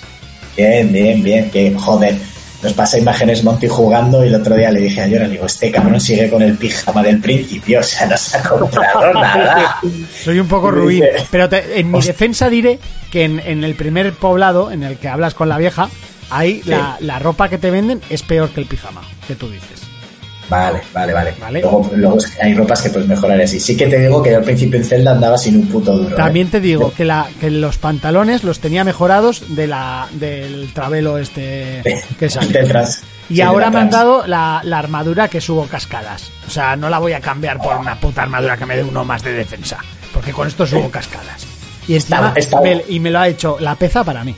Bien, bien, bien. Que joder. Nos pasa imágenes Monty jugando y el otro día le dije a Yora, digo, este cabrón sigue con el pijama del principio, o sea, no se ha comprado nada. Soy un poco ruin. Pero te- en mi defensa diré que en, en el primer poblado en el que hablas con la vieja, ahí la, la ropa que te venden es peor que el pijama, que tú dices. Vale, vale, vale. Vale. Luego, luego hay ropas que puedes mejorar así. Sí que te digo que yo al principio en Zelda andaba sin un puto duro. ¿eh? También te digo que, la, que los pantalones los tenía mejorados de la, del travelo este que sale. Detrás. Y Sí, ahora de me han dado la, la armadura que subo cascadas. O sea, no la voy a cambiar por una puta armadura que me dé uno más de defensa. Porque con esto subo cascadas. Y Está- está- me- y me lo ha hecho la peza para mí.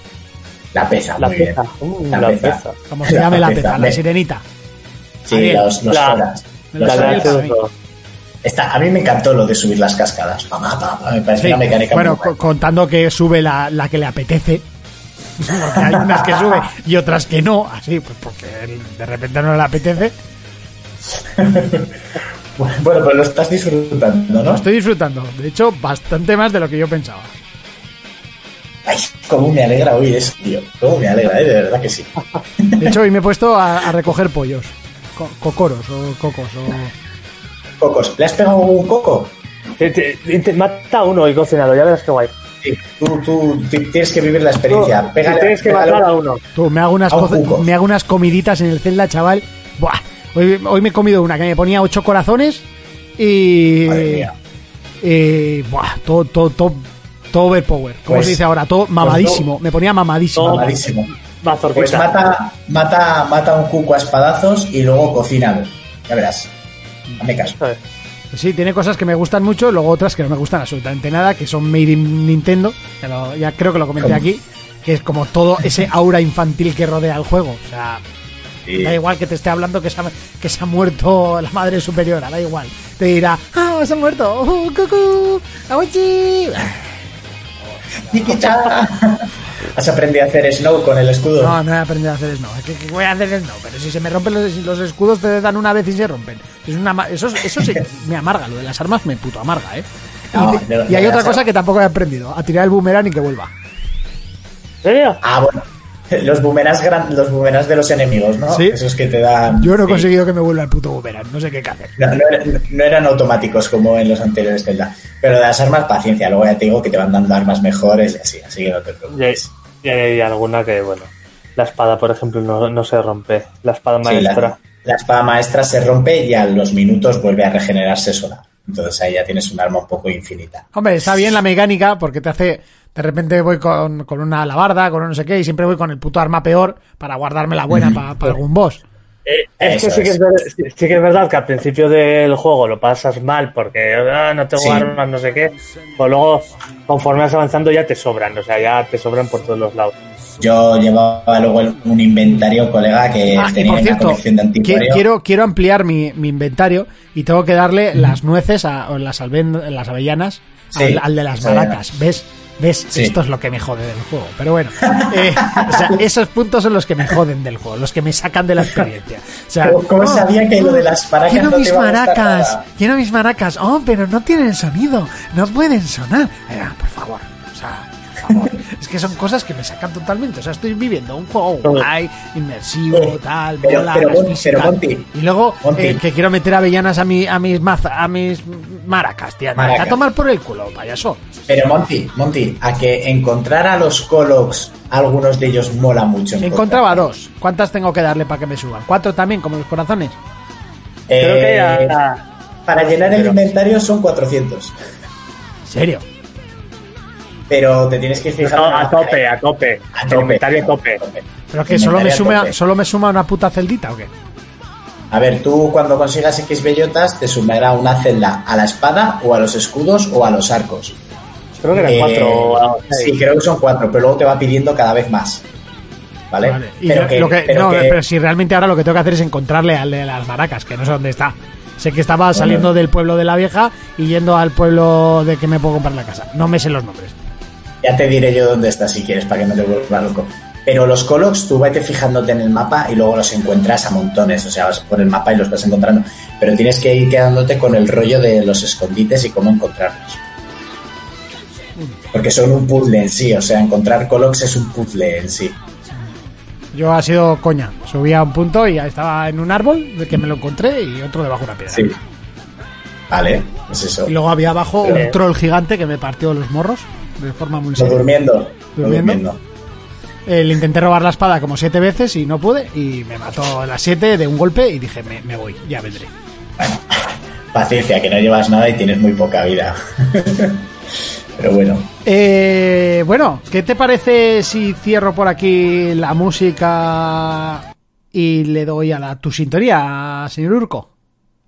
La peza, La muy bien. peza. Uh, la peza. Como se llame la peza, la sirenita. Sí, Ariel. los, los La- foras. Lo Los La foras. Esta- a mí me encantó lo de subir las cascadas. Pa, pa, me parece Sí, una mecánica bueno, muy co- contando que sube la, la que le apetece. Porque hay unas que sube y otras que no, así, pues porque de repente no le apetece. Bueno, pues lo estás disfrutando, Lo ¿no? estoy disfrutando. De hecho, bastante más de lo que yo pensaba. Ay, cómo me alegra oír eso, tío. Cómo me alegra, ¿eh? de verdad que sí. De hecho, hoy me he puesto a, a recoger pollos. Co- cocoros o cocos o... Cocos, ¿le has pegado un coco? Te- te- te- mata a uno y cocínalo, ya verás qué guay. Sí, tú, tú ti- tienes que vivir la experiencia. Tú- Pégale, tienes que pégale- matar a uno. Tú, me hago unas, A un me hago unas comiditas en el Zelda, chaval. Buah. Hoy, hoy me he comido una que me ponía ocho corazones y... Madre mía. y buah, todo, todo, todo, todo overpower. ¿Cómo Pues- se dice ahora? Todo mamadísimo. Me ponía mamadísimo. Todo- Mamadísimo. Pues mata, mata, mata a un cuco a espadazos y luego cocínalo. Ya verás. Hazme caso. Sí, tiene cosas que me gustan mucho, luego otras que no me gustan absolutamente nada, que son made in Nintendo. lo- ya creo que lo comenté ¿Cómo? aquí. Que es como todo ese aura infantil que rodea el juego. O sea, Sí. da igual que te esté hablando que se ha, que se ha muerto la madre superiora, da igual. Te dirá, ah, se ha muerto, oh, cucú, abuchi. ¿Has aprendido a hacer snow con el escudo? No, no he aprendido a hacer snow. ¿Qué, qué voy a hacer snow? Pero si se me rompen los, los escudos, te dan una vez y se rompen. Es una, ma- eso eso sí, me amarga. Lo de las armas me puto amarga, ¿eh? Y, No, y hay otra cosa que tampoco he aprendido: a tirar el boomerang y que vuelva. ¿En serio? Ah, bueno. Los boomerangs, gran- los boomerangs de los enemigos, ¿no? Sí. Esos que te dan... Yo no he sí. conseguido que me vuelva el puto boomerang. No sé qué hacer. No, no eran, no eran automáticos como en los anteriores Zelda. Pero de las armas, paciencia. Luego ya te digo que te van dando armas mejores y así. Así que no te Y hay, preocupes. y hay alguna que, bueno, la espada, por ejemplo, no, no se rompe. La espada Sí, maestra. la, la espada maestra se rompe y a los minutos vuelve a regenerarse sola. Entonces ahí ya tienes un arma un poco infinita. Hombre, está bien la mecánica porque te hace. De repente voy con, con una alabarda, con un no sé qué, y siempre voy con el puto arma peor para guardarme la buena para algún boss. Eh, es que sí que es. es, ver- sí- sí que es verdad que al principio del juego lo pasas mal porque ah, no tengo Sí. armas, no sé qué. Pues luego, conforme vas avanzando, ya te sobran. O sea, ya te sobran por todos los lados. Yo llevaba luego un inventario, colega, que Ah, y tenía por una cierto, colección de anticuario. quiero, quiero ampliar mi, mi inventario y tengo que darle las nueces a, o las, alben- las avellanas Sí, al, al de las las maracas. ¿Ves? ¿Ves? Sí. Esto es lo que me jode del juego. Pero bueno, eh, o sea, esos puntos son los que me joden del juego, los que me sacan de la experiencia. O sea, ¿Cómo- cómo sabía que lo de las maracas Quiero no te mis a maracas, nada? quiero mis maracas. Oh, pero no tienen sonido, no pueden sonar. Eh, por favor, o sea, por favor. es que son cosas que me sacan totalmente. O sea, estoy viviendo un juego guay, inmersivo, Eh, tal, pero- mola, pero Monty, y luego eh, que quiero meter avellanas a, mi, a mis maza, a mis maracas, tía. Me Maracas. a tomar por el culo, payaso. Pero Monty, Monty, a que encontrar a los Colox, algunos de ellos mola mucho. Encontraba dos. ¿Cuántas tengo que darle para que me suban? ¿Cuatro también, como los corazones? Creo que Eh. Para llenar el inventario son 400. ¿En serio? Pero te tienes que fijar. No, a tope, a tope. A tope. inventario a tope. ¿Pero que solo me, suma, tope. solo me suma una puta celdita o qué? A ver, tú cuando consigas X bellotas te sumará una celda a la espada o a los escudos o a los arcos. Creo que eran Eh, cuatro. Sí, creo que son cuatro, pero luego te va pidiendo cada vez más. ¿Vale? Pero que, lo que- pero no, que- pero si realmente ahora lo que tengo que hacer es encontrarle al de las maracas, que no sé dónde está. Sé que estaba saliendo del pueblo de la vieja y yendo al pueblo de que me puedo comprar la casa. No me sé los nombres. Ya te diré yo dónde está si quieres para que no te vuelvas loco. Pero los Colox, tú vete fijándote en el mapa y luego los encuentras a montones. O sea, vas por el mapa y los vas encontrando. Pero tienes que ir quedándote con el rollo de los escondites y cómo encontrarlos. Porque son un puzzle en sí. O sea, encontrar Colox es un puzzle en sí. Yo ha sido coña. Subí a un punto y estaba en un árbol de que me lo encontré y otro debajo de una piedra. Sí. Vale, pues eso. Y luego había abajo Pero- un troll gigante que me partió los morros de forma muy seria. durmiendo. ¿Durmiendo? durmiendo. Eh, le intenté robar la espada como siete veces y no pude. Y me mató las siete de un golpe y dije, me, me voy, ya vendré. Paciencia, que no llevas nada y tienes muy poca vida. Pero bueno. Eh, bueno, ¿qué te parece si cierro por aquí la música y le doy a la, tu sintonía, señor Urco?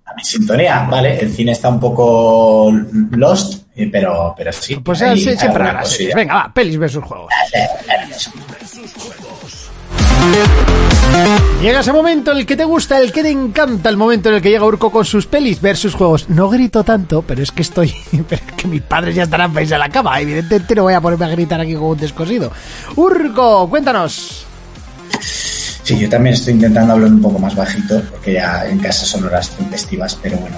A mi sintonía, vale, el cine está un poco lost pero, pero sí. Pues hay así siempre alguna habrá series. Venga, va, pelis versus juegos. Llega ese momento, el que te gusta, el que te encanta, el momento en el que llega Urco con sus pelis versus juegos. No grito tanto, pero es que estoy. Pero es que mis padres ya estarán país a la cama. Evidentemente no voy a ponerme a gritar aquí con un descosido. Urco, cuéntanos. Sí, yo también estoy intentando hablar un poco más bajito, porque ya en casa son horas tempestivas, pero bueno.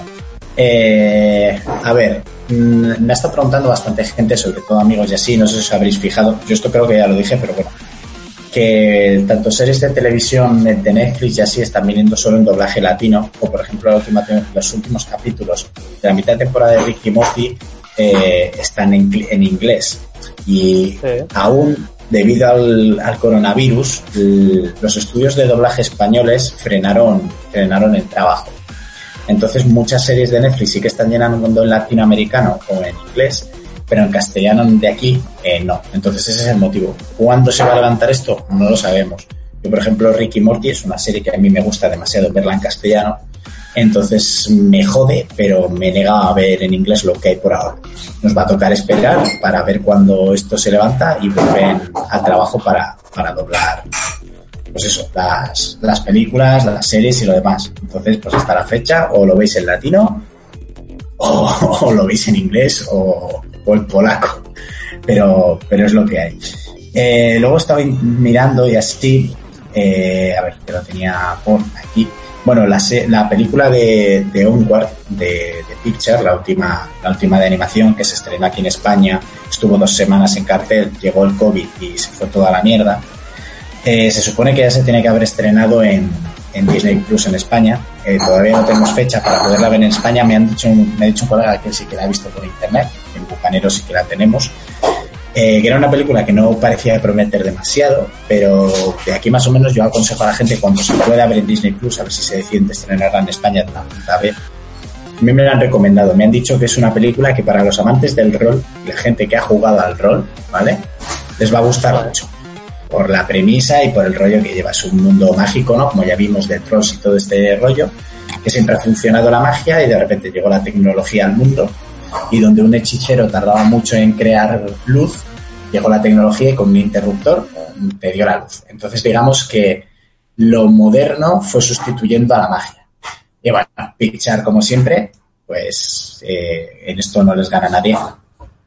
Eh, a ver, mm, me ha estado preguntando bastante gente, sobre todo amigos y así, no sé si os habréis fijado, yo esto creo que ya lo dije, pero bueno, que tanto series de televisión de Netflix y así están viniendo solo en doblaje latino, o por ejemplo los últimos capítulos de la mitad de temporada de Ricky Morty eh, están en, inglés. Y Sí. aún debido al, al coronavirus, los estudios de doblaje españoles frenaron, frenaron el trabajo. Entonces muchas series de Netflix sí que están llenando en latinoamericano o en inglés, pero en castellano de aquí eh, no. Entonces ese es el motivo. ¿Cuándo se va a levantar esto? No lo sabemos. Yo, por ejemplo, Ricky Morty es una serie que a mí me gusta demasiado verla en castellano. Entonces me jode, pero me nega a ver en inglés lo que hay por ahora. Nos va a tocar esperar para ver cuándo esto se levanta y vuelven al trabajo para, para doblar pues eso, las, las películas, las series y lo demás. Entonces, pues hasta la fecha, o lo veis en latino, o, lo veis en inglés, o, o en polaco. Pero, pero es lo que hay. Eh, luego estaba mirando y así, eh, a ver, que lo tenía por aquí. Bueno, la, la película de, de Onward, de, de Picture, la última, la última de animación que se estrenó aquí en España, estuvo dos semanas en cartel, llegó el COVID y se fue toda la mierda. Eh, se supone que ya se tiene que haber estrenado en, en Disney Plus en España. Eh, todavía no tenemos fecha para poderla ver en España. Me, han dicho un, me ha dicho un colega que sí que la ha visto por internet. En Bucanero sí que la tenemos. Eh, que era una película que no parecía prometer demasiado, pero de aquí más o menos yo aconsejo a la gente cuando se pueda ver en Disney Plus, a ver si se deciden de estrenarla en España de una puta vez. A mí me la han recomendado, me han dicho que es una película que para los amantes del rol, la gente que ha jugado al rol, ¿vale? Les va a gustar mucho por la premisa y por el rollo que lleva. Es un mundo mágico, ¿no? Como ya vimos de Trolls y todo este rollo, que siempre ha funcionado la magia y de repente llegó la tecnología al mundo y donde un hechicero tardaba mucho en crear luz, llegó la tecnología y con un interruptor te dio la luz. Entonces digamos que lo moderno fue sustituyendo a la magia. Y bueno, Pixar como siempre, pues eh, en esto no les gana nadie.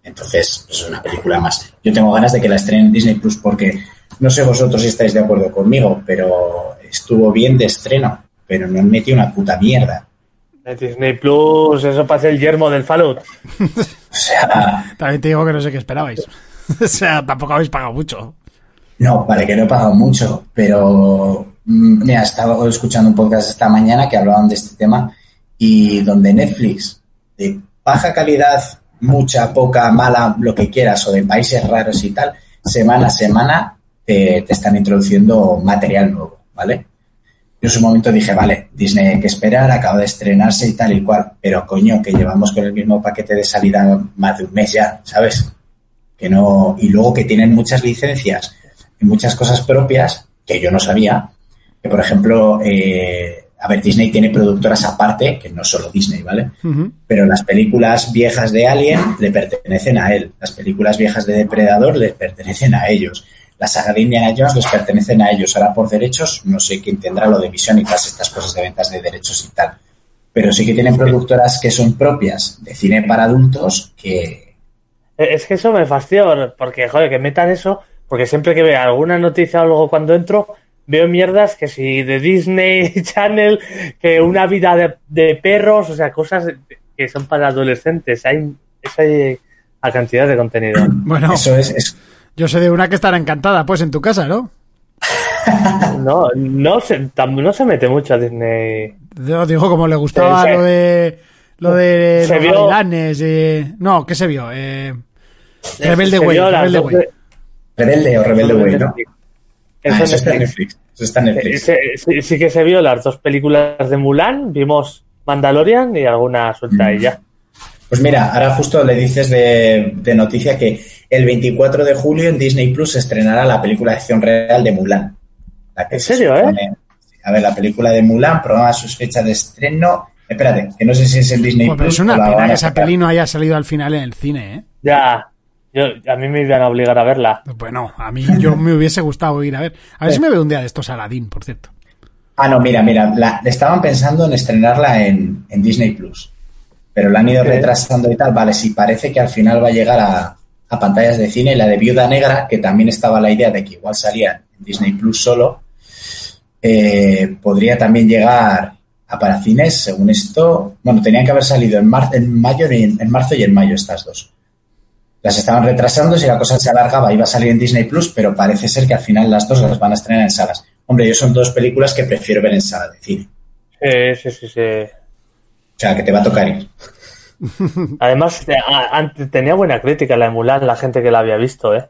Entonces, pues, es una película más. Yo tengo ganas de que la estrenen en Disney Plus porque no sé vosotros si estáis de acuerdo conmigo, pero estuvo bien de estreno, pero no han metido una puta mierda. Disney Plus, eso parece el yermo del Fallout. O sea, También te digo que no sé qué esperabais. o sea, tampoco habéis pagado mucho. no, vale que no he pagado mucho, pero mm, mira, estaba escuchando un podcast esta mañana que hablaban de este tema y donde Netflix, de baja calidad, mucha, poca, mala, lo que quieras, o de países raros y tal, semana a semana te, te están introduciendo material nuevo, ¿vale? Yo en su momento dije, vale, Disney hay que esperar, acaba de estrenarse y tal y cual, pero coño, que llevamos con el mismo paquete de salida más de un mes ya, ¿sabes? Que no, y luego que tienen muchas licencias y muchas cosas propias que yo no sabía, que por ejemplo, eh, a ver, Disney tiene productoras aparte, que no solo Disney, ¿vale? Pero las películas viejas de Alien le pertenecen a él, las películas viejas de Depredador le pertenecen a ellos, la saga de Indiana Jones les pertenecen a ellos. Ahora por derechos, no sé quién tendrá lo de visión y todas estas cosas de ventas de derechos y tal. Pero sí que tienen productoras que son propias de cine para adultos que... Eh, Es que eso me fastidia por- porque, joder, que metan eso, porque siempre que veo alguna noticia o algo cuando entro, veo mierdas que si de Disney Channel, que una vida de, de perros, o sea, cosas que son para adolescentes. Hay esa cantidad de contenido. Bueno, Eso es, es- yo sé de una que estará encantada, pues en tu casa, ¿no? No, no se, tam- no se mete mucho a Disney. Yo digo como le gustaba Sí, sí. lo de lo de Se los vio- gavilanes, eh, no, ¿qué se vio? Eh, Rebelde Way, Rebelde dos Way. de- Rebelde o Rebelde Way, ¿no? Eso Ah, eso está en Netflix. Eso está en Netflix. Sí, sí- sí que se vio las dos películas de Mulan, vimos Mandalorian y alguna suelta ahí ya. Pues mira, ahora justo le dices de, de noticia que el 24 de julio en Disney Plus se estrenará la película de acción real de Mulan. La que ¿En se serio, eh? A ver, la película de Mulan programa sus fechas de estreno Espérate, que no sé si es el Disney pero Plus. es una pena que esa peli no haya salido al final en el cine, ¿eh? Ya. Yo, a mí me iban a obligar a verla. Bueno, a mí yo me hubiese gustado ir a ver. A ver si me veo un día de estos Aladdin, por cierto. Ah, no, mira, mira, la- estaban pensando en estrenarla en, en Disney Plus, pero la han ido retrasando y tal. Vale, sí, parece que al final va a llegar a, a pantallas de cine. La de Viuda Negra, que también estaba la idea de que igual salía en Disney Plus solo, eh, podría también llegar a para cines, según esto. Bueno, tenían que haber salido en, mar- en mayo y en, en marzo y en mayo estas dos. Las estaban retrasando, si la cosa se alargaba iba a salir en Disney Plus, pero parece ser que al final las dos las van a estrenar en salas. Hombre, yo son dos películas que prefiero ver en sala de cine. Sí, sí, sí, sí. O sea, que te va a tocar ir. Además, te- a- antes tenía buena crítica la de Mulan, la gente que la había visto, ¿eh?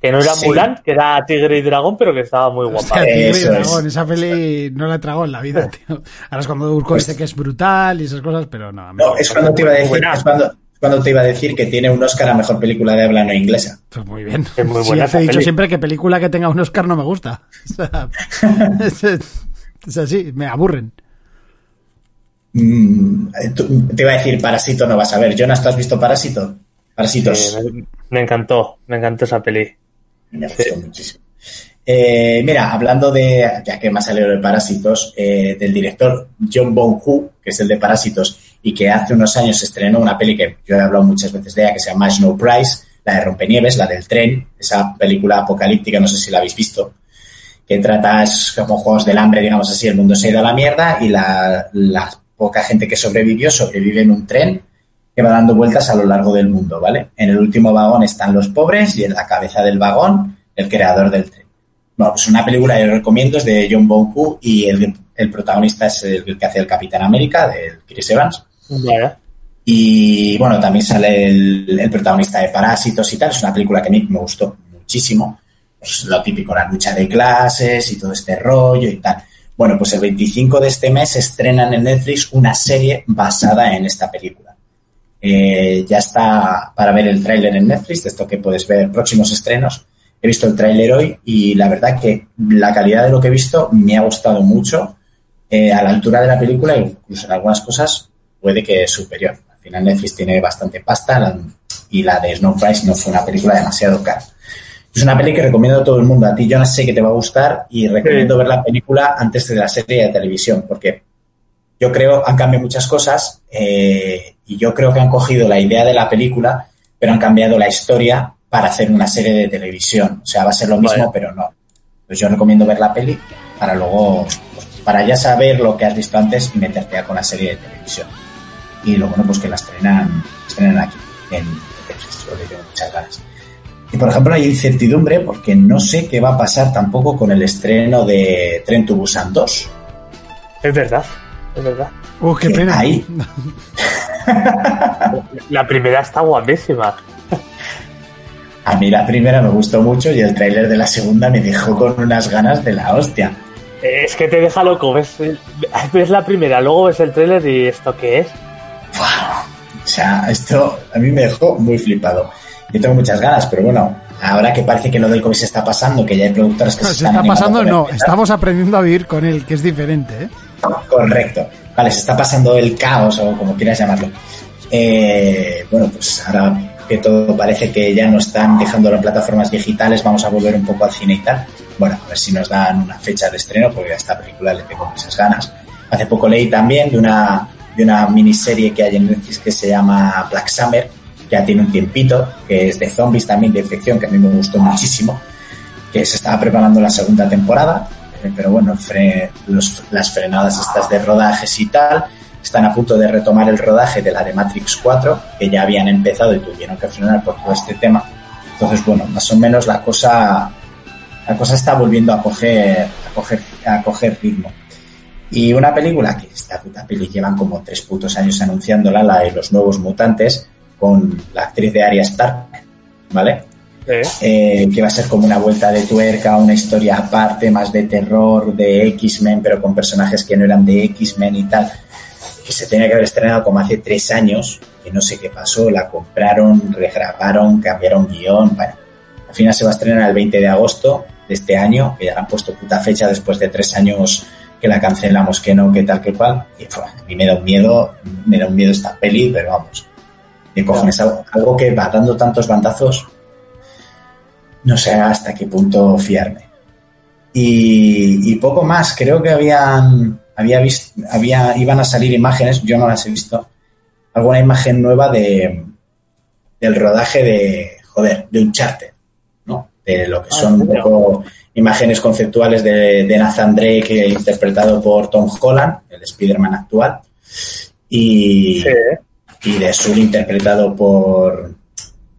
Que no era Sí. Mulan, que era Tigre y Dragón, pero que estaba muy guapa. Hostia, Tigre y es. Dragón, esa peli no la tragado en la vida, tío. Ahora es cuando Urco dice que es brutal y esas cosas, pero no. a mí No, me es gusta. cuando te iba a decir, es cuando, cuando te iba a decir que tiene un Oscar a mejor película de habla no inglesa. Pues muy bien. Es muy Sí, buena te he dicho peli. siempre que película que tenga un Oscar no me gusta. O sea, es, es así, me aburren. Mm, tú- te iba a decir Parásito no vas a ver. Jonas, ¿tú has visto Parásito? Parásitos. Eh, me, me encantó, me encantó esa peli. Me gustó muchísimo. Eh, mira, hablando de, ya que me ha salido de Parásitos, eh, del director John Bong-Hu, que es el de Parásitos, y que hace unos años estrenó una peli que yo he hablado muchas veces de ella, que se llama Snow Price, la de Rompenieves, la del tren, esa película apocalíptica, no sé si la habéis visto, que trata es como juegos del hambre, digamos así, el mundo se ha ido a la mierda y la, la poca gente que sobrevivió sobrevive en un tren que va dando vueltas a lo largo del mundo, ¿vale? En el último vagón están los pobres y en la cabeza del vagón el creador del tren. Bueno, pues una película que recomiendo es de John Bong-Hu y el, el protagonista es el que hace el Capitán América, de Chris Evans. Vaya. Y bueno, también sale el, el protagonista de Parásitos y tal. Es una película que a mí me gustó muchísimo. Pues lo típico, la lucha de clases y todo este rollo y tal. Bueno, pues el 25 de este mes estrenan en Netflix una serie basada en esta película. Eh, ya está para ver el tráiler en Netflix, de esto que puedes ver próximos estrenos. He visto el tráiler hoy y la verdad que la calidad de lo que he visto me ha gustado mucho. Eh, a la altura de la película, incluso en algunas cosas, puede que es superior. Al final Netflix tiene bastante pasta y la de Snow Price no fue una película demasiado cara. Es una peli que recomiendo a todo el mundo. A ti, yo no sé que te va a gustar y recomiendo ver la película antes de la serie de televisión, porque yo creo han cambiado muchas cosas eh, y yo creo que han cogido la idea de la película, pero han cambiado la historia para hacer una serie de televisión. O sea, va a ser lo mismo, pero no. Pues yo recomiendo ver la peli para luego, pues, para ya saber lo que has visto antes y meterte con la serie de televisión. Y lo bueno, pues que la estrenan, estrenan aquí, en Netflix, yo le tengo muchas ganas. Y por ejemplo, hay incertidumbre porque no sé qué va a pasar tampoco con el estreno de Tren to Busan 2. Es verdad, es verdad. Uh, qué pena. ahí- La primera está guapísima. A mí la primera me gustó mucho y el tráiler de la segunda me dejó con unas ganas de la hostia. Es que te deja loco, ves, ves la primera, luego ves el tráiler y ¿esto qué es? O sea, esto a mí me dejó muy flipado. Yo tengo muchas ganas, pero bueno, ahora que parece que lo del COVID se está pasando, que ya hay productoras que No, se, se están está pasando, no. Estamos aprendiendo a vivir con él, que es diferente, ¿eh? Correcto. Vale, se está pasando el caos o como quieras llamarlo. Eh, bueno, pues ahora que todo parece que ya no están dejándolo en plataformas digitales, vamos a volver un poco al cine y tal. Bueno, a ver si nos dan una fecha de estreno, porque a esta película le tengo muchas ganas. Hace poco leí también de una, de una miniserie que hay en Netflix que se llama Black Summer, ya tiene un tiempito, que es de zombies también, de infección, que a mí me gustó muchísimo, que se estaba preparando la segunda temporada, eh, pero bueno, fre- los- las frenadas estas de rodajes y tal, están a punto de retomar el rodaje de la de Matrix 4, que ya habían empezado y tuvieron que frenar por todo este tema. Entonces, bueno, más o menos la cosa, la cosa está volviendo a coger, a coger, a coger ritmo. Y una película que esta puta peli llevan como tres putos años anunciándola, la de los nuevos mutantes, con la actriz de Arya Stark, ¿vale? ¿Eh? eh, que va a ser como una vuelta de tuerca, una historia aparte, más de terror, de X-Men, pero con personajes que no eran de X-Men y tal, que se tenía que haber estrenado como hace tres años, que no sé qué pasó, la compraron, regrabaron, cambiaron guion, bueno, al final se va a estrenar el 20 de agosto de este año, que ya le han puesto puta fecha después de tres años que la cancelamos, que no, que tal, que cual. Y fue, a mí me da un miedo, me da un miedo esta peli, pero vamos. De cojones, algo, algo que va dando tantos bandazos, no sé hasta qué punto fiarme. Y, y poco más, creo que habían, había visto, había, iban a salir imágenes, yo no las he visto, alguna imagen nueva de del rodaje de, joder, de Uncharted, ¿no? De lo que son un poco imágenes conceptuales de, de Nathan Drake, eh, interpretado por Tom Holland, el Spider-Man actual, y, Sí. Y de Sully, interpretado por,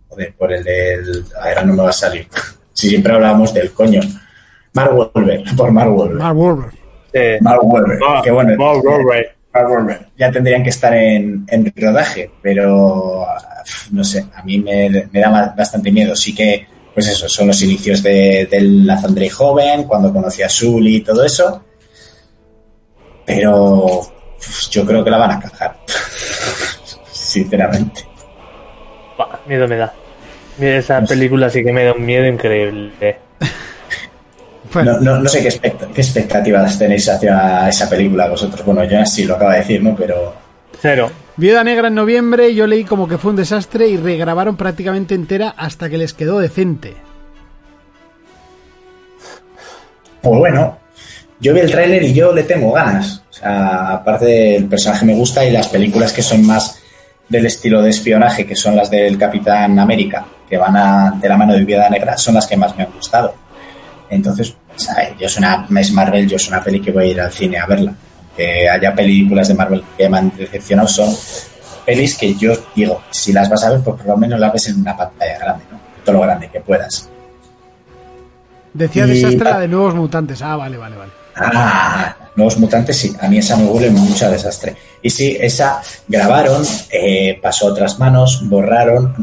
joder, por el del, ahora no me va a salir, si siempre hablábamos del coño, Mark Wahlberg, por Mark Wahlberg. Mark Wahlberg. Sí. Mark Wahlberg, Ah, que bueno, Mark Wahlberg. Mark Wahlberg. ya tendrían que estar en, en rodaje, pero no sé, a mí me, me da bastante miedo. Sí que, pues eso, son los inicios de, del Drake joven, cuando conocí a Sully y todo eso, pero yo creo que la van a cagar, sinceramente. Miedo me da. Mira, esa película sí que me da un miedo increíble. Bueno, No, no, no sé qué, expect- qué expectativas tenéis hacia esa película vosotros. Bueno, yo sí lo acaba de decir, ¿no? Pero Cero. Viuda Negra en noviembre, yo leí como que fue un desastre y regrabaron prácticamente entera hasta que les quedó decente. Pues bueno, yo vi el tráiler y yo le tengo ganas. O sea, aparte del personaje me gusta y las películas que son más del estilo de espionaje, que son las del Capitán América, que van a, de la mano de Viuda Negra, son las que más me han gustado. Entonces, pues, yo es una es Marvel, yo es una peli que voy a ir al cine a verla. Que haya películas de Marvel que me han decepcionado, son pelis que yo digo, si las vas a ver, pues por lo menos las ves en una pantalla grande, ¿no? Todo lo grande que puedas. Decía Y- desastre la de nuevos mutantes. Ah, vale, vale, vale. Ah, Nuevos Mutantes, sí. A mí esa me huele mucho a desastre. Y sí, esa grabaron, eh, pasó a otras manos, borraron,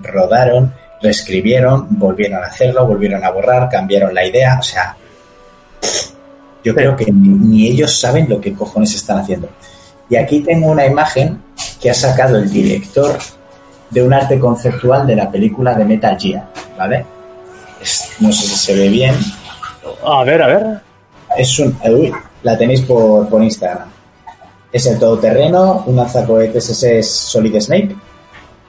rodaron, reescribieron, volvieron a hacerlo, volvieron a borrar, cambiaron la idea. O sea, yo creo que ni, ellos saben lo que cojones están haciendo. Y aquí tengo una imagen que ha sacado el director de un arte conceptual de la película de Metal Gear, ¿vale? No sé si se ve bien, A ver, a ver. Es un. Uy, la tenéis por, por Instagram. Es el todoterreno, un lanzacohetes ese es Solid Snake,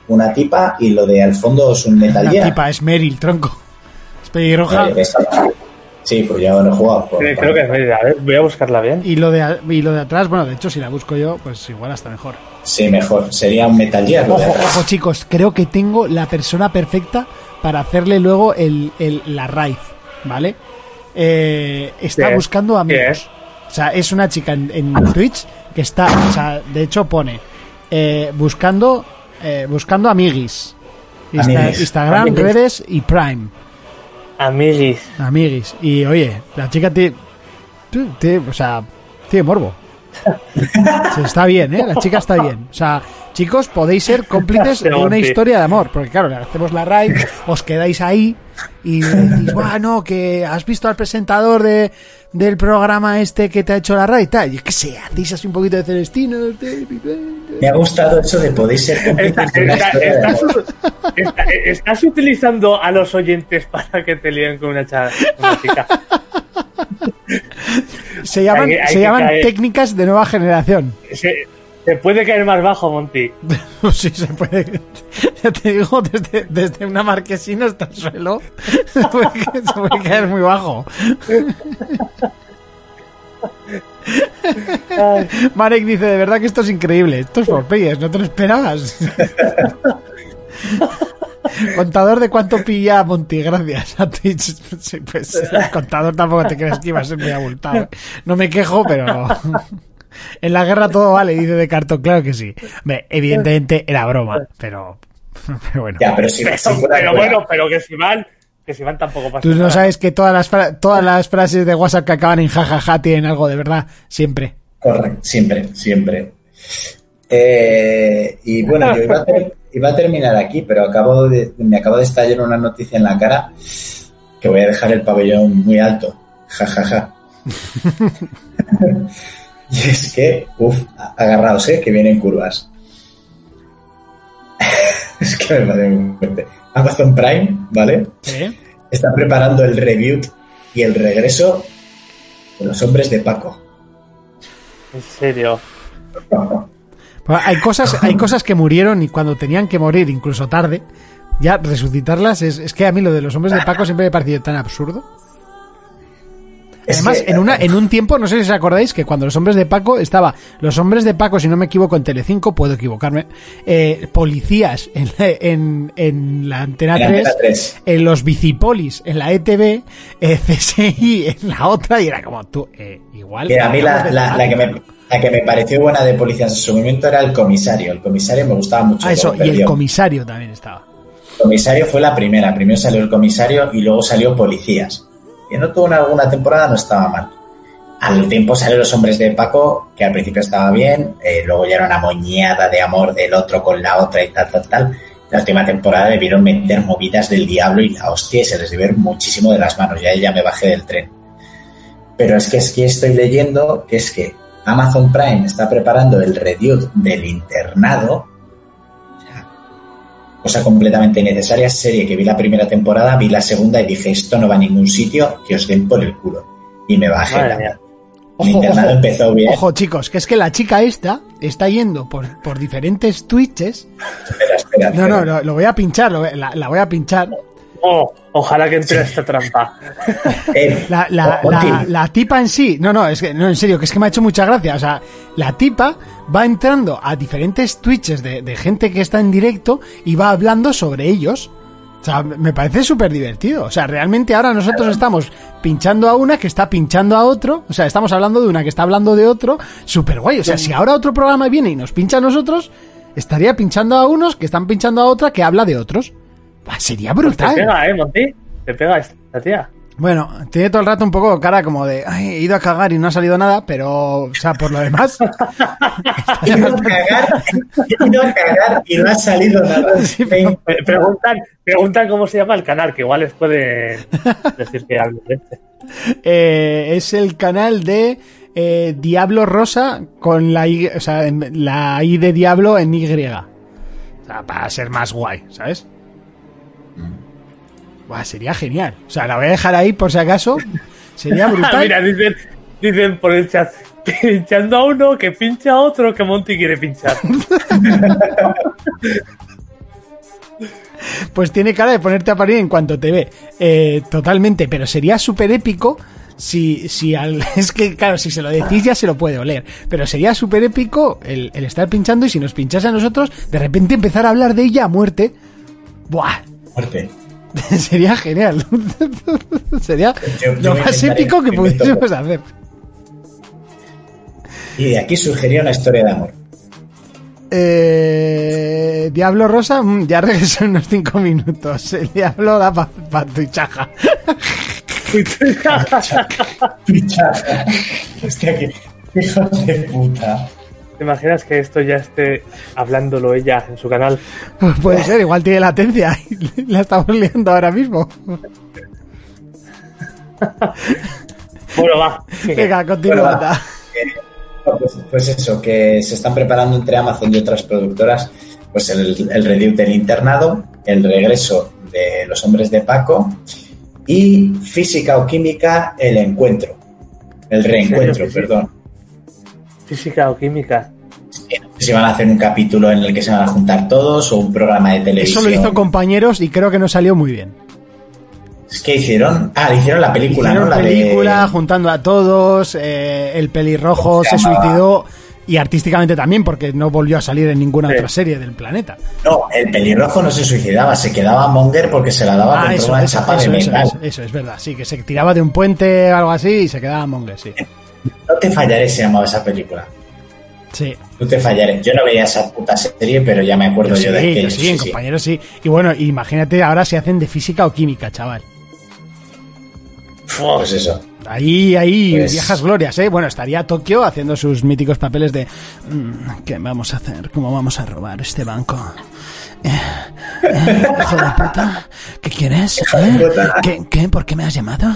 una tipa y lo de al fondo es un Metal La Gear. tipa es Meryl, tronco. Es pelirroja. Sí, pues ya lo he jugado. por- Creo, que es. A ver, voy a buscarla bien. Y lo, de, y lo de atrás, bueno, de hecho, si la busco yo, pues igual hasta mejor. Sí, mejor. Sería un Metal Gear. lo de Ojo, atrás. ojo, chicos, creo que tengo la persona perfecta para hacerle luego el, el- la raíz, ¿vale? Eh, está buscando ¿Qué amigos. O sea, es una chica en, en Twitch que está, o sea, de hecho pone eh, buscando eh, buscando amiguis. Insta- Amiguis. Instagram, Amiguis. redes y Prime. Amiguis. Amiguis. Y oye, la chica tiene- o sea, tiene morbo. Sí, está bien, ¿eh? La chica está bien. O sea, chicos, podéis ser cómplices de una historia de amor. Porque claro, le hacemos la raid, os quedáis ahí y decís, bueno, que has visto al presentador de, del programa este que te ha hecho la raid y tal. Yo qué sé, hacéis así un poquito de Celestino. de- Me ha gustado eso de podéis ser cómplices Está- de una está- historia de estás, amor. está- estás utilizando a los oyentes para que te líen con una, cha- una chica. Se llaman, Hay que- hay se llaman caer. técnicas de nueva generación. Se, se puede caer más bajo, Monty. Sí, se puede. Ya te digo, desde, desde una marquesina hasta el suelo, se puede, se puede caer muy bajo. Marek dice, de verdad que esto es increíble. Esto es por players, no te lo esperabas. Contador de cuánto pilla Monty, gracias a Twitch. Sí, pues, el contador tampoco te crees que iba a ser muy abultado. ¿eh? No me quejo, pero... En la guerra todo vale, dice de cartón, claro que sí. Hombre, evidentemente era broma, pero... pero bueno. Ya, pero si, pero, pero fuera- bueno, pero que si van, que si van tampoco pasa Tú no nada. sabes que todas las, todas las frases de WhatsApp que acaban en jajaja tienen algo de verdad, siempre. Correcto, siempre, siempre. Eh, y bueno, yo iba a, ter- iba a terminar aquí, pero acabo de, me acabo de estallar una noticia en la cara que voy a dejar el pabellón muy alto. Ja, ja, ja. y es que, uff, agarraos, eh, que vienen curvas. es que me parece muy fuerte. Amazon Prime, ¿vale? ¿Eh? Está preparando el review y el regreso Los hombres de Paco. En serio. Hay cosas, hay cosas que murieron y cuando tenían que morir, incluso tarde, ya resucitarlas es, es que a mí lo de los hombres de Paco siempre me ha parecido tan absurdo. Además, en, una, en un tiempo, no sé si os acordáis, que cuando los hombres de Paco estaba, los hombres de Paco, si no me equivoco, en Telecinco, puedo equivocarme, eh, policías en la, en, en la Antena En 3, Antena 3. en los bicipolis en la ETV, eh, CSI en la otra, y era como tú, eh, igual. Que a mí la, la- la que me, la que me pareció buena de policías en su momento era el comisario. El comisario me gustaba mucho. Ah, eso, y el comisario también estaba. El comisario fue la primera. Primero salió el comisario y luego salió policías. Que no tuvo en alguna temporada, no estaba mal. Al tiempo salió los hombres de Paco, que al principio estaba bien, eh, luego ya era una moñada de amor del otro con la otra y tal, tal, tal. La última temporada debieron meter movidas del diablo y la hostia y se les debieron muchísimo de las manos. Ya ya me bajé del tren. Pero es que es que estoy leyendo que es que Amazon Prime está preparando el review del internado. O sea, Cosa completamente innecesaria, serie que vi la primera temporada, vi la segunda y dije, esto no va a ningún sitio, que os den por el culo. Y me bajé. Madre la-. El internado empezó bien. Ojo, chicos, que es que la chica esta está yendo por, por diferentes twitches. Espera, espera, No, espera. no, lo, voy a pinchar, lo voy- la, la voy a pinchar. Oh, ojalá que entre esta trampa. Eh, La, la, o- la, Monty, la tipa en sí, no, no, es que, no, en serio, que es que me ha hecho mucha gracia. O sea, la tipa va entrando a diferentes twitches de, de gente que está en directo y va hablando sobre ellos. O sea, me parece súper divertido. O sea, realmente ahora nosotros estamos pinchando a una que está pinchando a otro. O sea, estamos hablando de una que está hablando de otro. Súper guay. O sea, si ahora otro programa viene y nos pincha a nosotros, estaría pinchando a unos que están pinchando a otra que habla de otros. Buah, sería Te brutal. pega, eh, Monty. Te pega esta tía. Bueno, tiene todo el rato un poco cara como de, ay, he ido a cagar y no ha salido nada, pero, o sea, por lo demás, he ido a cagar, he ido a cagar y no ha salido nada. Sí, pero- Pre- Preguntan, preguntan cómo se llama el canal, que igual les puede decir que de este. eh, es el canal de eh, Diablo Rosa con la I, o sea, la I de Diablo en Y. O sea, para ser más guay, ¿sabes? Buah, sería genial. O sea, la voy a dejar ahí por si acaso. Sería brutal. Mira, dicen, dicen por el chat, pinchando a uno que pincha a otro que Monty quiere pinchar. Pues tiene cara de ponerte a parir en cuanto te ve. Eh, totalmente, pero sería súper épico si, si al... Es que, claro, si se lo decís ya se lo puede oler. Pero sería súper épico el, el estar pinchando y si nos pinchase a nosotros, de repente empezar a hablar de ella a muerte. Buah, Muerte. sería genial. sería Yo- yo lo más épico que pudiésemos hacer. Y de aquí surgiría una historia de amor. Eh, Diablo Rosa, mm, ya regresó en unos 5 minutos. El Diablo da para pa tu chaja. Hostia, que hijo de puta. ¿Te imaginas que esto ya esté hablándolo ella en su canal? Puede ser, igual tiene latencia y la estamos liando ahora mismo. Bueno, va. sigue. Venga, continúa. Bueno, No, Pues, pues eso, que se están preparando entre Amazon y otras productoras pues el, el review del internado, el regreso de los hombres de Paco y física o química, el encuentro. El reencuentro, Sí, sí, sí. perdón. Física o química. No sé Si van a hacer un capítulo en el que se van a juntar todos o un programa de Eso televisión. lo hizo compañeros y creo que no salió muy bien. ¿Qué hicieron? Ah, hicieron la película, Hicieron ¿no? La película de... juntando a todos, eh, el pelirrojo se suicidó y artísticamente también porque no volvió a salir en ninguna Sí. otra serie del planeta. No, el pelirrojo no se suicidaba, se quedaba Monger porque se la daba Ah, contra eso, una eso, chapa eso, de eso, metal. eso, eso, es verdad, sí, que se tiraba de un puente o algo así y se quedaba Monger, sí. No te fallaré, se llamaba esa película. Sí, No te fallaré. Yo no veía esa puta serie, pero ya me acuerdo yo yo, sí, de yo aquello. sí, en compañeros sí. Y bueno, imagínate ahora si hacen de física o química, chaval. Pues eso. Ahí, ahí, Pues- viejas glorias, ¿eh? Bueno, estaría Tokio haciendo sus míticos papeles de... mm, ¿Qué vamos a hacer? ¿Cómo vamos a robar este banco? Eh, eh, hijo de puta, ¿qué quieres? ¿Eh? ¿Qué, qué? ¿Por qué me has llamado?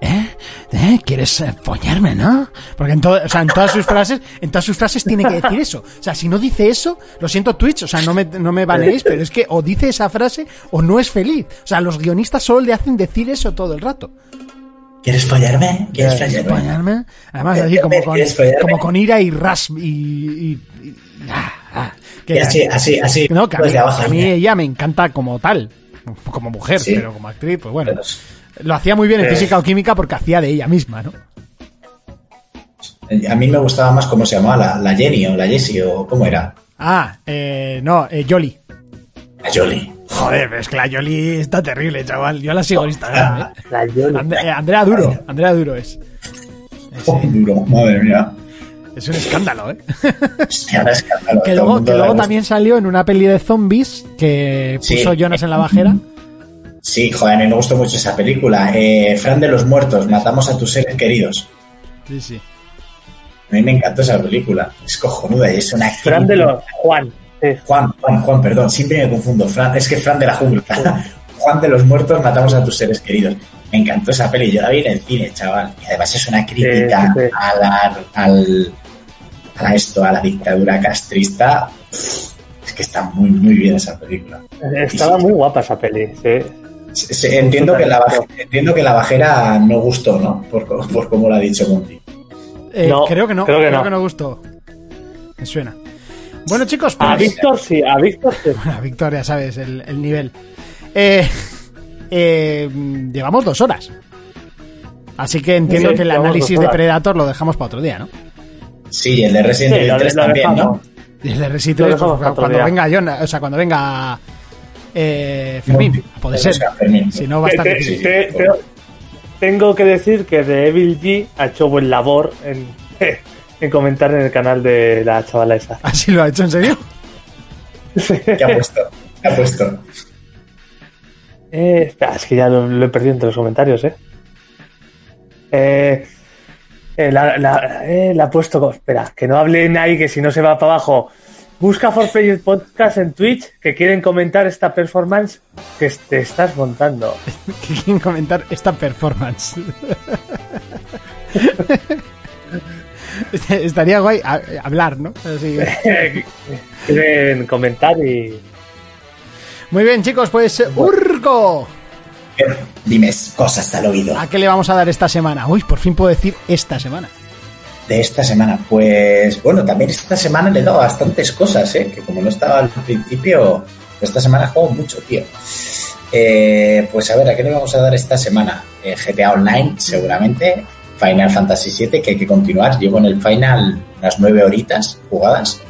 ¿Eh? ¿Eh? ¿Quieres eh, follarme, no? Porque en, o sea, en todas sus frases, en todas sus frases tiene que decir eso. O sea, si no dice eso, lo siento Twitch, o sea, no me, no me baneéis, pero es que o dice esa frase o no es feliz. O sea, los guionistas solo le hacen decir eso todo el rato. ¿Quieres follarme? ¿Quieres follarme? Acompañarme. Además, Eh, así eh, como con, como con ira y ras y. y- y- ah, ah, que- así, así, así. No, que a pues mí, a ella me encanta como tal, como mujer, Sí. pero como actriz, pues bueno. Pero- Lo hacía muy bien en Eh. física o química porque hacía de ella misma, ¿no? A mí me gustaba más cómo se llamaba, la, la Jenny o la Jessie o cómo era. Ah, eh, no, eh, Yoli. La Jolie. Joder, es que la Yoli está terrible, chaval. Yo la sigo en Instagram, ¿eh? La. And- eh, Andrea Duro, Andrea Duro es. Oh, duro, madre mía. Es un escándalo, ¿eh? Hostia, era escándalo. que luego, que también salió en una peli de zombies que Sí. puso Jonas en la bajera. Sí, joder, a mí me gustó mucho esa película. Eh, Fran de los Muertos, matamos a tus seres queridos. Sí, sí. A mí me encantó esa película. Es cojonuda y es una Fran de los Juan. Sí. Juan, Juan, Juan, perdón, siempre me confundo. Fran, es que Fran de la jungla. Juan de los muertos, matamos a tus seres queridos. Me encantó esa peli, yo la vi en el cine, chaval. Y además es una crítica Sí, sí. a la, al, a esto, a la dictadura castrista. Es que está muy, muy bien esa película. Estaba muy guapa esa peli. Sí. Entiendo, que la, entiendo que la bajera no gustó, ¿no? Por, por como lo ha dicho Monty. Eh, No, creo que no, creo que creo no. que no gustó. Me suena. Bueno, chicos, A pues. Víctor sí, a Víctor sí. Bueno, Victoria, sabes, el, el nivel. Eh, eh, llevamos dos horas. Así que entiendo Sí, que el análisis de. Predator lo dejamos para otro día, ¿no? Sí, el de Resident Sí, Evil lo, 3 lo también. ¿no? Y el de Resident Evil, dejamos pues, para otro cuando día. venga John, o sea, cuando venga eh, Fermín, puede ser. Fermín. Si no, va a Te- difícil. te- te- tengo que decir que de Evil G ha hecho buen labor en, en comentar en el canal de la chavala esa. ¿Así lo ha hecho en serio? ¿Qué ha puesto? ¿Qué ha puesto? Eh, espera, es que ya lo, lo he perdido entre los comentarios, ¿eh? Eh, eh, la, la, eh, la ha puesto. Espera, que no hablen ahí, que si no se va para abajo. Busca For Players Podcast en Twitch que quieren comentar esta performance que te estás montando. que quieren comentar esta performance. Estaría guay a- hablar, ¿no? Así. quieren comentar y. Muy bien, chicos, pues Urco. Dime cosas al oído. ¿A qué le vamos a dar esta semana? Uy, por fin puedo decir esta semana. de esta semana? Pues bueno, también esta semana le he dado bastantes cosas, ¿eh? que como no estaba al principio, esta semana juego mucho, tío. Eh, pues a ver, ¿a qué le vamos a dar esta semana? Eh, GTA Online, seguramente. Final Fantasy VII, que hay que continuar. Llevo en el final unas nueve horitas jugadas.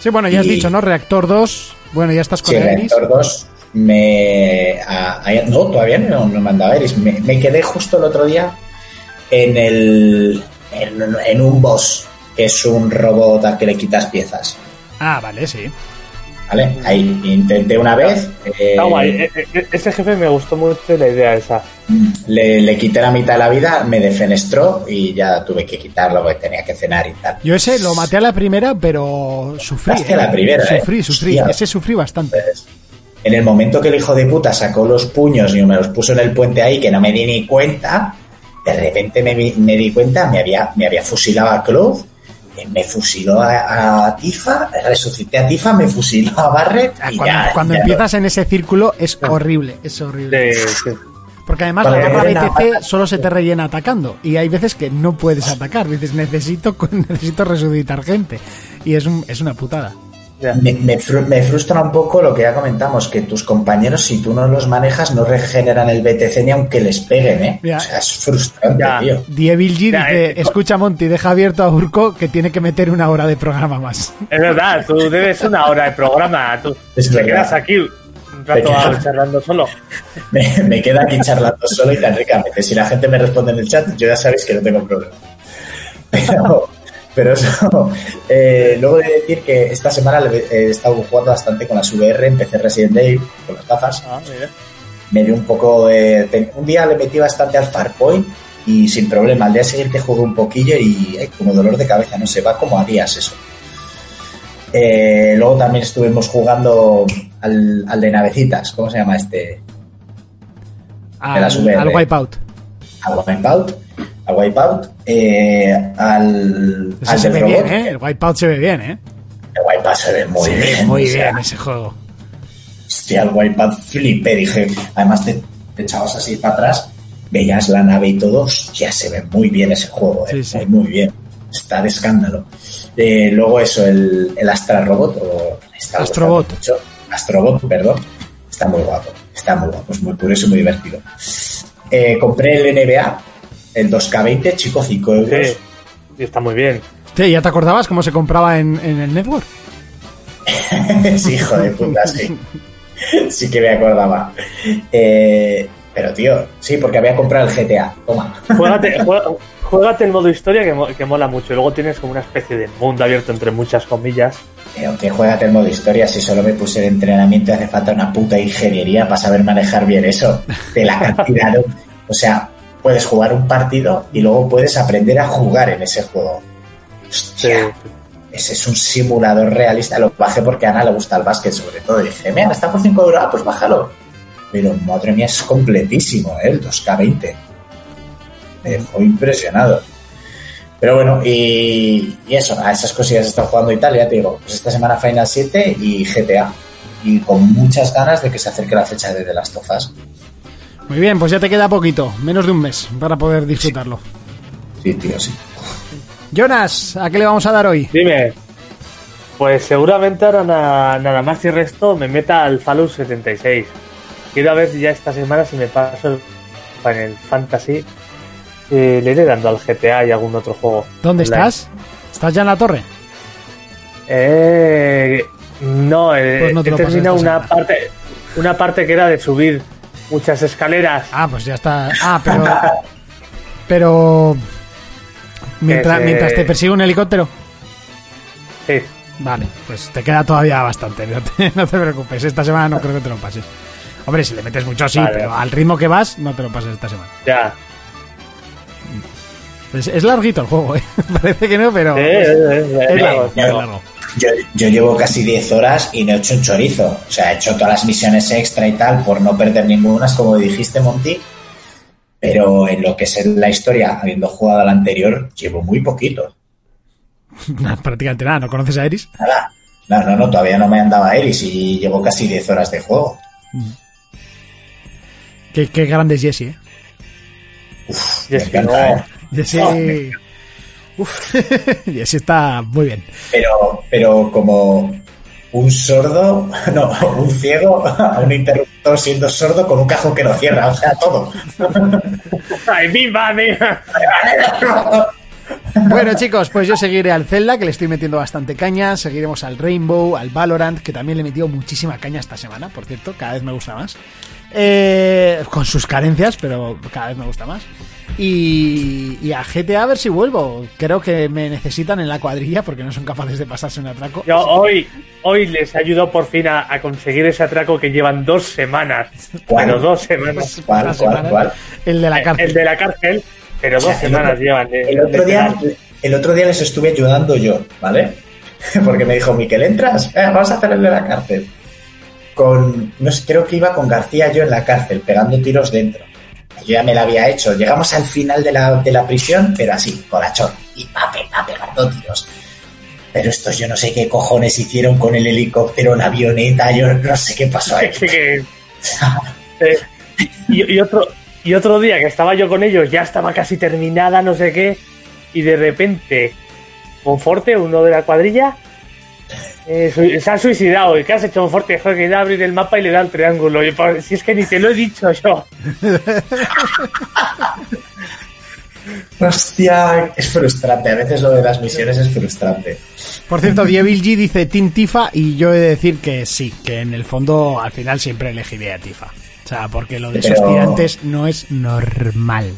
Sí, bueno, ya has Y- dicho, ¿no? Reactor 2. Bueno, ya estás con Sí. Reactor 2 me... a- a- no, todavía no, no he mandado a Iris. Me, me quedé justo el otro día en el... En, en un boss, que es un robot al que le quitas piezas. Ah, vale, sí. ¿Vale? Ahí intenté una vez, eh, Está guay. Eh, eh, Ese jefe me gustó mucho la idea esa. le, le quité la mitad de la vida, me defenestró y ya tuve que quitarlo porque tenía que cenar y tal. Yo ese lo maté a la primera, pero sufrí. A la ¿eh? primera, ¿eh? Sufrí, sufrí. Hostia. Ese sufrí bastante. En el momento que el hijo de puta sacó los puños y me los puso en el puente ahí, que no me di ni cuenta, de repente me, vi- me di cuenta, me había, me había fusilado a Claude, eh, me fusiló a, a Tifa, resucité a Tifa, me fusiló a Barret Ah, y Cuando, ya, cuando ya no- empiezas en ese círculo es horrible, es horrible. Sí, sí. Porque además la te barra ponen a BTC solo se te rellena atacando. Y hay veces que no puedes atacar. Dices, necesito, necesito resucitar gente. Y es, un- es una putada. Me, me fru- me frustra un poco lo que ya comentamos, que tus compañeros, si tú no los manejas, no regeneran el BTC ni aunque les peguen, ¿eh? Ya. O sea, es frustrante, Ya. tío. Dievil G Ya, dice, eh, escucha Monty, deja abierto a Urco que tiene que meter una hora de programa más. Es verdad, tú debes una hora de programa. Tú Es te verdad. quedas aquí un rato charlando solo. Me, me queda aquí charlando solo y tan ricamente. Si la gente me responde en el chat, yo ya sabéis que no tengo problema. Pero, pero eso. eh, luego de decir que esta semana le- he estado jugando bastante con las VR, empecé Resident Evil con las gafas. Ah, mira. Me dio un poco de. un día le metí bastante al Farpoint y sin problema. Al día siguiente jugué un poquillo y ay, como dolor de cabeza, no sé, va como a días eso. Eh, luego también estuvimos jugando al, al de navecitas, ¿cómo se llama este? Al, las VR. al Wipeout. al Wipeout, al Wipeout, eh, al, al se del ve robot. bien, ¿eh? El Wipeout se ve bien, ¿eh? El Wipeout se ve muy Se ve bien. muy o sea, bien ese juego. Hostia, el Wipeout flipé, dije. Además te, te echabas así para atrás veías la nave y todo, ya se ve muy bien ese juego, ¿eh? Sí, sí. Muy, muy bien. Está de escándalo. Eh, luego eso, el, el Astra Robot, o Astrobot. mucho. Astrobot, perdón. Está muy guapo, está muy guapo, es muy curioso y muy divertido. Eh, compré el NBA, el 2K20, chico, 5 euros. Sí, y está muy bien. Hostia, ¿Ya te acordabas cómo se compraba en, en el network? Sí, hijo de puta, sí. Sí que me acordaba. Eh, pero, tío, sí, porque había comprado el GTA. Toma. Juégate, juega- juégate el modo historia que, que mola mucho. Y luego tienes como una especie de mundo abierto entre muchas comillas. Pero que juégate el modo historia si solo me puse de entrenamiento y hace falta una puta ingeniería para saber manejar bien eso. De la cantidad de... O sea, puedes jugar un partido y luego puedes aprender a jugar en ese juego. Hostia, ese es un simulador realista. Lo bajé porque a Ana le gusta el básquet sobre todo. Y dije, mira, está por 5 euros, ah, pues bájalo. Pero madre mía, es completísimo, ¿eh? el 2K20. Me dejó impresionado. Pero bueno, y, y eso, a esas cosillas he estado jugando y tal, ya te digo, pues esta semana Final 7 y GTA. Y con muchas ganas de que se acerque la fecha de The Last of Us. Muy bien, pues ya te queda poquito, menos de un mes, para poder disfrutarlo. Sí, tío, sí. Jonas, ¿a qué le vamos a dar hoy? Dime. Pues seguramente ahora na- nada más y resto me meta al Fallout 76. Quiero ver si ya esta semana si me paso el Final Fantasy. eh, le iré dando al GTA y algún otro juego. ¿Dónde online. estás? ¿Estás ya en la torre? Eh, no, eh, Pues no te he terminado una semana. parte, una parte que era de subir muchas escaleras. Ah, pues ya está. Ah, pero. Pero. Mientras, se- mientras te persigue un helicóptero. Sí. Vale, pues te queda todavía bastante. No te, no te preocupes, esta semana no creo que te lo pases. Hombre, si le metes mucho, sí, Vale. pero al ritmo que vas, no te lo pases esta semana. Ya. Es, es larguito el juego, ¿eh? Parece que no, pero. Es, es largo, es largo. Yo, yo llevo casi 10 horas y no he hecho un chorizo. O sea, he hecho todas las misiones extra y tal por no perder ninguna, como dijiste, Monty. Pero en lo que es la historia, habiendo jugado a la anterior, llevo muy poquito. Prácticamente nada, ¿no conoces a Eris? Nada. No, no, no, todavía no me andaba Eris y llevo casi 10 horas de juego. Qué, qué grande es Jesse, ¿eh? Encanta, no. ¿eh? Jesse. Oh, Uf, Jesse está muy bien. Pero, pero como un sordo, no, un ciego a un interruptor siendo sordo con un cajón que no cierra, o sea, todo. ¡Ay, viva, viva! Bueno, chicos, pues yo seguiré al Zelda, que le estoy metiendo bastante caña. Seguiremos al Rainbow, al Valorant, que también le he metido muchísima caña esta semana, por cierto, cada vez me gusta más. Eh, con sus carencias, pero cada vez me gusta más. Y, y a GTA a ver si vuelvo. Creo que me necesitan en la cuadrilla porque no son capaces de pasarse un atraco. Yo hoy, hoy les ayudo por fin a, a conseguir ese atraco que llevan dos semanas. ¿Cuál? Pero dos semanas. ¿Cuál? El de la cárcel. El de la cárcel, pero O sea, dos el semanas otro- llevan. de- El otro, día, el otro día les estuve ayudando yo, ¿vale? Porque me dijo, Miquel, ¿entras? Eh, vamos a hacer el de la cárcel. Con, no sé, creo que iba con García yo en la cárcel, pegando tiros dentro. Yo ya me la había hecho. Llegamos al final de la, de la prisión, pero así, colachón. Y pape, pape, pegando tiros. Pero estos yo no sé qué cojones hicieron con el helicóptero, la avioneta, yo no sé qué pasó ahí. Sí que- eh, y, y otro y otro día que estaba yo con ellos ya estaba casi terminada no sé qué y de repente Monforte uno de la cuadrilla eh, se ha suicidado y qué has hecho Monforte Joder, que da a abrir el mapa y le da el triángulo y, pues, si es que ni te lo he dicho yo Hostia, es frustrante. A veces lo de las misiones es frustrante. Por cierto, Dievil G dice Team Tifa y yo he de decir que sí, que en el fondo al final siempre elegiré a Tifa. O sea, porque lo de esos Pero- tirantes no es normal.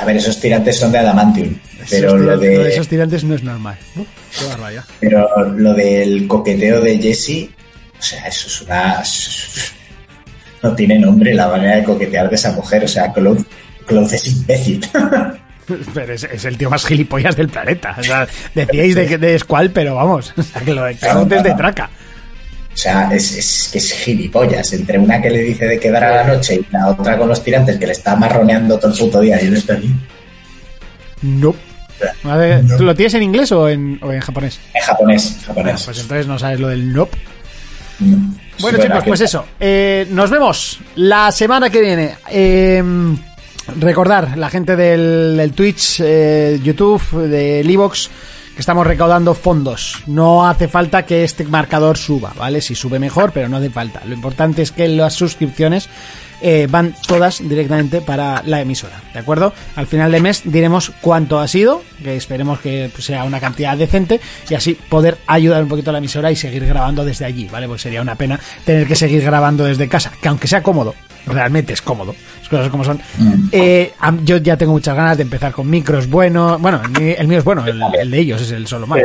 A ver, esos tirantes son de Adamantium. Pero lo de. lo de esos tirantes no es normal. Uf, qué barbaridad. Pero lo del coqueteo de Jesse, o sea, eso es una. No tiene nombre la manera de coquetear de esa mujer. O sea, Cloud es imbécil. Pero es, es el tío más gilipollas del planeta. O sea, decíais de, de Squall, pero vamos, o sea, que lo de Cloud es de traca. O sea, es, es que es gilipollas. Entre una que le dice de quedar a la noche y la otra con los tirantes que le está marroneando todo el puto día y él está ahí. No. Ver, ¿Tú lo tienes en inglés o en, o en japonés? En japonés, Bueno, japonés. pues entonces no sabes lo del nope. Mm. Bueno, Sí, chicos, pues eso. Eh, nos vemos la semana que viene. Eh, Recordar, la gente del, del Twitch, eh, YouTube, del Evox, que estamos recaudando fondos. No hace falta que este marcador suba, ¿vale? Si sube mejor, pero no hace falta. Lo importante es que las suscripciones eh, van todas directamente para la emisora, ¿de acuerdo? Al final de mes diremos cuánto ha sido, que esperemos que pues, sea una cantidad decente y así poder ayudar un poquito a la emisora y seguir grabando desde allí, ¿vale? Pues sería una pena tener que seguir grabando desde casa, que aunque sea cómodo, realmente es cómodo, las cosas como son. Eh, am- yo ya tengo muchas ganas de empezar con micros buenos, bueno, el, mi- el mío es bueno, el, el de ellos es el solo malo.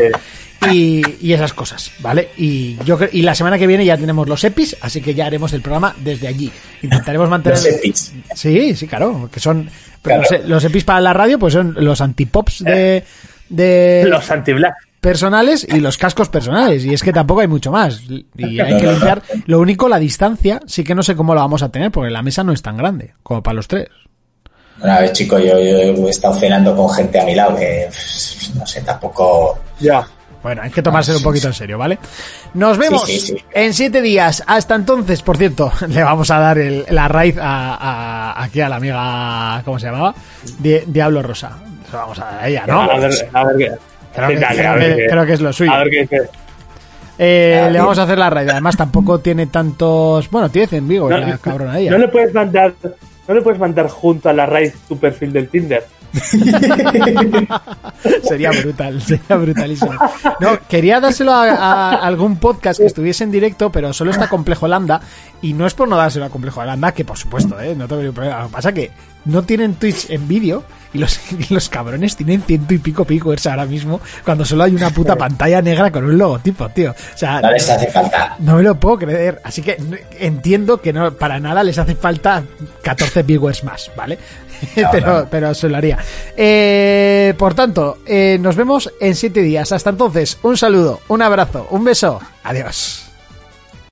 Y, y esas cosas, ¿vale? Y yo y la semana que viene ya tenemos los EPIs, así que ya haremos el programa desde allí. Intentaremos mantener Los EPIs. Sí, sí, claro, que son pero Claro. los, los EPIs para la radio, pues son los antipops de, de Los anti-black. Personales y los cascos personales. Y es que tampoco hay mucho más. Y hay que limpiar. Lo único, la distancia, sí que no sé cómo la vamos a tener, porque la mesa no es tan grande como para los tres. Bueno, a ver, chico, yo, yo he estado cenando con gente a mi lado que, no sé, tampoco... Ya. Bueno, hay que tomárselo un poquito en serio, ¿vale? Nos vemos Sí, sí, sí. en siete días. Hasta entonces, por cierto, le vamos a dar el- la raíz a, a- aquí a la amiga, ¿cómo se llamaba? Di- Diablo Rosa. Se lo vamos a dar a ella, ¿no? A ver, a ver qué. Creo que, dale, creo a ver que- qué- creo que es lo suyo. A ver qué dice. Eh, Ah, le vamos a hacer la raid. Además, tampoco tiene tantos. Bueno, tiene 100 vivo, la cabrona ella. no le puedes mandar. No le puedes mandar junto a la raíz tu perfil del Tinder. Sería brutal, sería brutalísimo. No, quería dárselo a, a algún podcast que estuviese en directo, pero solo está Complejo Lambda. Y no es por no dárselo a Complejo Lambda, que por supuesto, ¿eh? no tengo ningún problema. Lo que pasa que no tienen Twitch en vídeo y los, y los cabrones tienen ciento y pico picos ahora mismo cuando solo hay una puta pantalla negra con un logotipo, tío. O sea, No les hace falta. No me lo puedo creer. Así que entiendo que no para nada les hace falta 14 viewers más, ¿vale? pero, pero se lo haría. Eh, por tanto, eh, nos vemos en 7 días. Hasta entonces, un saludo, un abrazo, un beso. Adiós.